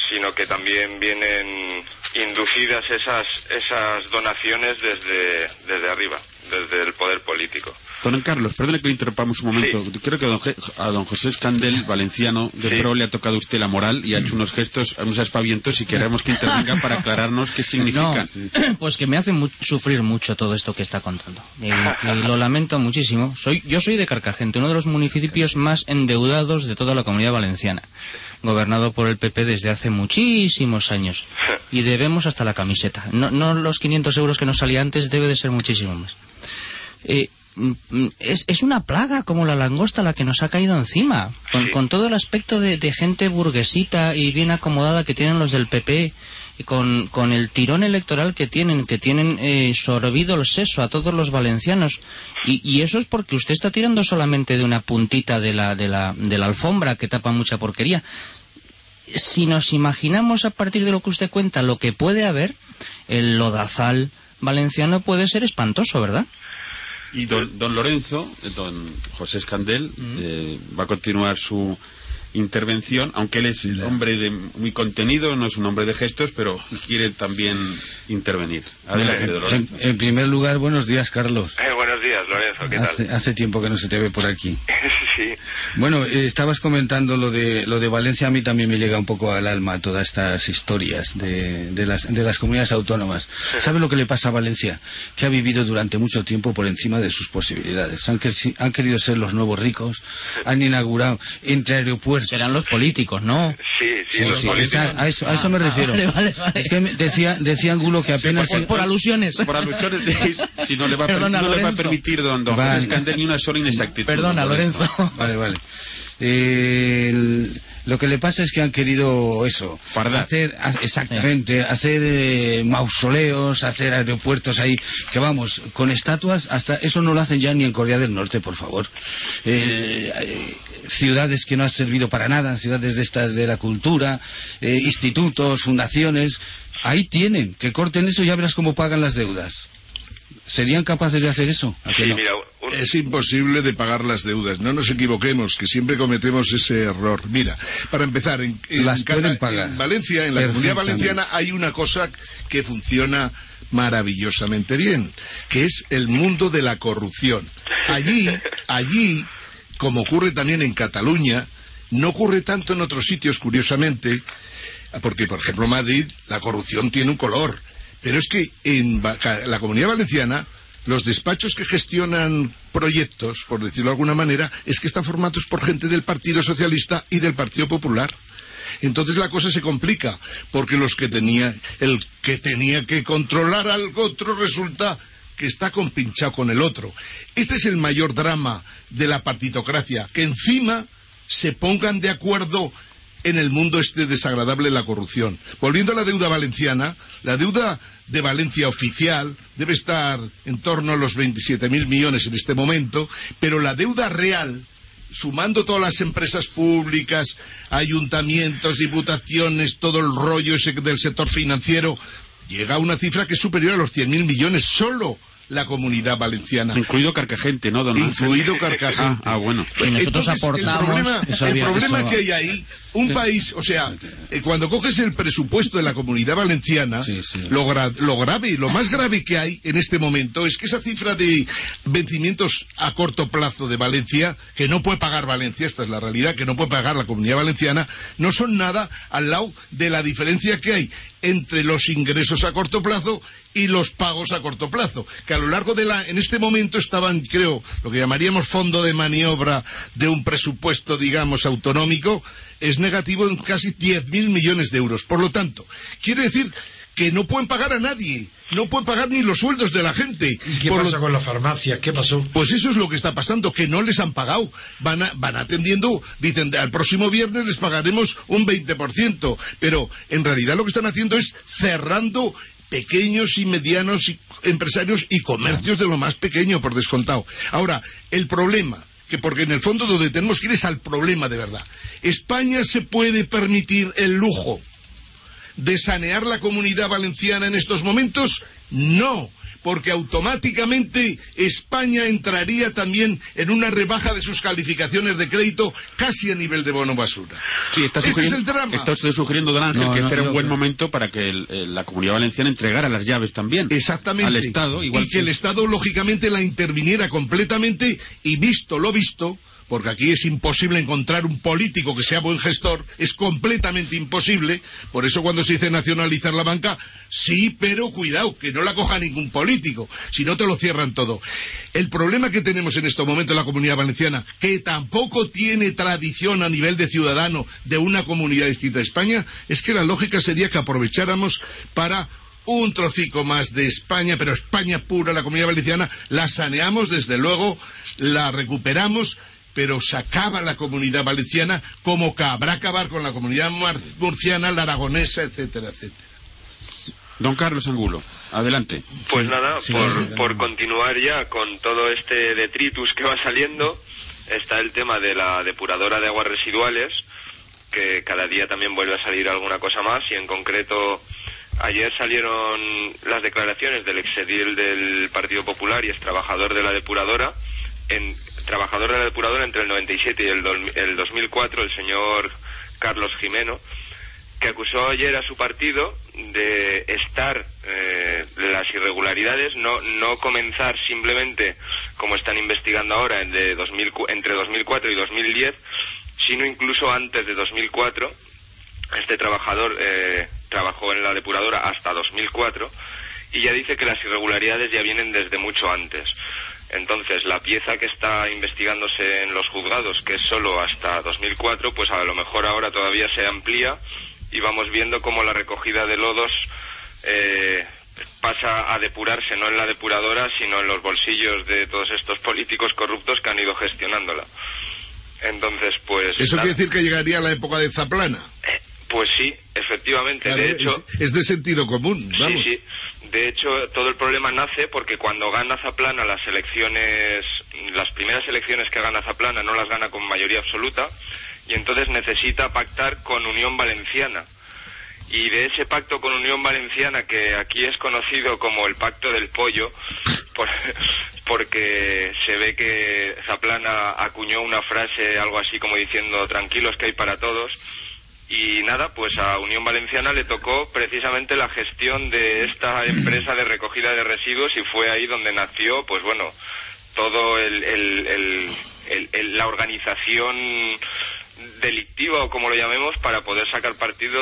Sino que también vienen inducidas esas, esas donaciones desde, desde arriba, desde el poder político. Don Carlos, perdone que le interrumpamos un momento. Creo que a don, Je- a don José Escandel, valenciano de Pro, le ha tocado a usted la moral y ha hecho unos gestos, unos aspavientos y queremos que intervenga para aclararnos qué significa. No, pues que me hace mu- sufrir mucho todo esto que está contando. Y, lo lamento muchísimo. Soy, yo soy de Carcagente, uno de los municipios más endeudados de toda la comunidad valenciana, gobernado por el PP desde hace muchísimos años. Y debemos hasta la camiseta. No, no los 500 euros que nos salía antes, debe de ser muchísimo más. Eh, es, es una plaga como la langosta la que nos ha caído encima, con, con todo el aspecto de, de gente burguesita y bien acomodada que tienen los del PP, y con, con el tirón electoral que tienen, que tienen eh, sorbido el seso a todos los valencianos. Y, y eso es porque usted está tirando solamente de una puntita de la, de la, de la alfombra que tapa mucha porquería. Si nos imaginamos a partir de lo que usted cuenta lo que puede haber, el lodazal, valenciano puede ser espantoso, ¿verdad? Y don, don Lorenzo, don José Escandel, eh, va a continuar su intervención, aunque él es hombre de, muy contenido, no es un hombre de gestos, pero quiere también intervenir. Adelante, En, primer lugar, buenos días, Carlos. Eh, buenos días, Lorenzo, ¿qué tal? Hace, hace tiempo que no se te ve por aquí. sí. Bueno, eh, estabas comentando lo de lo de Valencia. A mí también me llega un poco al alma todas estas historias de, de las, de las comunidades autónomas. ¿Sabe lo que le pasa a Valencia? Que ha vivido durante mucho tiempo por encima de sus posibilidades. Han, que- han querido ser los nuevos ricos. Han inaugurado entre aeropuertos. Serán los políticos, ¿no? Sí, sí, Sí, los sí, políticos. esa- a, eso, a eso me Ah, refiero. vale, vale, vale. Es que me- decía, decía Angulo que apenas... por, por alusiones. Por alusiones, de- si no le va, a, Perdona, no le va a permitir don, don Vale. Ni una sola inexactitud. Perdona, don Lorenzo. Vale, vale. Eh, el- lo que le pasa es que han querido eso. Fardar. Hacer, a- exactamente, hacer eh, mausoleos, hacer aeropuertos ahí, que vamos, con estatuas, hasta eso no lo hacen ya ni en Corea del Norte, por favor. Eh, eh, ciudades que no han servido para nada, ciudades de estas de la cultura, eh, institutos, fundaciones, ahí tienen, que corten eso y ya verás cómo pagan las deudas. ¿Serían capaces de hacer eso? ¿A que Sí, no? mira, un- Es imposible de pagar las deudas. No nos equivoquemos, que siempre cometemos ese error. Mira, para empezar, en, en Las pagar. en Valencia, en la comunidad valenciana, hay una cosa que funciona maravillosamente bien, que es el mundo de la corrupción. Allí, allí, como ocurre también en Cataluña, no ocurre tanto en otros sitios, curiosamente, porque, por ejemplo, en Madrid, la corrupción tiene un color. Pero es que en la comunidad valenciana, los despachos que gestionan proyectos, por decirlo de alguna manera, es que están formados por gente del Partido Socialista y del Partido Popular. Entonces la cosa se complica, porque los que tenía, el que tenía que controlar al otro resulta que está compinchado con el otro. Este es el mayor drama de la partitocracia, que encima se pongan de acuerdo en el mundo este desagradable de la corrupción. Volviendo a la deuda valenciana, la deuda de Valencia oficial debe estar en torno a los 27.000 millones en este momento, pero la deuda real, sumando todas las empresas públicas, ayuntamientos, diputaciones, todo el rollo ese del sector financiero, llega a una cifra que es superior a los 100.000 millones solo la comunidad valenciana. Incluido Carcagente, ¿no, don? Incluido Carcagente. Ah, ah, bueno. Y nosotros Entonces, aportamos- El problema, Eso el problema eso- que hay ahí, un país, o sea, eh, cuando coges el presupuesto de la comunidad valenciana, Sí, sí. Lo, gra- lo grave, lo más grave que hay en este momento es que esa cifra de vencimientos a corto plazo de Valencia, que no puede pagar Valencia, esta es la realidad, que no puede pagar la comunidad valenciana, no son nada al lado de la diferencia que hay entre los ingresos a corto plazo y los pagos a corto plazo, que a lo largo de la, en este momento estaban, creo, lo que llamaríamos fondo de maniobra de un presupuesto, digamos, autonómico, es negativo en casi 10.000 millones de euros. Por lo tanto, quiere decir que no pueden pagar a nadie, no pueden pagar ni los sueldos de la gente. ¿Y qué Por lo- pasa con las farmacias? ¿Qué pasó? pues eso es lo que está pasando, que no les han pagado. Van, a- van atendiendo, dicen, al próximo viernes les pagaremos un 20%, pero en realidad lo que están haciendo es cerrando pequeños y medianos y- empresarios y comercios de lo más pequeño, por descontado. Ahora, el problema, que porque en el fondo donde tenemos que ir es al problema de verdad. España se puede permitir el lujo de sanear la comunidad valenciana en estos momentos? No, porque automáticamente España entraría también en una rebaja de sus calificaciones de crédito casi a nivel de bono basura. Sí, está Este es sugiriendo, el drama. está usted sugiriendo, don Ángel, No, que no, este era un buen momento para que el- el- la comunidad valenciana entregara las llaves también. Exactamente. Al Estado, igual y que el Estado, lógicamente, la interviniera completamente y visto lo visto, porque aquí es imposible encontrar un político que sea buen gestor, es completamente imposible. Por eso cuando se dice nacionalizar la banca, sí, pero cuidado, que no la coja ningún político, si no te lo cierran todo. El problema que tenemos en este momento en la comunidad valenciana, que tampoco tiene tradición a nivel de ciudadano de una comunidad distinta a España, es que la lógica sería que aprovecháramos para un trocico más de España, pero España pura, la comunidad valenciana, la saneamos, desde luego, la recuperamos, pero se acaba la comunidad valenciana como que habrá acabar con la comunidad mar- murciana, la aragonesa, etcétera, etcétera. Don Carlos Angulo, adelante. Pues nada, sí, por, sí. por continuar ya con todo este detritus que va saliendo, está el tema de la depuradora de aguas residuales, que cada día también vuelve a salir alguna cosa más, y en concreto ayer salieron las declaraciones del exedil del Partido Popular y es trabajador de la depuradora, en, trabajador de la depuradora entre el 97 y el, dol- el 2004, el señor Carlos Jimeno, que acusó ayer a su partido de estar eh, las irregularidades, no, no comenzar simplemente como están investigando ahora de 2000 cu- entre 2004 y 2010, sino incluso antes de 2004. Este trabajador eh, trabajó en la depuradora hasta 2004 y ya dice que las irregularidades ya vienen desde mucho antes. Entonces, la pieza que está investigándose en los juzgados, que es solo hasta 2004, pues a lo mejor ahora todavía se amplía y vamos viendo cómo la recogida de lodos eh, pasa a depurarse no en la depuradora, sino en los bolsillos de todos estos políticos corruptos que han ido gestionándola. Entonces, pues... Eso quiere decir que llegaría a la época de Zaplana. Pues sí, efectivamente. Claro, de hecho, es, es de sentido común, vamos. Sí, sí. De hecho, todo el problema nace porque cuando gana Zaplana las elecciones, las primeras elecciones que gana Zaplana no las gana con mayoría absoluta y entonces necesita pactar con Unión Valenciana. Y de ese pacto con Unión Valenciana, que aquí es conocido como el pacto del pollo, por- porque se ve que Zaplana acuñó una frase, algo así como diciendo tranquilos que hay para todos, y nada, pues a Unión Valenciana le tocó precisamente la gestión de esta empresa de recogida de residuos y fue ahí donde nació, pues bueno, todo el, el- el- el- la organización delictiva o como lo llamemos para poder sacar partido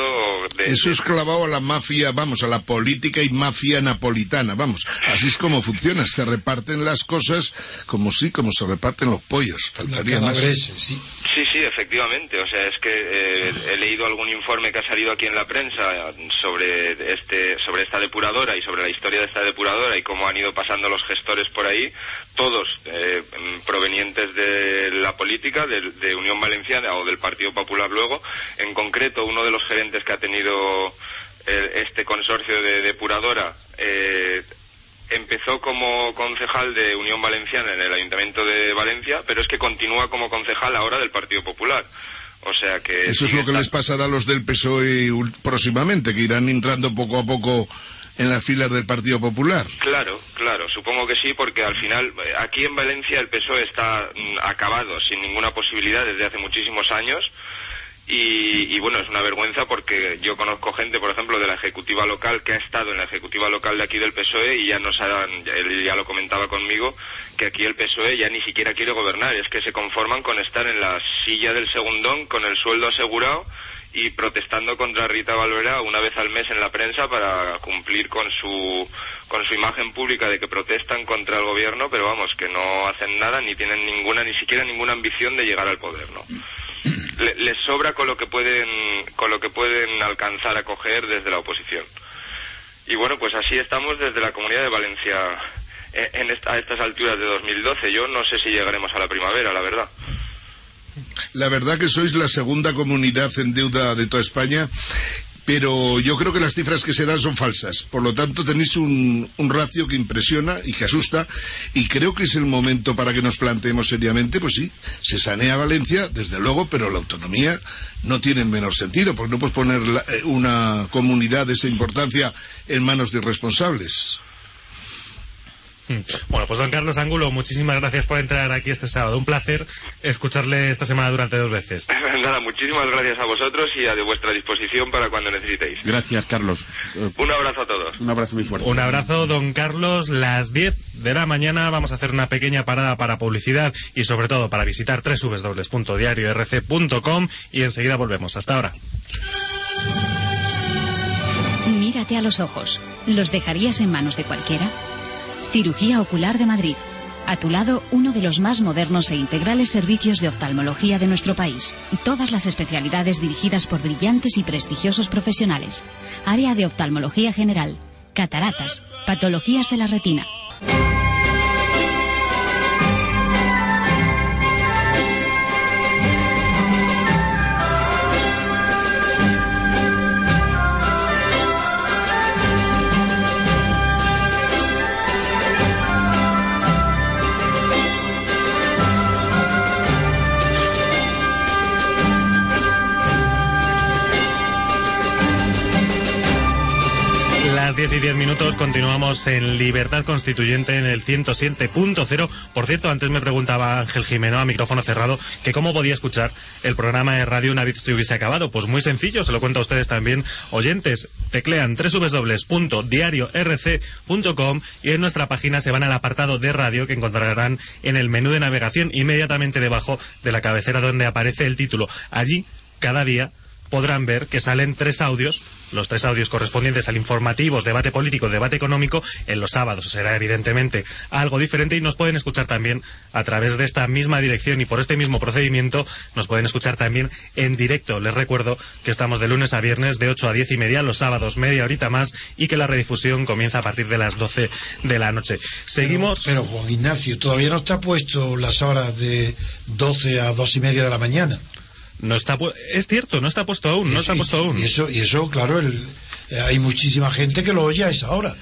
de Eso es clavado a la mafia, vamos, a la política y mafia napolitana, vamos. Así es como funciona, se reparten las cosas como sí, como se reparten los pollos. Faltaría más. sí. Sí, sí, efectivamente. O sea, es que eh, he leído algún informe que ha salido aquí en la prensa sobre este, sobre esta depuradora y sobre la historia de esta depuradora y cómo han ido pasando los gestores por ahí, todos eh, provenientes de la política, de, de Unión Valenciana o del Partido Popular luego. En concreto, uno de los gerentes que ha tenido eh, este consorcio de depuradora eh, empezó como concejal de Unión Valenciana en el Ayuntamiento de Valencia, pero es que continúa como concejal ahora del Partido Popular. O sea que... Eso es lo que les pasará a los del PSOE próximamente, que irán entrando poco a poco en las filas del Partido Popular. Claro, claro, supongo que sí, porque al final eh, aquí en Valencia el PSOE está mm, acabado, sin ninguna posibilidad desde hace muchísimos años. Y, y bueno, es una vergüenza porque yo conozco gente, por ejemplo, de la ejecutiva local que ha estado en la ejecutiva local de aquí del PSOE y ya nos ya- él ya lo comentaba conmigo, que aquí el PSOE ya ni siquiera quiere gobernar, es que se conforman con estar en la silla del segundón con el sueldo asegurado y protestando contra Rita Valvera una vez al mes en la prensa para cumplir con su con su imagen pública de que protestan contra el gobierno, pero vamos, que no hacen nada ni tienen ninguna ni siquiera ninguna ambición de llegar al poder, ¿no? Le- les sobra con lo que pueden con lo que pueden alcanzar a coger desde la oposición. Y bueno, pues así estamos desde la Comunidad de Valencia eh, en esta- a estas alturas de 2012. Yo no sé si llegaremos a la primavera, la verdad. La verdad que sois la segunda comunidad en deuda de toda España, pero yo creo que las cifras que se dan son falsas. Por lo tanto, tenéis un, ratio que impresiona y que asusta, y creo que es el momento para que nos planteemos seriamente, pues sí, se sanea Valencia, desde luego, pero la autonomía no tiene el menor sentido, porque no puedes poner la- eh, una comunidad de esa importancia en manos de irresponsables. Mm. Bueno, pues don Carlos Ángulo, muchísimas gracias por entrar aquí este sábado. Un placer escucharle esta semana durante dos veces. Nada, muchísimas gracias a vosotros y a de vuestra disposición para cuando necesitéis. Gracias, Carlos. Eh, Un abrazo a todos. Un abrazo muy fuerte. Un abrazo, don Carlos. Las 10 de la mañana vamos a hacer una pequeña parada para publicidad y sobre todo para visitar www.diariorc.com y enseguida volvemos. Hasta ahora. Mírate a los ojos. ¿Los dejarías en manos de cualquiera? Cirugía Ocular de Madrid. A tu lado, uno de los más modernos e integrales servicios de oftalmología de nuestro país. Todas las especialidades dirigidas por brillantes y prestigiosos profesionales. Área de oftalmología general, cataratas, patologías de la retina. 10 y 10 minutos continuamos en Libertad Constituyente en el 107.0. Por cierto, antes me preguntaba Ángel Jimeno a micrófono cerrado que cómo podía escuchar el programa de radio una vez se hubiese acabado. Pues muy sencillo, se lo cuento a ustedes también, oyentes. Teclean www.diariorc.com y en nuestra página se van al apartado de radio que encontrarán en el menú de navegación inmediatamente debajo de la cabecera donde aparece el título. Allí, cada día, podrán ver que salen tres audios, los tres audios correspondientes al informativo, debate político, debate económico, en los sábados será evidentemente algo diferente y nos pueden escuchar también a través de esta misma dirección y por este mismo procedimiento nos pueden escuchar también en directo. Les recuerdo que estamos de lunes a viernes de 8 a 10 y media, los sábados media horita más y que la redifusión comienza a partir de las 12 de la noche. Seguimos. Pero, pero Juan Ignacio, todavía no está puesto las horas de 12 a 2 y media de la mañana. No está es cierto, no está puesto aún, no está puesto aún. Y eso, y eso claro, el, eh, hay muchísima gente que lo oye a esa hora.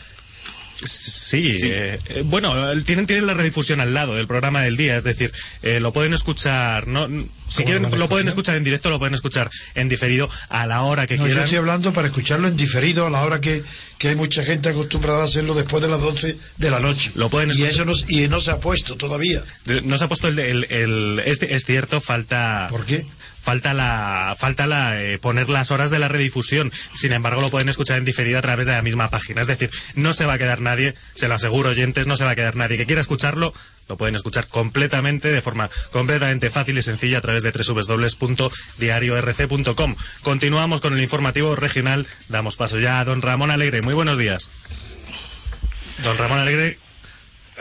Sí, eh, eh, bueno, tienen, tienen la redifusión al lado del programa del día, es decir, eh, lo pueden escuchar, no, si quieren lo pueden escuchar en directo, lo pueden escuchar en diferido a la hora que no, quieran. Yo estoy hablando para escucharlo en diferido a la hora que, que hay mucha gente acostumbrada a hacerlo después de las 12 de la noche. Lo pueden y escuchar. eso no, y no se ha puesto todavía. No se ha puesto el, el, el este, es cierto, falta. ¿Por qué? Falta la falta la eh, poner las horas de la redifusión. Sin embargo, lo pueden escuchar en diferido a través de la misma página. Es decir, no se va a quedar nadie, se lo aseguro, oyentes, no se va a quedar nadie que quiera escucharlo. Lo pueden escuchar completamente, de forma completamente fácil y sencilla a través de www.diariorc.com. Continuamos con el informativo regional. Damos paso ya a don Ramón Alegre. Muy buenos días. Don Ramón Alegre,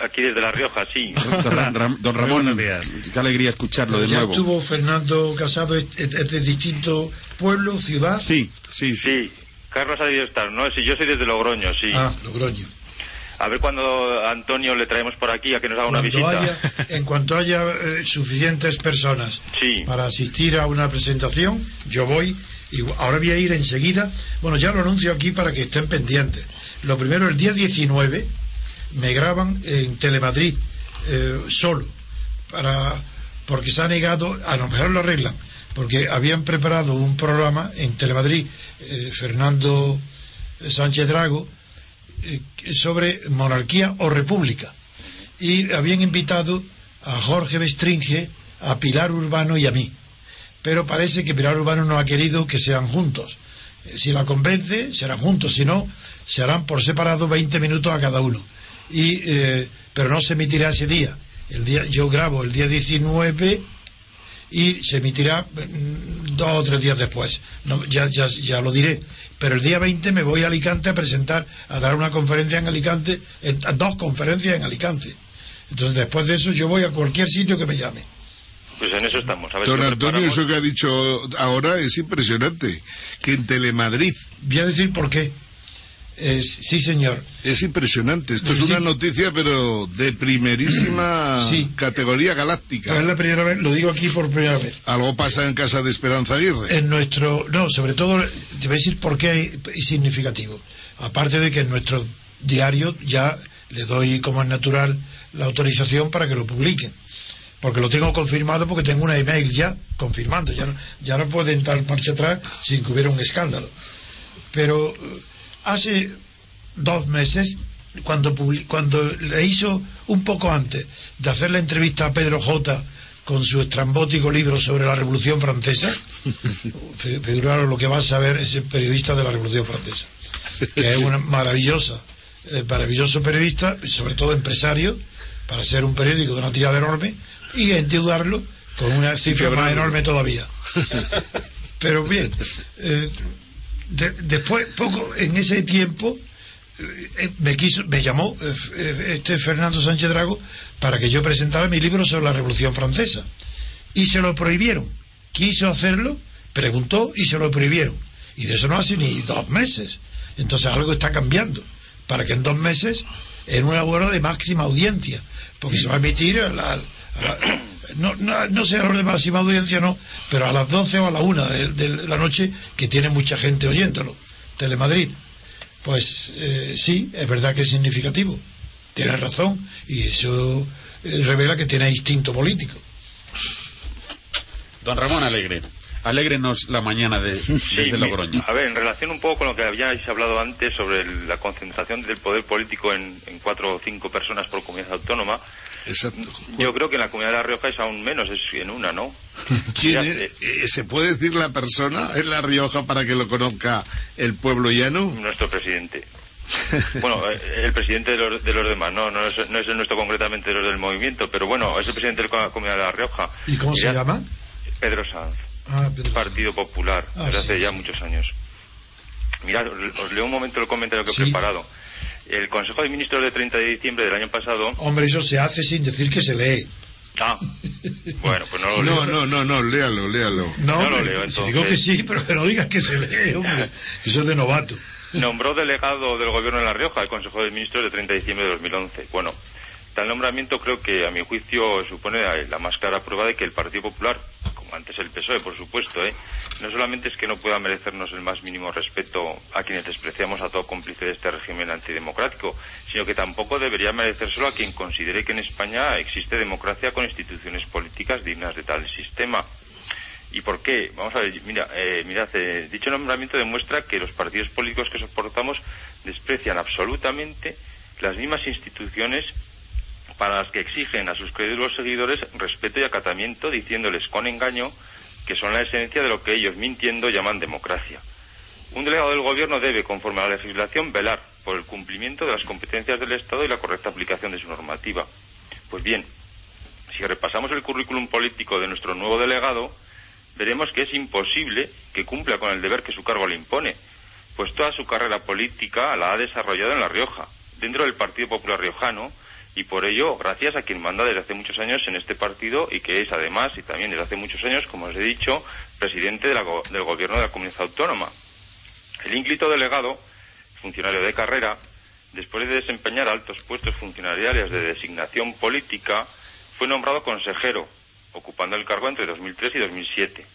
Aquí desde La Rioja, sí. Don, don Ramón, qué alegría escucharlo de ya nuevo. estuvo Fernando Casado es, es- es de distinto pueblo, ciudad. Sí, sí, Sí, Carlos ha debido estar, ¿no? Sí, yo soy desde Logroño, sí. Ah, Logroño. A ver cuando Antonio le traemos por aquí a que nos haga una Cuando visita. haya, en cuanto haya eh, suficientes personas Sí. para asistir a una presentación, yo voy. Y ahora voy a ir enseguida. Bueno, ya lo anuncio aquí para que estén pendientes. Lo primero, el día 19 me graban en Telemadrid eh, solo, para porque se ha negado, a lo mejor lo arreglan, porque habían preparado un programa en Telemadrid, eh, Fernando Sánchez Drago, eh, sobre monarquía o república. Y habían invitado a Jorge Bestringe, a Pilar Urbano y a mí. Pero parece que Pilar Urbano no ha querido que sean juntos. Eh, Si la convence, serán juntos, si no, se harán por separado 20 minutos a cada uno. Y, eh, pero no se emitirá ese día. El día. Yo grabo el día 19 y se emitirá mm, dos o tres días después. No, ya, ya, ya lo diré. Pero el día 20 me voy a Alicante a presentar, a dar una conferencia en Alicante, en- a dos conferencias en Alicante. Entonces, después de eso, yo voy a cualquier sitio que me llame. Pues en eso estamos. A ver Don si Antonio, eso que ha dicho ahora es impresionante. Que en Telemadrid. Voy a decir por qué. Es- sí, señor. Es impresionante. Esto es Sí. una noticia, pero de primerísima Sí. categoría galáctica. Es la primera vez, lo digo aquí por primera vez. Algo pasa en casa de Esperanza Aguirre. En nuestro, no, sobre todo, te voy a decir por qué es significativo. Aparte de que en nuestro diario ya le doy como es natural la autorización para que lo publiquen. Porque lo tengo confirmado porque tengo una email ya confirmando. Ya no, ya no pueden dar marcha atrás sin que hubiera un escándalo. Pero hace dos meses, cuando, cuando le hizo un poco antes de hacer la entrevista a Pedro J con su estrambótico libro sobre la Revolución Francesa, fi- figuraros lo que va a saber ese periodista de la Revolución Francesa, que es una maravillosa, eh, maravilloso periodista, sobre todo empresario, para ser un periódico de una tirada enorme, y endeudarlo con una cifra más enorme todavía. Pero bien, eh, de- después, poco en ese tiempo, eh, me quiso, me llamó eh, eh, este Fernando Sánchez Drago para que yo presentara mi libro sobre la Revolución Francesa. Y se lo prohibieron. Quiso hacerlo, preguntó y se lo prohibieron. Y de eso no hace ni dos meses. Entonces algo está cambiando. Para que en dos meses, en una hora de máxima audiencia, porque se va a emitir a la- no, no, no sé a de máxima audiencia, no, pero a las 12 o a la 1 de, de la noche, que tiene mucha gente oyéndolo. Telemadrid. Pues eh, sí, es verdad que es significativo. Tiene razón. Y eso eh, revela que tiene instinto político. Don Ramón Alegre, alégrenos la mañana de, desde mi- Logroño. A ver, en relación un poco con lo que habíais hablado antes sobre el- la concentración del poder político en, en cuatro o cinco personas por comunidad autónoma, Exacto. yo creo que en la comunidad de La Rioja es aún menos, es en una, ¿no? ¿Quién es? eh, ¿Se puede decir la persona en La Rioja para que lo conozca el pueblo llano? Nuestro presidente. Bueno, eh, el presidente de los, de los demás, no, no es, no es el nuestro concretamente de los del movimiento, pero bueno, es el presidente de la comunidad de La Rioja. ¿Y cómo se llama? Pedro Sanz. Ah, Pedro Partido Popular, Ah, desde sí, hace ya sí. muchos años. Mirad, os- leo un momento el comentario que he Sí. preparado. El Consejo de Ministros de 30 de diciembre del año pasado... Hombre, eso se hace sin decir que se lee. Ah, bueno, pues no lo No, leo. no, no, no, léalo, léalo. No, No lo leo, si entonces. digo que sí, pero que no digas que se lee, hombre. Eso es de novato. Nombró delegado del Gobierno en La Rioja el Consejo de Ministros de 30 de diciembre de 2011. Bueno, tal nombramiento creo que a mi juicio supone la- más clara prueba de que el Partido Popular, antes el PSOE, por supuesto, ¿eh? no solamente es que no pueda merecernos el más mínimo respeto a quienes despreciamos a todo cómplice de este régimen antidemocrático, sino que tampoco debería merecérselo a quien considere que en España existe democracia con instituciones políticas dignas de tal sistema. ¿Y por qué? Vamos a ver, mira, eh, mirad, eh, dicho nombramiento demuestra que los partidos políticos que soportamos desprecian absolutamente las mismas instituciones para las que exigen a sus crédulos seguidores respeto y acatamiento, diciéndoles con engaño que son la esencia de lo que ellos, mintiendo, llaman democracia. Un delegado del Gobierno debe, conforme a la legislación, velar por el cumplimiento de las competencias del Estado y la correcta aplicación de su normativa. Pues bien, si repasamos el currículum político de nuestro nuevo delegado, veremos que es imposible que cumpla con el deber que su cargo le impone, pues toda su carrera política la ha desarrollado en La Rioja, dentro del Partido Popular Riojano, y por ello, gracias a quien manda desde hace muchos años en este partido y que es además, y también desde hace muchos años, como os he dicho, presidente de la del Gobierno de la Comunidad Autónoma. El ínclito delegado, funcionario de carrera, después de desempeñar altos puestos funcionariales de designación política, fue nombrado consejero, ocupando el cargo entre 2003 y 2007.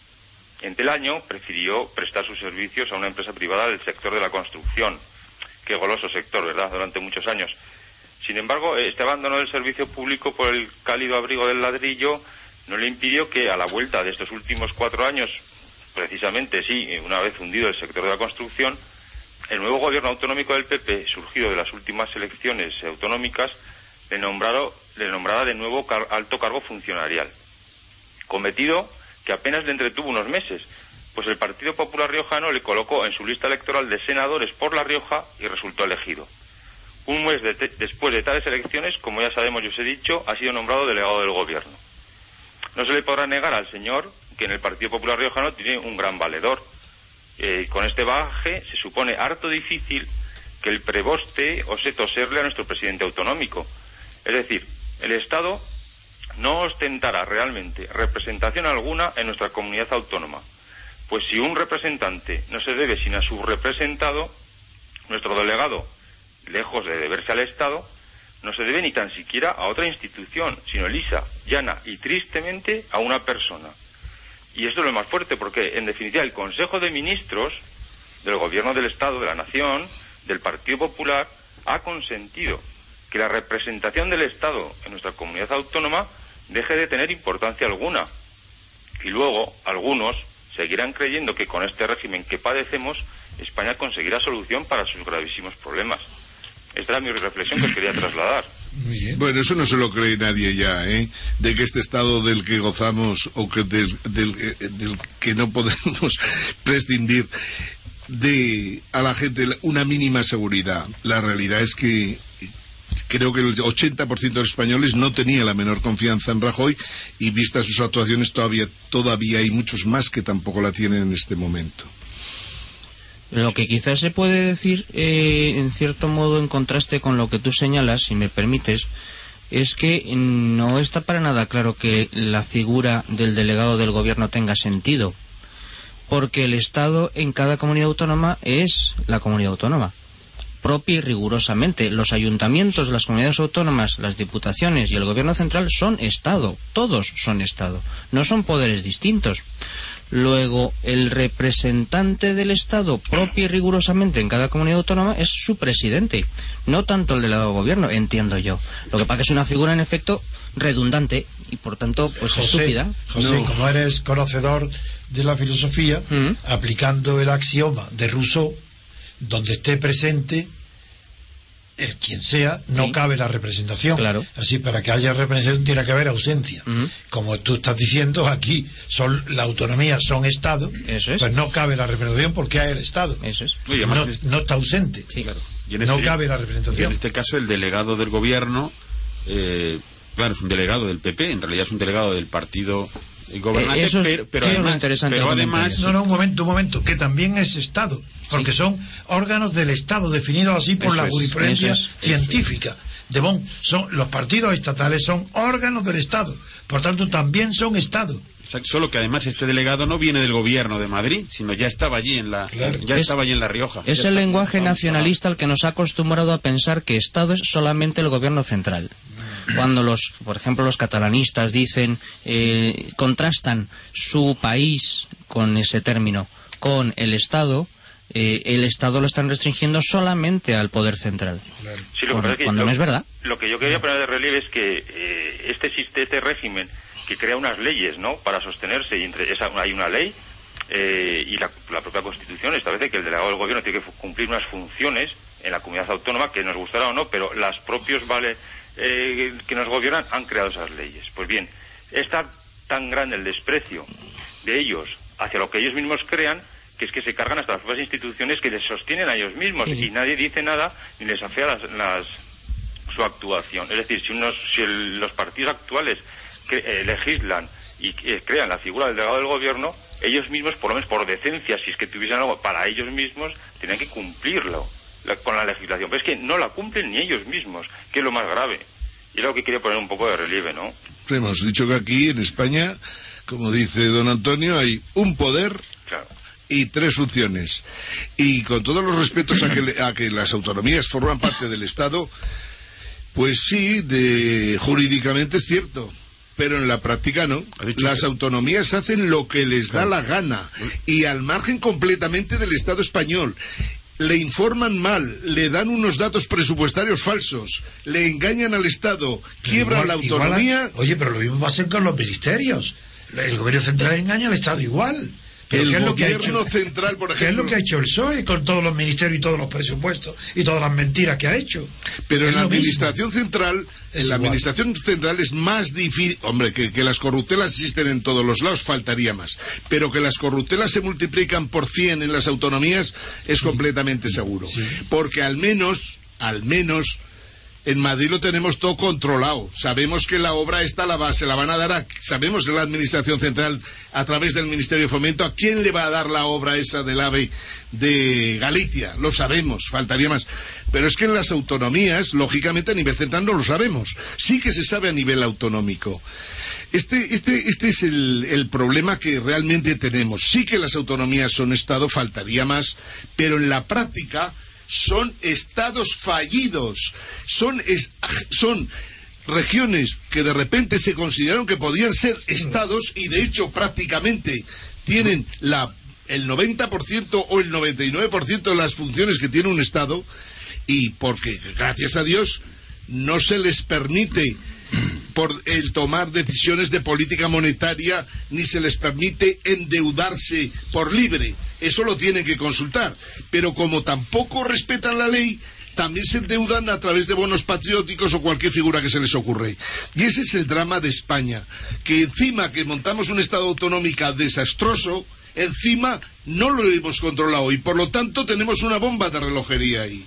En el año prefirió prestar sus servicios a una empresa privada del sector de la construcción. Qué goloso sector, ¿verdad? Durante muchos años. Sin embargo, este abandono del servicio público por el cálido abrigo del ladrillo no le impidió que, a la vuelta de estos últimos cuatro años, precisamente sí, una vez hundido el sector de la construcción, el nuevo gobierno autonómico del PP, surgido de las últimas elecciones autonómicas, le, nombrara de nuevo alto cargo funcionarial. Cometido que apenas le entretuvo unos meses, pues el Partido Popular Riojano le colocó en su lista electoral de senadores por La Rioja y resultó elegido. Un mes de- después de tales elecciones, como ya sabemos y os he dicho, ha sido nombrado delegado del gobierno. No se le podrá negar al señor que en el Partido Popular Riojano tiene un gran valedor. Eh, con este bagaje se supone harto difícil que el preboste ose toserle a nuestro presidente autonómico. Es decir, el Estado no ostentará realmente representación alguna en nuestra comunidad autónoma. Pues si un representante no se debe sin a su representado, nuestro delegado, lejos de deberse al Estado, no se debe ni tan siquiera a otra institución, sino lisa, llana y tristemente a una persona. Y esto es lo más fuerte, porque en definitiva el Consejo de Ministros del Gobierno del Estado, de la Nación, del Partido Popular, ha consentido que la representación del Estado en nuestra comunidad autónoma deje de tener importancia alguna. Y luego, algunos seguirán creyendo que con este régimen que padecemos, España conseguirá solución para sus gravísimos problemas. Esta era mi reflexión que os quería trasladar. Bueno, eso no se lo cree nadie ya, ¿eh? De que este estado del que gozamos o que del, del, eh, del que no podemos prescindir de a la gente una mínima seguridad. La realidad es que creo que el 80% de los españoles no tenía la menor confianza en Rajoy y vistas sus actuaciones todavía todavía hay muchos más que tampoco la tienen en este momento. Lo que quizás se puede decir, eh, en cierto modo, en contraste con lo que tú señalas, si me permites, es que no está para nada claro que la figura del delegado del gobierno tenga sentido. Porque el Estado en cada comunidad autónoma es la comunidad autónoma. Propia y rigurosamente. Los ayuntamientos, las comunidades autónomas, las diputaciones y el gobierno central son Estado. Todos son Estado. No son poderes distintos. Luego, el representante del Estado, propio y rigurosamente en cada comunidad autónoma, es su presidente, no tanto el del gobierno, entiendo yo. Lo que pasa que es una figura, en efecto, redundante y, por tanto, pues José, estúpida. José, como eres conocedor de la filosofía aplicando el axioma de Rousseau, donde esté presente el quien sea, no cabe la representación. Claro. Así, para que haya representación tiene que haber ausencia. Como tú estás diciendo, aquí son la autonomía son Estado, pues no cabe la representación porque hay el Estado. Eso es. Oye, no, este- no está ausente. Sí, claro. Y en no este- cabe la Y en representación. este caso, el delegado del gobierno, eh, claro, es un delegado del PP, en realidad es un delegado del partido gobernante, Eh, eso es- pero, además, interesante pero además No, no, un momento, un momento, que también es Estado, porque son órganos del Estado definidos así por Eso la jurisprudencia es, científica. De Bonn, son, los partidos estatales son órganos del Estado, por tanto también son Estado. Exacto, Solo que además este delegado no viene del gobierno de Madrid, sino ya estaba allí en la, ya Es- estaba allí en la Rioja. Es Ya el lenguaje nacionalista el que nos ha acostumbrado a pensar que Estado es solamente el gobierno central. Cuando los, por ejemplo, los catalanistas dicen, eh, contrastan su país con ese término con el Estado, eh, el Estado lo están restringiendo solamente al poder central. Sí, lo que Cuando- pasa es que cuando lo- no es verdad. Lo que yo quería poner de relieve es que eh, este, este régimen que crea unas leyes, ¿no? Para sostenerse y entre esa, hay una ley eh, y la, la propia Constitución establece que el delegado del gobierno tiene que cumplir unas funciones en la comunidad autónoma que nos gustará o no, pero las propios vale eh, que nos gobiernan han creado esas leyes. Pues bien, está tan grande el desprecio de ellos hacia lo que ellos mismos crean que es que se cargan hasta las propias instituciones que les sostienen a ellos mismos Sí, y nadie dice nada ni les afea las, las- su actuación. Es decir, si, unos, si el- los partidos actuales que, eh, legislan y eh, crean la figura del delegado del gobierno, ellos mismos, por lo menos por decencia, si es que tuviesen algo para ellos mismos, tienen que cumplirlo la- con la legislación. Pero es que no la cumplen ni ellos mismos, que es lo más grave. Y es lo que quería poner un poco de relieve, ¿no? Hemos dicho que aquí en España, como dice don Antonio, hay un poder Claro. y tres funciones. Y con todos los respetos a que, le- a que las autonomías forman parte del Estado, pues sí, de, jurídicamente es cierto. Pero en la práctica no. Las autonomías hacen lo que les da la gana y al margen completamente del Estado español. Le informan mal, le dan unos datos presupuestarios falsos, le engañan al Estado, quiebran Igual- la a- autonomía. oye, pero lo mismo va a ser con los ministerios. El gobierno central engaña al Estado igual. Pero El ¿qué es lo que ha gobierno hecho- central, por ¿Qué es ejemplo. lo que ha hecho el PSOE con todos los ministerios y todos los presupuestos y todas las mentiras que ha hecho? Pero en la mismo. administración central, Es en la igual. administración central es más difícil, hombre, que, que las corruptelas existen en todos los lados, faltaría más. Pero que las corruptelas se multiplican por 100 en las autonomías es completamente seguro. Porque al menos, al menos, en Madrid lo tenemos todo controlado. Sabemos que la obra está la va, se la van a dar a, sabemos de la administración central a través del Ministerio de Fomento a quién le va a dar la obra esa del AVE de Galicia. Lo sabemos, faltaría más. Pero es que en las autonomías, lógicamente a nivel central no lo sabemos. Sí que se sabe a nivel autonómico. Este, este, este es el problema que realmente tenemos. Sí que las autonomías son Estado, faltaría más, pero en la práctica son estados fallidos, son, son regiones que de repente se consideraron que podían ser estados y de hecho prácticamente tienen la, el 90% o el 99% de las funciones que tiene un estado y porque gracias a Dios no se les permite por el tomar decisiones de política monetaria ni se les permite endeudarse por libre. Eso lo tienen que consultar. Pero como tampoco respetan la ley, también se endeudan a través de bonos patrióticos o cualquier figura que se les ocurre. Y ese es el drama de España, que encima que montamos un Estado autonómico desastroso, encima no lo hemos controlado y por lo tanto tenemos una bomba de relojería ahí.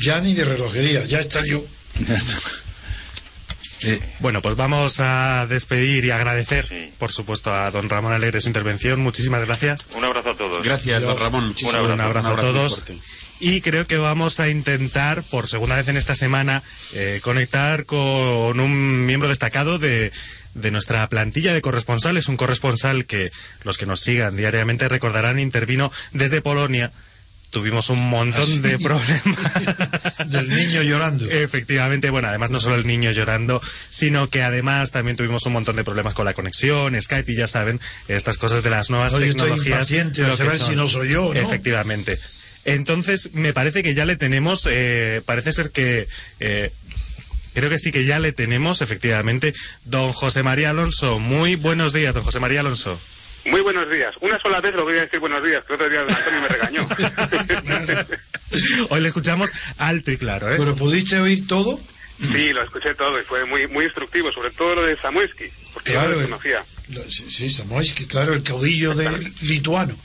Ya ni de relojería, ya está yo. Bueno, pues vamos a despedir y agradecer, por supuesto, a don Ramón Alegre su intervención. Muchísimas gracias. Un abrazo a todos. Gracias, don. Ramón. Muchísimas Un gracias. abrazo, Un abrazo a todos. Y creo que vamos a intentar, por segunda vez en esta semana, eh, conectar con un miembro destacado de, de nuestra plantilla de corresponsales, un corresponsal que los que nos sigan diariamente recordarán intervino desde Polonia. Tuvimos un montón de problemas. Del niño llorando. Efectivamente, bueno, además no solo el niño llorando, sino que además también tuvimos un montón de problemas con la conexión, Skype y ya saben, estas cosas de las nuevas Oye, estoy tecnologías. lo que saber si no soy yo no. Efectivamente. Entonces, me parece que ya le tenemos, eh, parece ser que... eh, Creo que sí que ya le tenemos, efectivamente, don José María Alonso. Muy buenos días, don José María Alonso. Muy buenos días. Una sola vez lo voy a decir buenos días, que otro día Antonio me regañó. Hoy le escuchamos alto y claro, ¿eh? ¿Pero pudiste oír todo? Sí, lo escuché todo y fue muy muy instructivo, sobre todo lo de Samuelsky, porque yo Claro, no lo el- conocía. Lo- Sí, sí, Samoyski, claro, el caudillo de lituano.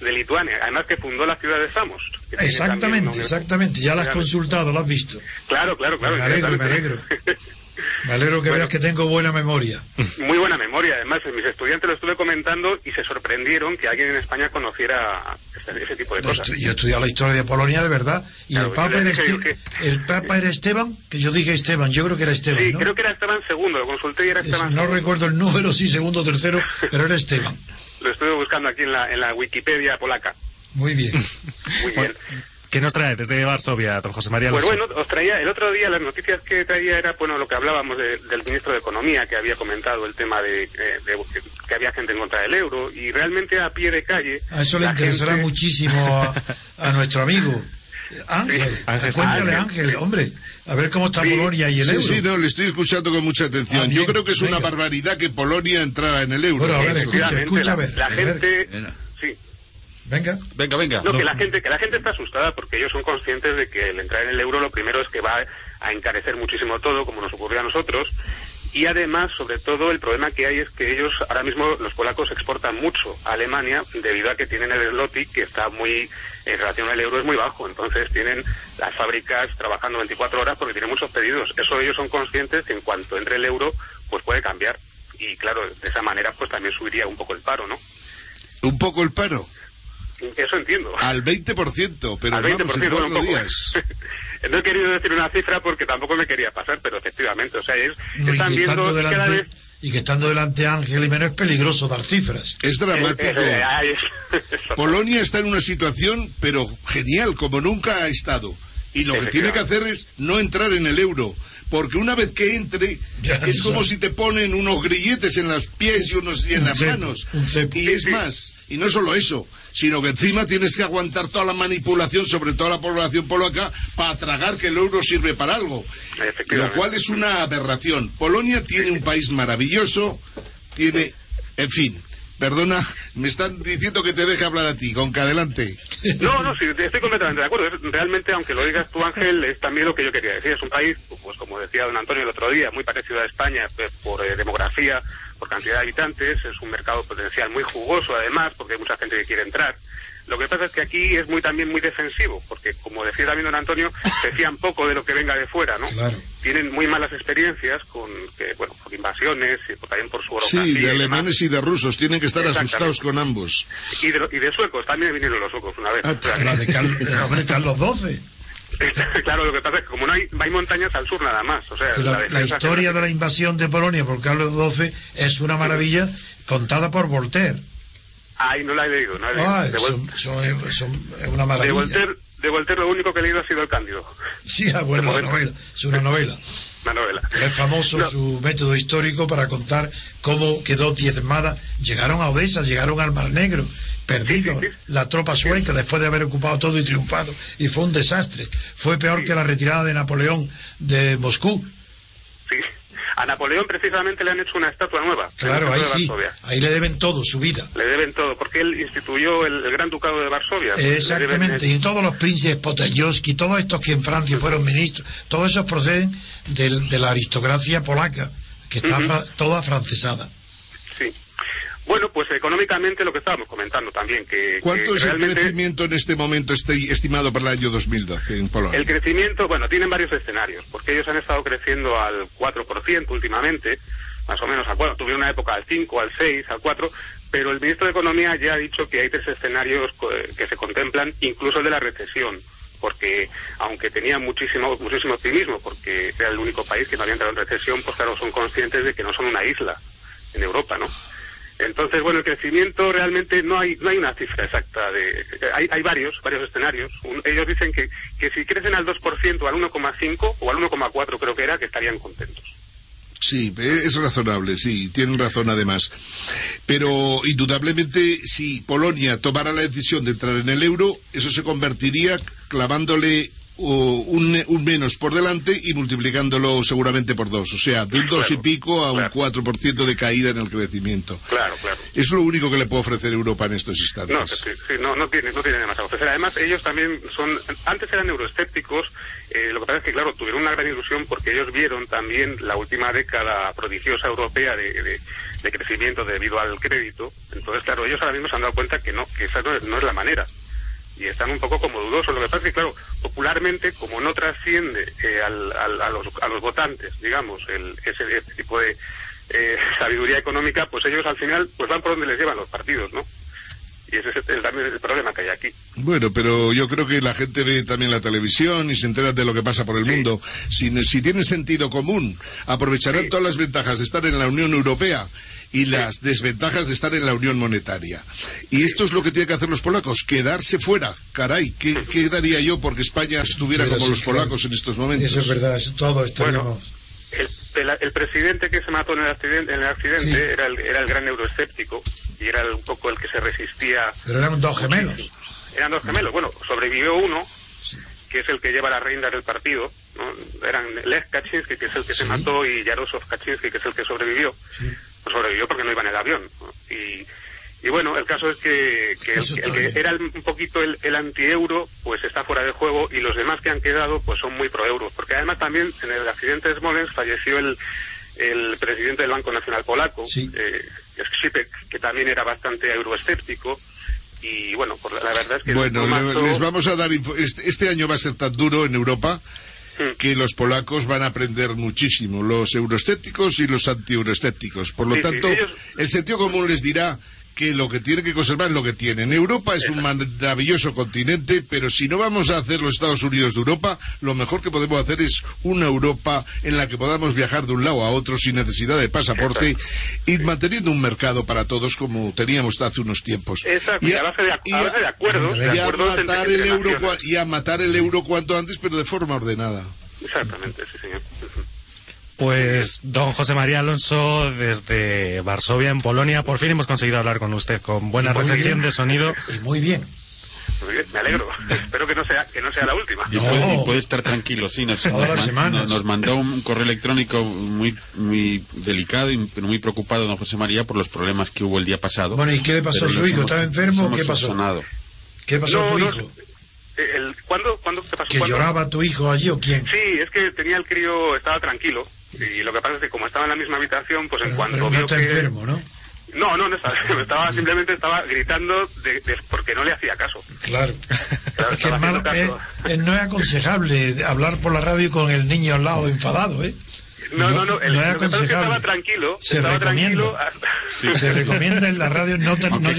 De Lituania, además que fundó la ciudad de Samos. también Exactamente, exactamente. Ya lo has consultado, lo has visto. Claro, claro, claro. Me alegro, me alegro. Me alegro que veas que tengo buena memoria. Muy buena memoria, además, mis estudiantes lo estuve comentando y se sorprendieron que alguien en España conociera ese, ese tipo de No, cosas. Yo he estudiado la historia de Polonia de verdad. Y Claro, el Papa era le dije Este- el Papa era Esteban, que yo dije Esteban, yo creo que era Esteban, Sí, ¿no? creo que era Esteban II, lo consulté y era Es- Esteban no II. recuerdo el número, sí, segundo o tercero, pero era Esteban. Lo estuve buscando aquí en la, en la Wikipedia polaca. Muy bien. Muy bien. ¿Qué nos trae desde Varsovia, don José María Pues bueno, os traía, el otro día las noticias que traía era, bueno, lo que hablábamos de- del ministro de Economía, que había comentado el tema de, eh, de- que, había gente en contra del euro, y realmente a pie de calle... A eso le interesará gente- muchísimo a, a nuestro amigo Ángel. Ángel. Cuéntale, Ángel. Ángel, hombre, a ver cómo está Polonia y el sí, euro. sí, no, le estoy escuchando con mucha atención. Ah, Yo creo que es una barbaridad que Polonia entrara en el euro. Bueno, a ver, escucha, escucha, a la- ver. La a ver. gente... Sí. Venga. Venga, venga. No, que la gente que la gente está asustada porque ellos son conscientes de que el entrar en el euro lo primero es que va a encarecer muchísimo todo, como nos ocurrió a nosotros. Y además, sobre todo, el problema que hay es que ellos, ahora mismo, los polacos exportan mucho a Alemania debido a que tienen el zloty, que está muy, en relación al euro, es muy bajo. Entonces tienen las fábricas trabajando 24 horas porque tienen muchos pedidos. Eso ellos son conscientes que en cuanto entre el euro, pues puede cambiar. Y claro, de esa manera, pues también subiría un poco el paro, ¿no? Un poco el paro. Eso entiendo. Al 20%, pero Al vamos, 20%, en bueno, días. No he querido decir una cifra porque tampoco me quería pasar, pero efectivamente, o sea, es, No, están viendo cada delante, vez... y que estando delante Ángel y menos es peligroso dar cifras. Es dramático. Eh, eh, es- Polonia está en una situación, pero genial, como nunca ha estado. Y lo que tiene que hacer es no entrar en el euro. Porque una vez que entre, es como si te ponen unos grilletes en los pies y unos y en las manos. Y es más, y no solo eso, sino que encima tienes que aguantar toda la manipulación sobre toda la población polaca para tragar que el euro sirve para algo. Lo cual es una aberración. Polonia tiene un país maravilloso, tiene, en fin, perdona, me están diciendo que te deje hablar a ti, con que adelante. No, no, sí, estoy completamente de acuerdo. Realmente, aunque lo digas tú, Ángel, es también lo que yo quería decir. Es un país, pues como decía don Antonio el otro día, muy parecido a España eh, por eh, demografía, por cantidad de habitantes. Es un mercado potencial muy jugoso, además, porque hay mucha gente que quiere entrar. Lo que pasa es que aquí es muy también muy defensivo, porque como decía también don Antonio, se fían poco de lo que venga de fuera, ¿no? Claro. Tienen muy malas experiencias con, que, bueno, por invasiones y por- también por su. Sí, y de alemanes y de rusos, tienen que estar asustados con ambos. Y de, y de suecos, también vinieron los suecos una vez. Ah, O sea, de Carlos XII. claro, lo que pasa es que como no hay, hay montañas al sur nada más, o sea, la, historia de la invasión de Polonia por Carlos XII es una maravilla contada por Voltaire. Ay, no la he leído, no la he leído. De, son- son- son- es una de maravilla. Voltaire, de Voltaire lo único que he leído ha sido El Cándido, Sí, ah, bueno, la novela, es una novela. la novela. Pero es famoso su método histórico para contar cómo quedó diezmada. Llegaron a Odessa, llegaron al Mar Negro, perdidos la tropa sueca después de haber ocupado todo y triunfado. Y fue un desastre. Fue peor que la retirada de Napoleón de Moscú. Sí. A Napoleón precisamente le han hecho una estatua nueva. Claro, ahí sí. Ahí le deben todo, su vida. Le deben todo, porque él instituyó el, el Gran Ducado de Varsovia. Exactamente, deben- y todos los príncipes Potayovsky, todos estos que en Francia fueron ministros, todos esos proceden del- de la aristocracia polaca, que está toda francesada. Sí. Bueno, pues económicamente lo que estábamos comentando también, que, ¿Cuánto que es el crecimiento en este momento este- estimado para el año 2012 en Polonia? el crecimiento, bueno, tienen varios escenarios, porque ellos han estado creciendo al 4% últimamente, más o menos, al, bueno, tuvieron una época al 5, al 6, al 4, pero el ministro de Economía ya ha dicho que hay tres escenarios que se contemplan, incluso el de la recesión, porque aunque tenían muchísimo, muchísimo optimismo, porque era el único país que no había entrado en recesión, pues claro, son conscientes de que no son una isla en Europa, ¿no? Entonces, bueno, el crecimiento realmente no hay no hay una cifra exacta de hay, hay varios varios escenarios. Un- ellos dicen que, que si crecen al 2% o al 1,5 o al 1,4 creo que era que estarían contentos. Sí, eh, es razonable, sí, tienen razón además. Pero indudablemente, si Polonia tomara la decisión de entrar en el euro, eso se convertiría clavándole un, un menos por delante y multiplicándolo seguramente por dos. O sea, de un dos y pico a un 4% de caída en el crecimiento. Claro, claro. Es lo único que le puede ofrecer Europa en estos instantes. No, sí, no, no tiene, no tiene demasiado que ofrecer. Además, ellos también son, antes eran euroescépticos, eh, lo que pasa es que, claro, tuvieron una gran ilusión porque ellos vieron también la última década prodigiosa europea de, de- de crecimiento debido al crédito. Entonces, claro, ellos ahora mismo se han dado cuenta que no, que esa no es, no es la manera. Y están un poco como dudosos. Lo que pasa es que, claro, popularmente, como no trasciende eh, al- al- a, los, a los votantes, digamos, el, ese, ese tipo de eh, sabiduría económica, pues ellos al final pues van por donde les llevan los partidos, ¿no? Y ese es el- también el problema que hay aquí. Bueno, pero yo creo que la gente ve también la televisión y se entera de lo que pasa por el mundo. Si, si tienen sentido común, aprovecharán todas las ventajas de estar en la Unión Europea y las desventajas de estar en la Unión Monetaria. Y esto es lo que tienen que hacer los polacos, quedarse fuera. Caray, ¿qué, qué daría yo porque España estuviera Pero como sí, los claro. polacos en estos momentos? Eso es verdad, es todo estaríamos... El, el- el presidente que se mató en el accidente, en el accidente era, el, era el gran euroescéptico y era el- un poco el que se resistía. Pero eran dos gemelos. Eran dos gemelos. Bueno, sobrevivió uno, que es el que lleva las riendas del partido. ¿no? Eran Lech Kaczynski, que es el que se mató, y Jarosław Kaczynski, que es el que sobrevivió. Pues sobrevivió porque no iba en el avión. Y, y bueno, el caso es que, que el, el que era el- un poquito el, el anti-euro, pues está fuera de juego y los demás que han quedado, pues son muy pro-euro. Porque además también en el accidente de Smolensk falleció el, el presidente del Banco Nacional Polaco, eh, Skrzypek, que también era bastante euroescéptico. Y bueno, por la, la verdad es que... Bueno, formato- les vamos a dar. Este, este año va a ser tan duro en Europa. Que los polacos van a aprender muchísimo, los euroescépticos y los anti-euroescépticos. Por lo Sí, sí, tanto, ellos- el sentido común les dirá que lo que tienen que conservar es lo que tienen. Europa es un maravilloso continente, pero si no vamos a hacer los Estados Unidos de Europa, lo mejor que podemos hacer es una Europa en la que podamos viajar de un lado a otro sin necesidad de pasaporte y manteniendo un mercado para todos como teníamos hace unos tiempos. Exacto, y a base de, ac- a de y a matar el euro y a matar el euro cuanto antes pero de forma ordenada Exactamente, sí, señor. Pues, don José María Alonso, desde Varsovia, en Polonia, por fin hemos conseguido hablar con usted con buena recepción bien. de sonido. Y muy bien. Muy bien, me alegro. Espero que no sea que no sea la última. Y puede, y puede estar tranquilo, sí. Nos, nos nos- nos mandó un correo electrónico muy, muy delicado y muy preocupado don José María por los problemas que hubo el día pasado. Bueno, ¿y qué le pasó a su hijo? ¿Estaba enfermo qué pasó? subsanado. ¿Qué pasó a tu No, no, hijo? El, ¿cuándo, ¿Cuándo te pasó? ¿Que ¿Cuándo? lloraba tu hijo allí o quién? Sí, es que tenía el crío, estaba tranquilo. Y lo que pasa es que como estaba en la misma habitación, pues en cuanto Pero no vio está que... enfermo, ¿no? No, no, no estaba, estaba simplemente estaba gritando de, de- porque no le hacía caso. Claro. Claro, Es que es eh, eh, no es aconsejable hablar por la radio con el niño al lado enfadado, ¿eh? No, no, no, el, no es lo que pasa es que estaba tranquilo, Se estaba recomienda. tranquilo. hasta- Se recomienda en la radio no, te- no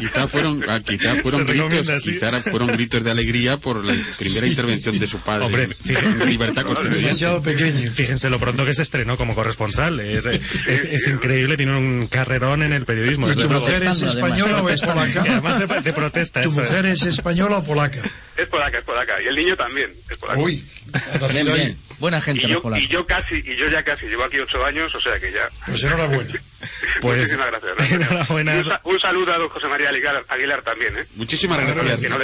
quizá fueron, ah, quizá fueron Se gritos, sí. quizá fueron gritos de alegría por la primera intervención de su padre. Hombre, en fíjate- libertad demasiado pequeño. Fíjense lo pronto que se estrenó como corresponsal. Es, es, es increíble, tiene un carrerón en el periodismo. ¿Y tu mujer es española o es polaca? además de, de protesta. ¿Tu eso es. mujer es española o polaca? Es polaca, es polaca. Y el niño también es polaco. Uy, Bien, bien. Buena gente Y yo, y yo casi, y yo ya casi, llevo aquí ocho años, o sea que ya. Pues enhorabuena. Pues, Muchísimas gracias. enhorabuena. Un, sa- un saludo a don José María Aguilar, Aguilar también, ¿eh? Muchísimas Que gracias. no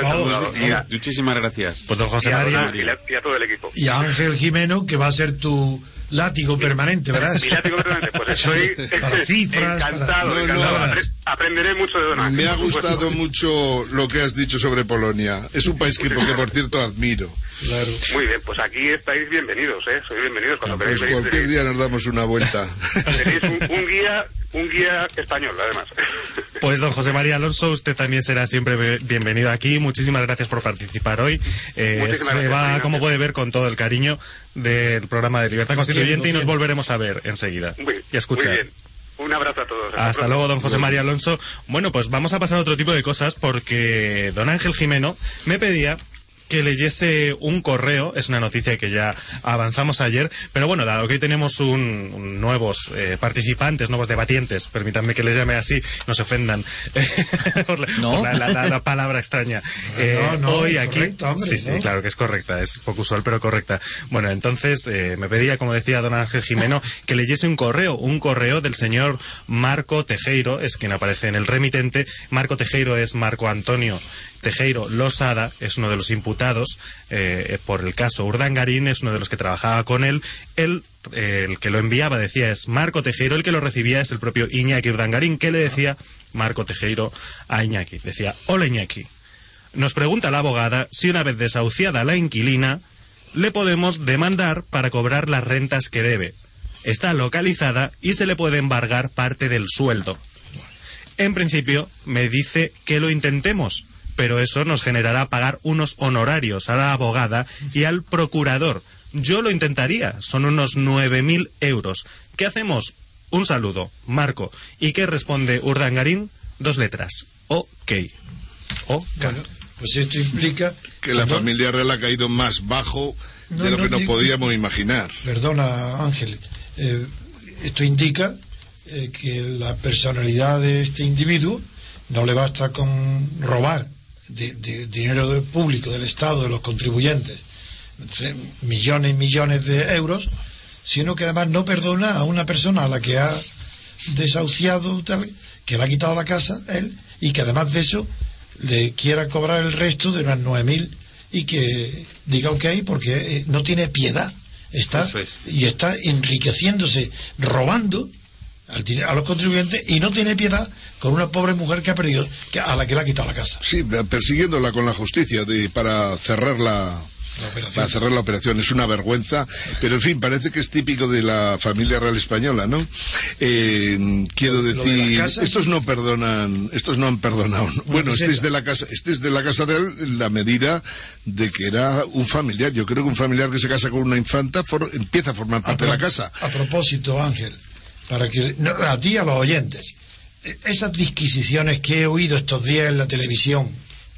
a, Muchísimas gracias. Pues don José y a María. Y la- y a todo el equipo. Y a Ángel Jimeno, que va a ser tu látigo permanente, ¿verdad? Y látigo permanente, pues estoy Para cifras, encantado, para- No, encantado. no. Apre- aprenderé mucho de Don Ángel, me ha gustado mucho lo que has dicho sobre Polonia es un país que, que por cierto admiro Claro. Muy bien, pues aquí estáis bienvenidos, ¿eh? Sois bienvenidos cuando pues queráis venir. cualquier día nos damos una vuelta tenéis un, un guía, un guía español, además. Pues don José María Alonso, usted también será siempre bienvenido aquí. Muchísimas gracias por participar hoy. Eh, Muchísimas se gracias, va, Marina. como puede ver, con todo el cariño del programa de Libertad Constituyente y nos volveremos a ver enseguida Muy, y a escuchar. muy bien. Un abrazo a todos. Hasta pronto. luego, don José María Alonso. Bueno, pues vamos a pasar a otro tipo de cosas porque don Ángel Jimeno me pedía que leyese un correo, es una noticia que ya avanzamos ayer, pero bueno, dado que hoy tenemos un, un nuevos eh, participantes, nuevos debatientes, permítanme que les llame así, no se ofendan por, la, No. por la- la- la- la palabra extraña. Eh, no, no, hoy aquí, hombre, sí, sí, claro que es correcta, es poco usual, pero correcta. Bueno, entonces eh, me pedía, como decía don Ángel Jimeno, que leyese un correo, un correo del señor Marco Tejeiro, es quien aparece en el remitente. Marco Tejeiro es Marco Antonio Tejero Losada es uno de los imputados eh, por el caso Urdangarín, es uno de los que trabajaba con él. Él, eh, el que lo enviaba, decía, es Marco Tejero, el que lo recibía es el propio Iñaki Urdangarín. ¿Qué le decía Marco Tejero a Iñaki? Decía, hola Iñaki. Nos pregunta la abogada si una vez desahuciada la inquilina, le podemos demandar para cobrar las rentas que debe. Está localizada y se le puede embargar parte del sueldo. En principio, me dice que lo intentemos, pero eso nos generará pagar unos honorarios a la abogada y al procurador. Yo lo intentaría, son unos 9.000 euros. ¿Qué hacemos? Un saludo, Marco. ¿Y qué responde Urdangarín? Dos letras. OK. OK. Bueno, pues esto implica... Que la familia real ha caído más bajo de lo que nos podíamos imaginar. Perdona, Ángel. Eh, esto indica eh, que la personalidad de este individuo no le basta con robar de, dinero del público, del Estado, de los contribuyentes, millones y millones de euros, sino que además no perdona a una persona a la que ha desahuciado, tal, que le ha quitado la casa, él, y que además de eso le quiera cobrar el resto de unas nueve mil y que diga ok porque eh, no tiene piedad. Está y está enriqueciéndose robando a los contribuyentes y no tiene piedad con una pobre mujer que ha perdido, que, a la que le ha quitado la casa. Sí, persiguiéndola con la justicia de, para cerrar la, para cerrar la operación. Es una vergüenza, pero en fin, parece que es típico de la familia real española, ¿no? Eh, quiero decir, estos no perdonan, estos no han perdonado. Bueno, este es de la casa, este es de la casa real la medida de que era un familiar. Yo creo que un familiar que se casa con una infanta empieza a formar parte de la casa. A propósito, Ángel, para que a ti a los oyentes, e, esas disquisiciones que he oído estos días en la televisión,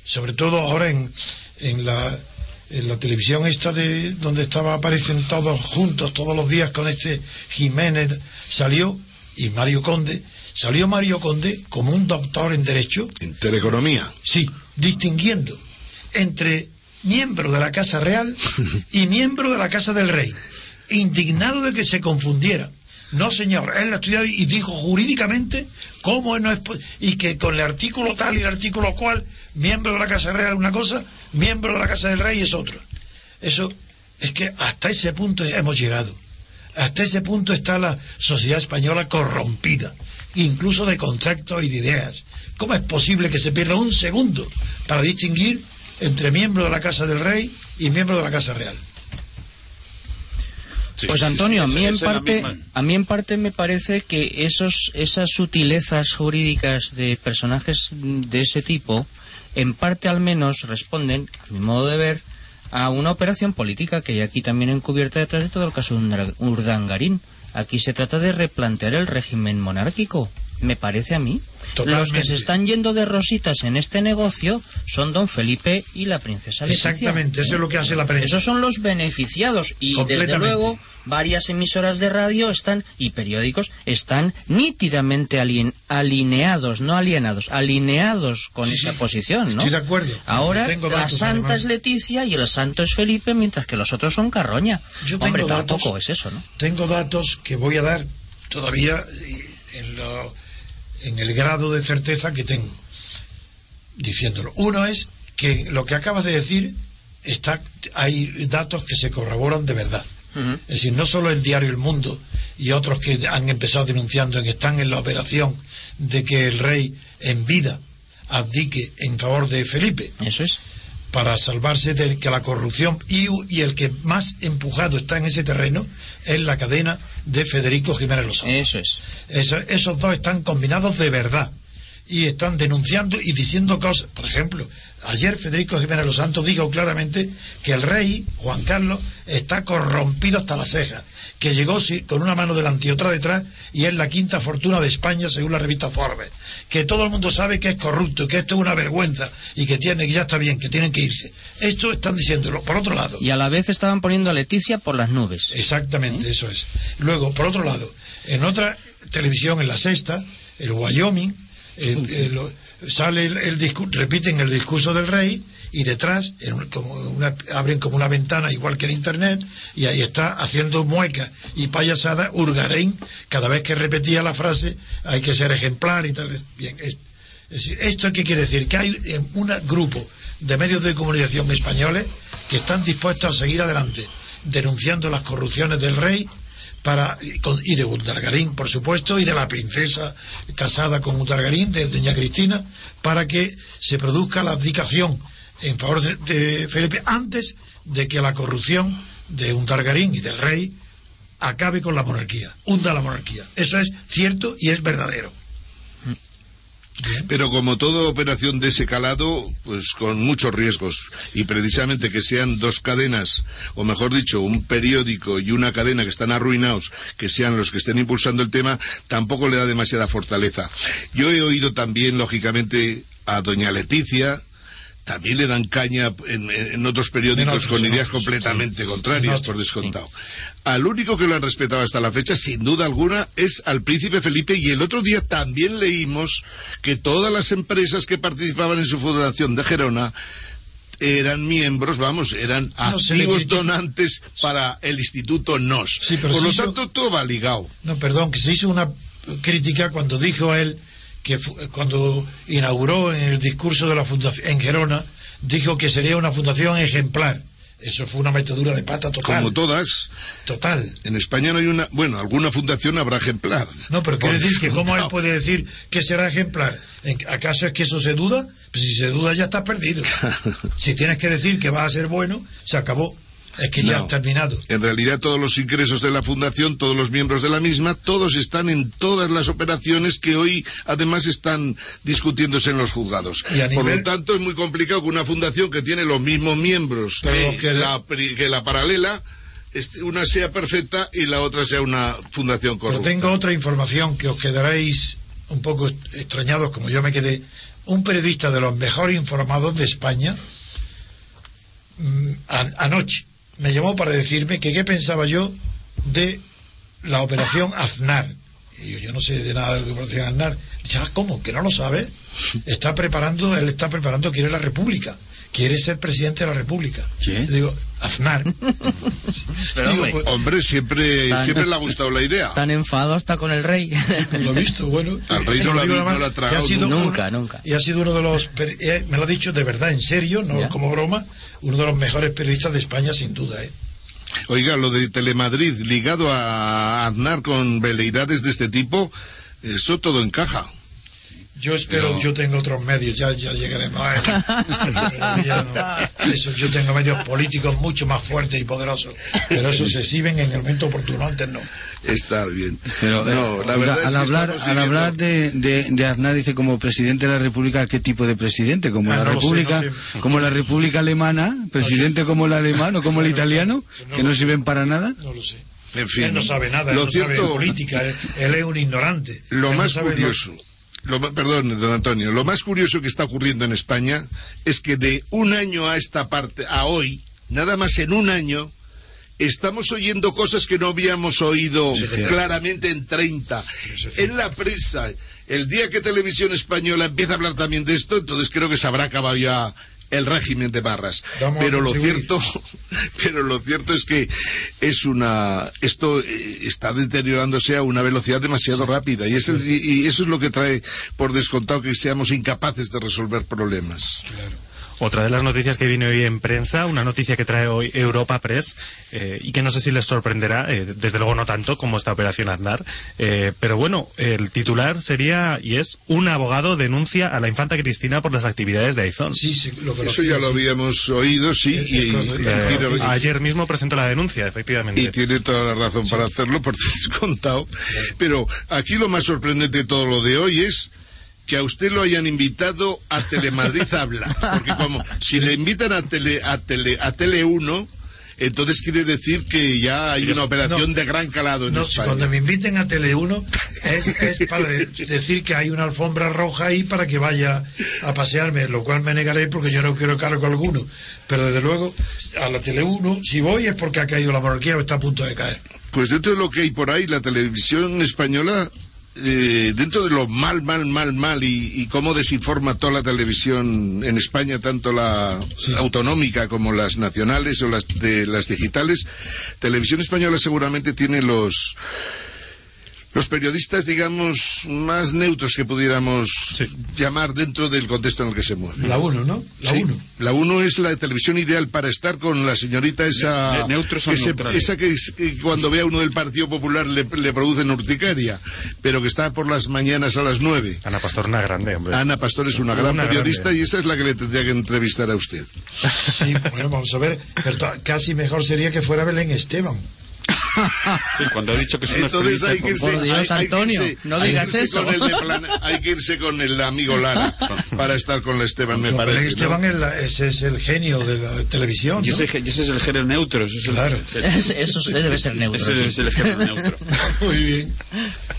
sobre todo ahora en, en la en la televisión esta de donde estaba aparecen todos juntos todos los días con este Jiménez salió y Mario Conde salió Mario Conde como un doctor en derecho. Intereconomía sí distinguiendo entre miembro de la Casa Real y miembro de la Casa del Rey indignado de que se confundiera no señor él ha estudiado y dijo jurídicamente cómo no es y que con el artículo tal y el artículo cual miembro de la Casa Real una cosa miembro de la Casa del Rey es otro. Eso es que hasta ese punto hemos llegado. Hasta ese punto está la sociedad española corrompida, incluso de conceptos y de ideas. ¿Cómo es posible que se pierda un segundo para distinguir entre miembro de la Casa del Rey y miembro de la Casa Real? Pues Antonio, a mí en parte, a mí en parte me parece que esos, esas sutilezas jurídicas de personajes de ese tipo en parte al menos responden, a mi modo de ver, a una operación política que hay aquí también encubierta detrás de todo el caso de Urdangarín. Aquí se trata de replantear el régimen monárquico, me parece a mí. Los que se están yendo de rositas en este negocio son don Felipe y la princesa Leticia. Exactamente, eso es lo que hace la prensa. Esos son los beneficiados y desde luego varias emisoras de radio están y periódicos están nítidamente alineados, no alienados, alineados con esa posición, ¿no? Estoy de acuerdo. Ahora la santa es Leticia y el santo es Felipe, mientras que los otros son Carroña. Yo Hombre, tengo datos, tampoco es eso, ¿no? Tengo datos que voy a dar todavía en, lo, en el grado de certeza que tengo diciéndolo. Uno es que lo que acabas de decir está hay datos que se corroboran de verdad. Es decir, no solo el diario El Mundo y otros que han empezado denunciando que están en la operación de que el rey en vida abdique en favor de Felipe. Eso es. Para salvarse de que la corrupción y, y el que más empujado está en ese terreno es la cadena de Federico Jiménez Lozano. Eso es. esos dos están combinados de verdad y están denunciando y diciendo cosas. Por ejemplo, ayer Federico Jiménez Los Santos dijo claramente que el rey, Juan Carlos, está corrompido hasta las cejas, que llegó con una mano delante y otra detrás y es la quinta fortuna de España según la revista Forbes, que todo el mundo sabe que es corrupto, que esto es una vergüenza y que tiene que ya está bien, que tienen que irse. Esto están diciéndolo. Por otro lado. Y a la vez estaban poniendo a Leticia por las nubes. Exactamente, eso es. Luego, por otro lado, en otra televisión, en la sexta, el Wyoming, sale el, repiten el discurso del rey y detrás como abren como una ventana igual que en internet y ahí está haciendo muecas y payasada Urgarein. Cada vez que repetía la frase hay que ser ejemplar y tal. Bien es, decir esto qué quiere decir que hay un grupo de medios de comunicación españoles que están dispuestos a seguir adelante denunciando las corrupciones del rey para, y de Utargarín, por supuesto, y de la princesa casada con Utargarín, de doña Cristina, para que se produzca la abdicación en favor de, Felipe antes de que la corrupción de Utargarín y del rey acabe con la monarquía, hunda la monarquía. Eso es cierto y es verdadero. Pero como toda operación de ese calado, pues con muchos riesgos. Y precisamente que sean dos cadenas, o mejor dicho, un periódico y una cadena que están arruinados, que sean los que estén impulsando el tema, tampoco le da demasiada fortaleza. Yo he oído también, lógicamente, a doña Leticia, también le dan caña en, otros periódicos con ideas completamente contrarias, por descontado. Al único que lo han respetado hasta la fecha, sin duda alguna, es al príncipe Felipe. Y el otro día también leímos que todas las empresas que participaban en su fundación de Gerona eran miembros, vamos, eran activos donantes para el Instituto NOS. Por lo tanto, todo va ligado. No, perdón, que se hizo una crítica cuando dijo él que cuando inauguró en el discurso de la fundación en Gerona, dijo que sería una fundación ejemplar. Eso fue una metedura de pata total. Como todas. Total. En España no hay una. Bueno, alguna fundación habrá ejemplar. No, pero quiere decir que, ¿cómo él puede decir que será ejemplar? ¿Acaso es que eso se duda? Pues si se duda, ya estás perdido. si tienes que decir que va a ser bueno, se acabó. Es que ya ha terminado. En realidad todos los ingresos de la fundación, todos los miembros de la misma, todos están en todas las operaciones que hoy además están discutiéndose en los juzgados. Por lo tanto es muy complicado que una fundación que tiene los mismos miembros que, la, que la paralela una sea perfecta y la otra sea una fundación corrupta. Pero tengo otra información que os quedaréis un poco extrañados como yo me quedé. Un periodista de los mejor informados de España mm, anoche me llamó para decirme que qué pensaba yo de la operación Aznar. Y yo, yo no sé de nada de la operación Aznar. Dice, ah, ¿cómo? ¿Que no lo sabe? Está preparando, él está preparando, quiere la República. Quiere ser presidente de la República. Digo, Aznar. Pues, hombre, siempre, siempre le ha gustado la idea. Tan enfado hasta con el rey. Lo he visto, bueno. Al rey no, lo ha tragado. nunca, nunca. Y ha sido uno de los. Eh, me lo ha dicho de verdad, en serio, no como broma uno de los mejores periodistas de España, sin duda. ¿eh? Oiga, lo de Telemadrid ligado a Aznar con veleidades de este tipo, eso todo encaja. Yo espero, yo tengo otros medios, ya, ya llegaremos a eso. yo tengo medios políticos mucho más fuertes y poderosos, pero eso se exhiben en el momento oportuno, antes no. Está bien. Pero, no, la verdad al, hablar, al hablar de, de, Aznar, dice como presidente de la República, ¿qué tipo de presidente? ¿Como ah, la República como la República Alemana? ¿Presidente como el alemán o como el italiano? ¿Que no sirven para nada? No lo sé. En fin, él no sabe nada, él no sabe política, él, es un ignorante. Lo más curioso, perdón, don Antonio, lo más curioso que está ocurriendo en España es que de un año a esta parte, a hoy, nada más en un año, estamos oyendo cosas que no habíamos oído claramente en 30. En la prensa, el día que Televisión Española empieza a hablar también de esto, entonces creo que se habrá acabado ya el régimen de barras. pero lo cierto, pero lo cierto es que es una, esto eh, está deteriorándose a una velocidad demasiado rápida y, es y, eso es lo que trae por descontado que seamos incapaces de resolver problemas. Otra de las noticias que viene hoy en prensa, una noticia que trae hoy Europa Press eh, y que no sé si les sorprenderá, eh, desde luego no tanto como esta operación Aznar, eh, pero bueno, el titular sería y es un abogado denuncia a la infanta Cristina por las actividades de Aizón. Sí, sí, lo Eso ya lo habíamos oído, sí. Y, ayer mismo presentó la denuncia, efectivamente. Y tiene toda la razón para hacerlo, porque es contado. Pero aquí lo más sorprendente de todo lo de hoy es que a usted lo hayan invitado a Telemadrid a hablar. Porque como si le invitan a Tele, a Tele, a Tele 1, entonces quiere decir que ya hay una operación de gran calado en no, España. cuando me inviten a Tele 1 es, es, para decir que hay una alfombra roja ahí para que vaya a pasearme, lo cual me negaré porque yo no quiero cargo alguno. Pero desde luego, a la Tele 1, si voy es porque ha caído la monarquía o está a punto de caer. Pues dentro de lo que hay por ahí, la televisión española eh, dentro de lo mal, mal, mal, mal y, cómo desinforma toda la televisión en España, tanto la autonómica como las nacionales o las de las digitales, Televisión Española seguramente tiene los los periodistas, digamos, más neutros que pudiéramos llamar dentro del contexto en el que se mueve. La 1, ¿no? La Sí. 1. La 1 es la televisión ideal para estar con la señorita esa, Ne- ne- neutros son ese- neutrales. esa que, es- que cuando ve a uno del Partido Popular le, le producen urticaria, pero que está por las mañanas a las 9. Ana Pastor, una grande, hombre. Ana Pastor es una gran Una periodista grande. y esa es la que le tendría que entrevistar a usted. Sí, bueno, vamos a ver. Pero casi mejor sería que fuera Belén Esteban. Sí, cuando ha dicho que es una Entonces hay que irse, Por Dios, hay- hay que Antonio, irse- no hay digas eso. con el de Plan- hay que irse con el amigo Lara para estar con la Esteban, me No, parece. ¿no? Esteban es la- ese es el genio de la televisión. Y ¿no? ese, y ese es el género neutro. Ese es el- Claro. el- eso debe ser neutro, Ese debe ser el género neutro. Muy bien.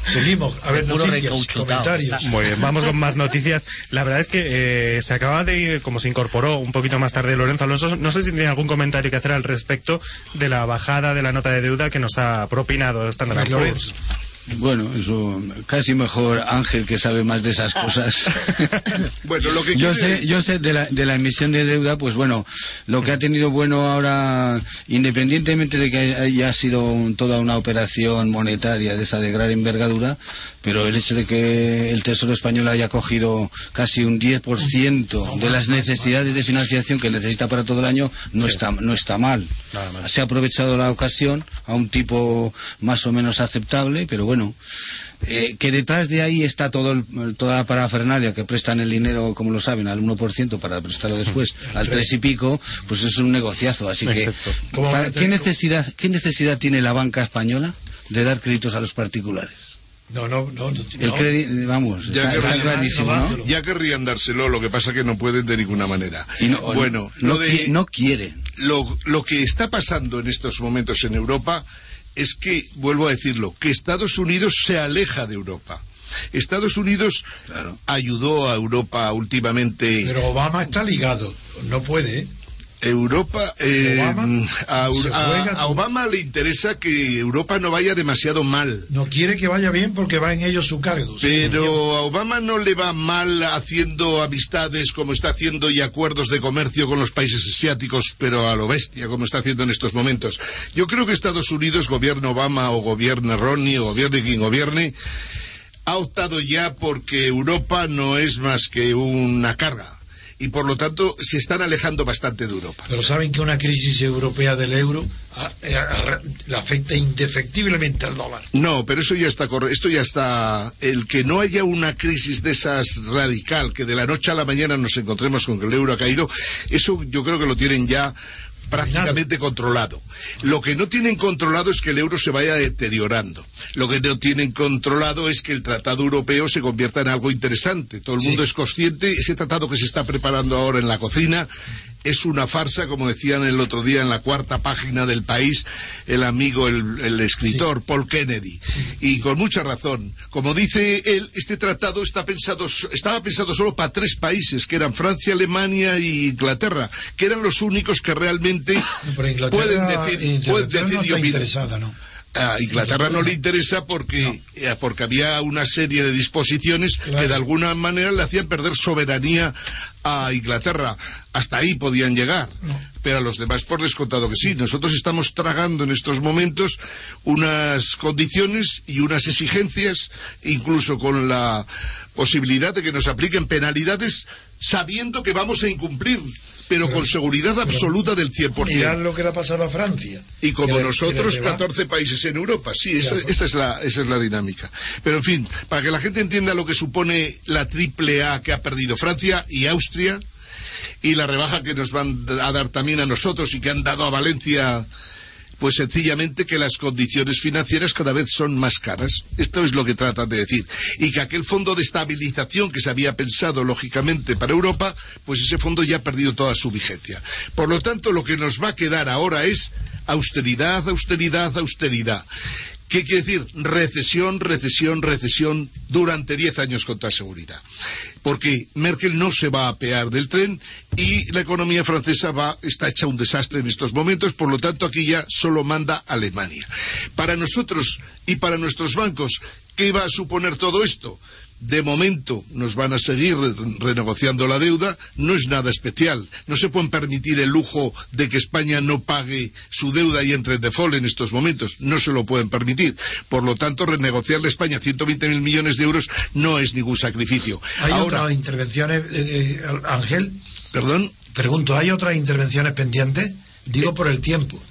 Seguimos. A ver, Puro noticias, comentarios. Muy bien, vamos con más noticias. La verdad es que eh, se acaba de ir, como se incorporó un poquito más tarde Lorenzo Alonso, no sé si tiene algún comentario que hacer al respecto de la bajada de la nota de deuda que nos ha propinado Standard Poor's. Bueno, eso casi mejor Ángel que sabe más de esas cosas. Bueno, lo que yo quiere- sé, yo sé de la, de la emisión de deuda, pues bueno, lo que ha tenido bueno ahora, independientemente de que haya sido un- toda una operación monetaria de esa de gran envergadura, pero el hecho de que el Tesoro español haya cogido casi un 10% de las necesidades de financiación que necesita para todo el año no está no está mal. Nada mal. Se ha aprovechado la ocasión a un tipo más o menos aceptable, pero bueno, eh, que detrás de ahí está todo el- toda la parafernalia que prestan el dinero, como lo saben, al 1% para prestarlo después al 3 y pico, pues es un negociazo. Así que, Exacto. ¿Cómo para- van a ¿qué, necesidad, ¿qué necesidad tiene la banca española de dar créditos a los particulares? No, no, no. no, El crédito, vamos, Ya está, que está vayan clarísimo, ¿no? Ya querrían dárselo, lo que pasa que no pueden de ninguna manera. Y no, bueno, no, lo, de- qui- no quieren. lo, lo que está pasando en estos momentos en Europa es que, vuelvo a decirlo, que Estados Unidos se aleja de Europa. Estados Unidos Claro. ayudó a Europa últimamente. Pero Obama está ligado. No puede, ¿eh? Europa, eh, Obama a. Obama le interesa que Europa no vaya demasiado mal. No quiere que vaya bien porque va en ellos su cargo. Pero a Obama no le va mal haciendo amistades como está haciendo y acuerdos de comercio con los países asiáticos, pero a lo bestia, como está haciendo en estos momentos. Yo creo que Estados Unidos, gobierno Obama o gobierno Ronnie o gobierne quien gobierne, ha optado ya porque Europa no es más que una carga. Y por lo tanto se están alejando bastante de Europa. Pero saben que una crisis europea del euro a- a- a- le afecta indefectiblemente al dólar. No, pero eso ya está corre- esto ya está el que no haya una crisis de esas radical que de la noche a la mañana nos encontremos con que el euro ha caído, eso yo creo que lo tienen ya prácticamente controlado. Lo que no tienen controlado es que el euro se vaya deteriorando. Lo que no tienen controlado es que el tratado europeo se convierta en algo interesante. Todo el mundo es consciente, ese tratado que se está preparando ahora en la cocina es una farsa, como decían el otro día en la cuarta página del país el amigo, el, el escritor Paul Kennedy. Y con mucha razón. Como dice él, este tratado está pensado, estaba pensado solo para tres países, que eran Francia, Alemania y Inglaterra, que eran los únicos que realmente Inglaterra, pueden decir, Inglaterra pueden decir no interesada, ¿no? A Inglaterra no le interesa porque, eh, porque había una serie de disposiciones que de alguna manera le hacían perder soberanía a Inglaterra. Hasta ahí podían llegar. Pero a los demás por descontado que sí. Nosotros estamos tragando en estos momentos unas condiciones y unas exigencias, incluso con la posibilidad de que nos apliquen penalidades sabiendo que vamos a incumplir, pero, con seguridad absoluta del 100%. Mirad lo que le ha pasado a Francia. Y como nosotros, que le reba- 14 países en Europa. Sí, esa, esta es la, esa es la dinámica. Pero en fin, para que la gente entienda lo que supone la triple A que ha perdido Francia y Austria, y la rebaja que nos van a dar también a nosotros y que han dado a Valencia, pues sencillamente que las condiciones financieras cada vez son más caras. Esto es lo que tratan de decir. Y que aquel fondo de estabilización que se había pensado lógicamente para Europa, pues ese fondo ya ha perdido toda su vigencia. Por lo tanto, lo que nos va a quedar ahora es austeridad, austeridad, austeridad. ¿Qué quiere decir? Recesión, recesión, recesión durante 10 años con toda seguridad. Porque Merkel no se va a apear del tren y la economía francesa va, está hecha un desastre en estos momentos, por lo tanto aquí ya solo manda Alemania. Para nosotros y para nuestros bancos, ¿qué va a suponer todo esto? De momento nos van a seguir re- renegociando la deuda, no es nada especial. No se pueden permitir el lujo de que España no pague su deuda y entre en default en estos momentos. No se lo pueden permitir. Por lo tanto, renegociarle a España 120.000 millones de euros no es ningún sacrificio. ¿Hay Ahora, otras intervenciones, eh, eh, Ángel? Perdón. Pregunto, ¿hay otras intervenciones pendientes? Digo por el tiempo.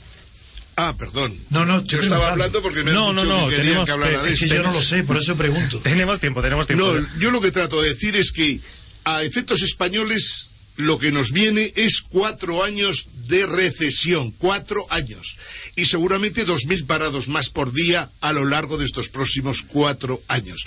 Ah, perdón. No, no, Yo estaba hablando porque No, no, dicho no, que tenemos- que hablara de Es que esto. yo no lo sé, por eso pregunto. Tenemos tiempo, tenemos tiempo. No, yo lo que trato de decir es que a efectos españoles lo que nos viene es cuatro años de recesión, cuatro años. Y seguramente dos mil parados más por día a lo largo de estos próximos cuatro años.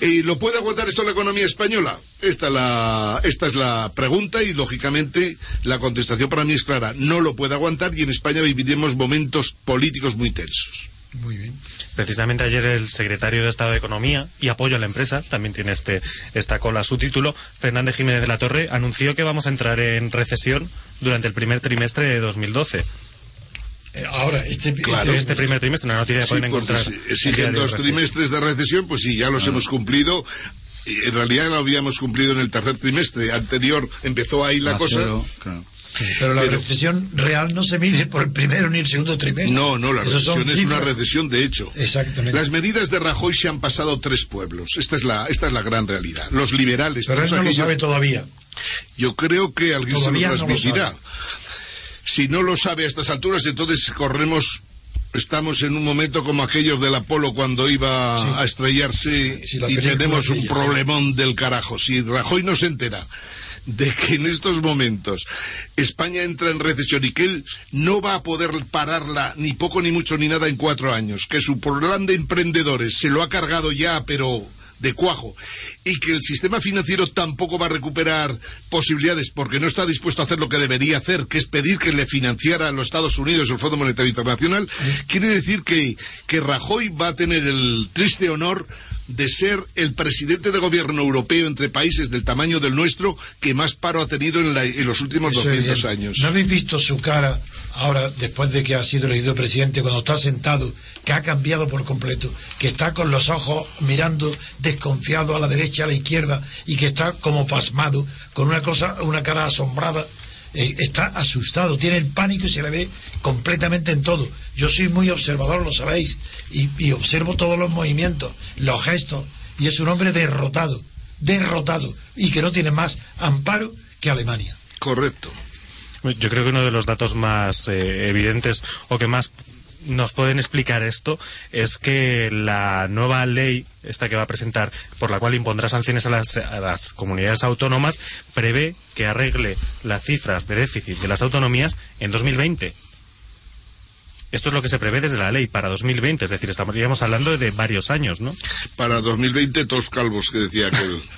Eh, ¿Lo puede aguantar esto la economía española? Esta, esta es la pregunta y, lógicamente, la contestación para mí es clara. No lo puede aguantar y en España viviremos momentos políticos muy tensos. Muy bien. Precisamente ayer el secretario de Estado de Economía y Apoyo a la Empresa, también tiene este, esta cola su título, Fernández Jiménez de la Torre, anunció que vamos a entrar en recesión durante el primer trimestre de 2012. Eh, ahora, este, Claro, este primer trimestre, una noticia que Sí, pueden porque encontrar. si exigen dos trimestres de recesión, pues sí, ya los hemos cumplido. En realidad lo habíamos cumplido en el tercer trimestre anterior. Empezó ahí la cosa. Pero la Pero- recesión real no se mide por el primero ni el segundo trimestre. No, no, la Esos recesión es una recesión de hecho. Exactamente. Las medidas de Rajoy se han pasado tres pueblos. Esta es la, esta es la gran realidad. Los liberales. Pero todos no lo sabe todavía. Yo creo que alguien Todavía se lo transmitirá. si no lo sabe a estas alturas, entonces corremos. Estamos en un momento como aquellos del Apolo cuando iba a estrellarse Sí, y tenemos un problemón del carajo. Si Rajoy no se entera de que en estos momentos España entra en recesión y que él no va a poder pararla ni poco ni mucho ni nada en cuatro años, que su plan de emprendedores se lo ha cargado ya, pero de cuajo, y que el sistema financiero tampoco va a recuperar posibilidades porque no está dispuesto a hacer lo que debería hacer, que es pedir que le financiara a los Estados Unidos el Fondo Monetario Internacional, quiere decir que, que Rajoy va a tener el triste honor de ser el presidente de gobierno europeo entre países del tamaño del nuestro que más paro ha tenido en, la- en los últimos Eso es 200 evidente. años. ¿No habéis visto su cara ahora, después de que ha sido elegido presidente, cuando está sentado, que ha cambiado por completo, que está con los ojos mirando desconfiado a la derecha, a la izquierda, y que está como pasmado, con una cosa, una cara asombrada? Eh, está asustado, tiene el pánico y se le ve completamente en todo. Yo soy muy observador, lo sabéis, y, y observo todos los movimientos, los gestos, y es un hombre derrotado, derrotado, y que no tiene más amparo que Alemania. Correcto. Yo creo que uno de los datos más eh, evidentes o que más nos pueden explicar esto es que la nueva ley, esta que va a presentar, por la cual impondrá sanciones a las, a las comunidades autónomas, prevé que arregle las cifras de déficit de las autonomías en 2020. Esto es lo que se prevé desde la ley para 2020, es decir, estaríamos hablando de varios años, ¿no? Para 2020, todos calvos, que decía aquel.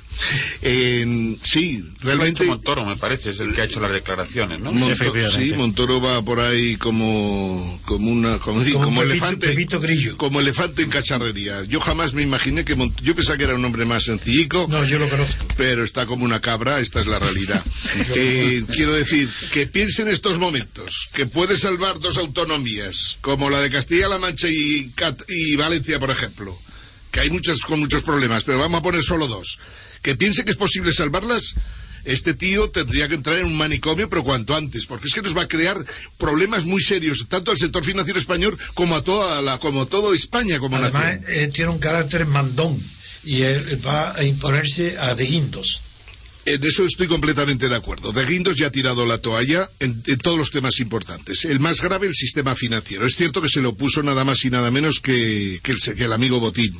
En- sí, realmente. Montoro, me parece, es el que ha hecho las declaraciones, ¿no? Monto- sí, Montoro va por ahí como como una como, sí, Como como un Pepito- elefante Pepito Grillo. como elefante en cacharrería. Yo jamás me imaginé que Mont- yo pensaba que era un hombre más sencillico. No, yo lo conozco. Pero está como una cabra, esta es la realidad. Eh, quiero decir que piense en estos momentos que puede salvar dos autonomías como la de Castilla-La Mancha y, Cat- y Valencia, por ejemplo, que hay muchas con muchos problemas, pero vamos a poner solo dos. Que piense que es posible salvarlas. Este tío tendría que entrar en un manicomio, pero cuanto antes, porque es que nos va a crear problemas muy serios, tanto al sector financiero español como a toda la, como todo España como Además, nación. eh, tiene un carácter mandón y él va a imponerse a de guindos. En eso estoy completamente de acuerdo. De Guindos ya ha tirado la toalla en, en todos los temas importantes. El más grave, el sistema financiero. Es cierto que se lo opuso nada más y nada menos que, que el, se- que el amigo Botín.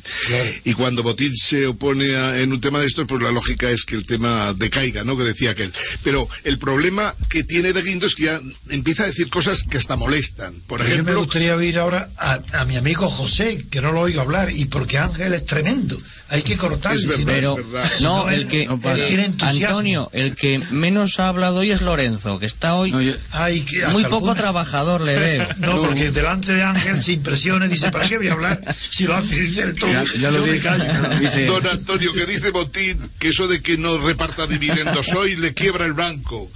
Y cuando Botín se opone a- en un tema de estos, pues la lógica es que el tema decaiga, ¿no? Que decía aquel. Pero el problema que tiene De Guindos es que ya empieza a decir cosas que hasta molestan. Por Pero yo me ejemplo, gustaría oír ahora a, a mi amigo José, que no lo oigo hablar, y porque Ángel es tremendo. Hay que cortarle. Es verdad, si Pero, no, el que, eh, tiene entusiasmo. Antonio, el que menos ha hablado hoy es Lorenzo, que está hoy Ay, que hasta muy el poco trabajador le veo. No, porque delante de Ángel se impresiona y dice, ¿para qué voy a hablar? Si lo hace dice el todo, yo me callo. Don Antonio, que dice Botín que eso de que no reparta dividendos hoy le quiebra el banco.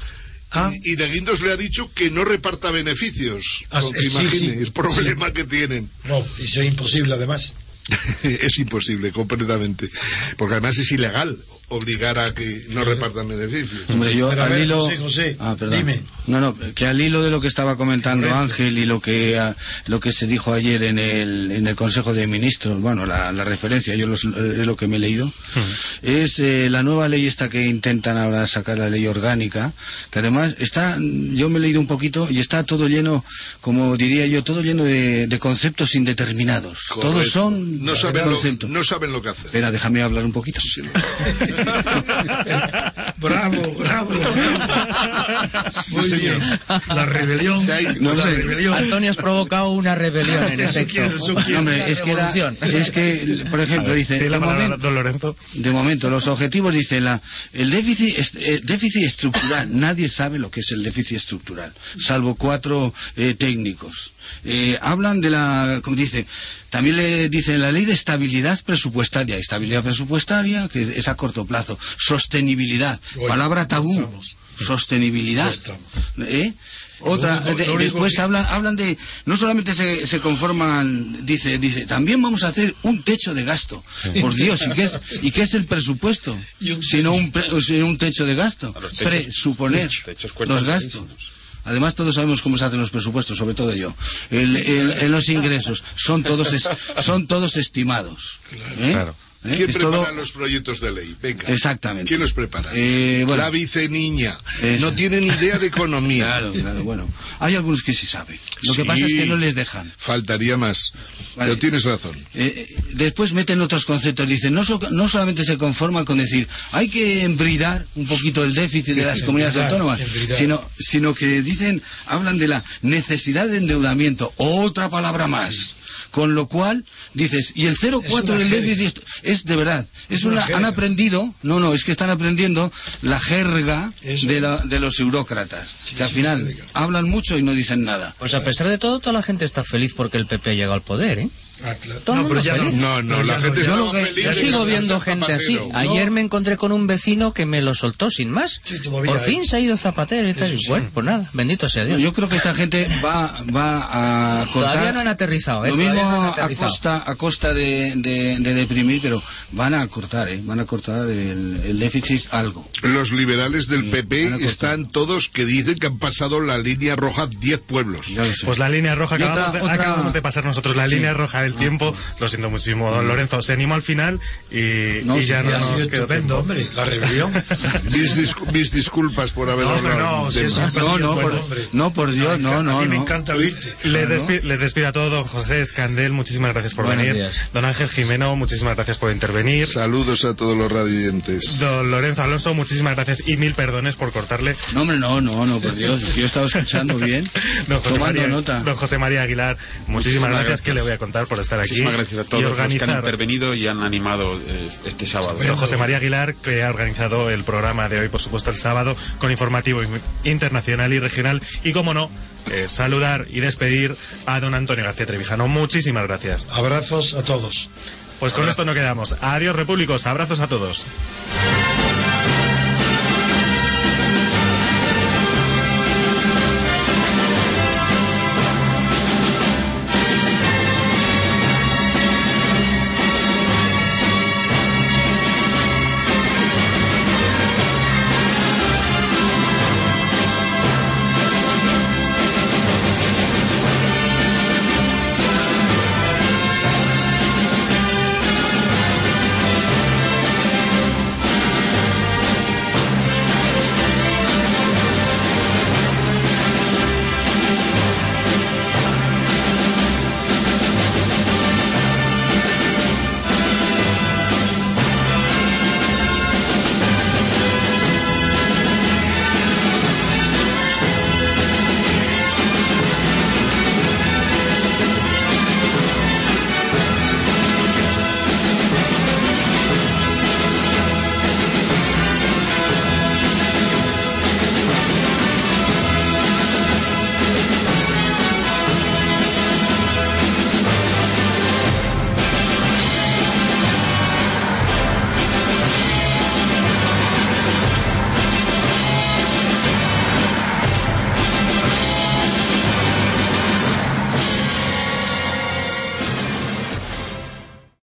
Y, y de Guindos le ha dicho que no reparta beneficios. Ah, Porque sí, imagine sí. el problema que tienen. No, y eso es imposible además. es imposible, completamente. Porque además es ilegal obligar a que no repartan beneficios. Hombre, yo Pero a al ver, hilo... José, José, Ah, perdón. dime. No, no, que al hilo de lo que estaba comentando Correcto. Ángel y lo que ah, lo que se dijo ayer en el, en el Consejo de Ministros, bueno, la, la referencia, yo los- es lo que me he leído, es eh, la nueva ley esta que intentan ahora sacar, la ley orgánica, que además está, yo me he leído un poquito y está todo lleno, como diría yo, todo lleno de, de conceptos indeterminados. Todos son no saben, lo, conceptos. no saben lo que hacer. Espera, déjame hablar un poquito. Bravo, bravo. Muy bien. La rebelión. No, la rebelión. Antonio has provocado una rebelión en Eso efecto. quiero, eso quiero. Hombre, es que, la- Revolución. es que, por ejemplo, dice, de momento- don Lorenzo. De momento, los objetivos dicen la, el déficit, est- eh, déficit estructural. Nadie sabe lo que es el déficit estructural, salvo cuatro eh, técnicos. Eh, hablan de la, como dice, también le dicen la ley de estabilidad presupuestaria. Estabilidad presupuestaria, que es a corto plazo. Sostenibilidad, Oye, palabra tabú. estamos. Sostenibilidad. ¿Eh? Otra, Lo lo después que- hablan, hablan de, no solamente se, se conforman, dice, dice, también vamos a hacer un techo de gasto. Por Dios, ¿y qué es, y qué es el presupuesto? Un Sino un, pre- sino un techo de gasto. los techos- Presuponer techos cuestan los gastos. Además, todos sabemos cómo se hacen los presupuestos, sobre todo yo. En los ingresos son todos, son todos estimados. ¿eh? Claro. ¿Eh? ¿Quién Es prepara todo- los proyectos de ley? Venga. Exactamente. ¿Quién los prepara? Eh, bueno. La viceniña. Eso. No tiene ni idea de economía. Claro, claro, bueno. Hay algunos que sí saben. Lo que pasa es que no les dejan. Faltaría más. Vale. Pero tienes razón. Eh, después meten otros conceptos. Dicen, no, so- no solamente se conforman con decir, hay que embridar un poquito el déficit de las comunidades autónomas, sino, sino que dicen, hablan de la necesidad de endeudamiento. Otra palabra más. Con lo cual, dices, y el 0,4 una del déficit es de verdad. Es una una, han aprendido, no, no, es que están aprendiendo la jerga de, la- de los eurócratas. Sí, que al final hablan mucho y no dicen nada. Pues a pesar de todo, toda la gente está feliz porque el PP ha llegado al poder, ¿eh? Todo No, mundo feliz. No, no, Pero la ya gente ya está Yo, feliz yo sigo viendo gente así. Ayer me encontré con un vecino que me lo soltó sin más. Sí, Por hay. fin se ha ido Zapatero y tal. Sí. Bueno, pues nada, bendito sea Dios. Yo creo que esta gente va, va a cortar. Todavía no han aterrizado, ¿eh? Lo Todavía mismo no han a aterrizado. costa, a costa de, de- de deprimir, pero van a cortar, ¿eh? Van a cortar el, el déficit algo. Los liberales del Sí, PP están todos que dicen que han pasado la línea roja 10 pueblos. Pues la línea roja, Y otra- acabamos, de, otra- acabamos de pasar nosotros la Sí. línea roja del tiempo. Lo siento muchísimo, don Lorenzo. Se animó al final y, No, y ya sí, no Ha nos sido quedó estupendo, tiempo. hombre. La rebelión. Mis, discu- mis disculpas por haber No, hablado. no, si es No, no, por, no, por Dios, no, no, A mí me encanta oírte. Les, despi- les despido a todos, don José Escandel, muchísimas gracias por Buenos venir. días. Don Ángel Jimeno, muchísimas gracias por intervenir. Saludos a todos los radioyentes. Don Lorenzo Alonso, muchísimas gracias y mil perdones por cortarle. No, hombre, no, no, no, por Dios. Yo he estado escuchando bien. Don José, tomando María, nota. don José María Aguilar, muchísimas, Muchísimas gracias, gracias. que le voy a contar por estar aquí. Muchísimas gracias a todos los que han intervenido y han animado eh, este sábado. Don José María Aguilar, que ha organizado el programa de hoy, por supuesto, el sábado, con informativo internacional y regional. Y, como no, eh, saludar y despedir a don Antonio García Trevijano. Muchísimas gracias. Abrazos a todos. Pues con esto no quedamos. Adiós, repúblicos. Abrazos a todos.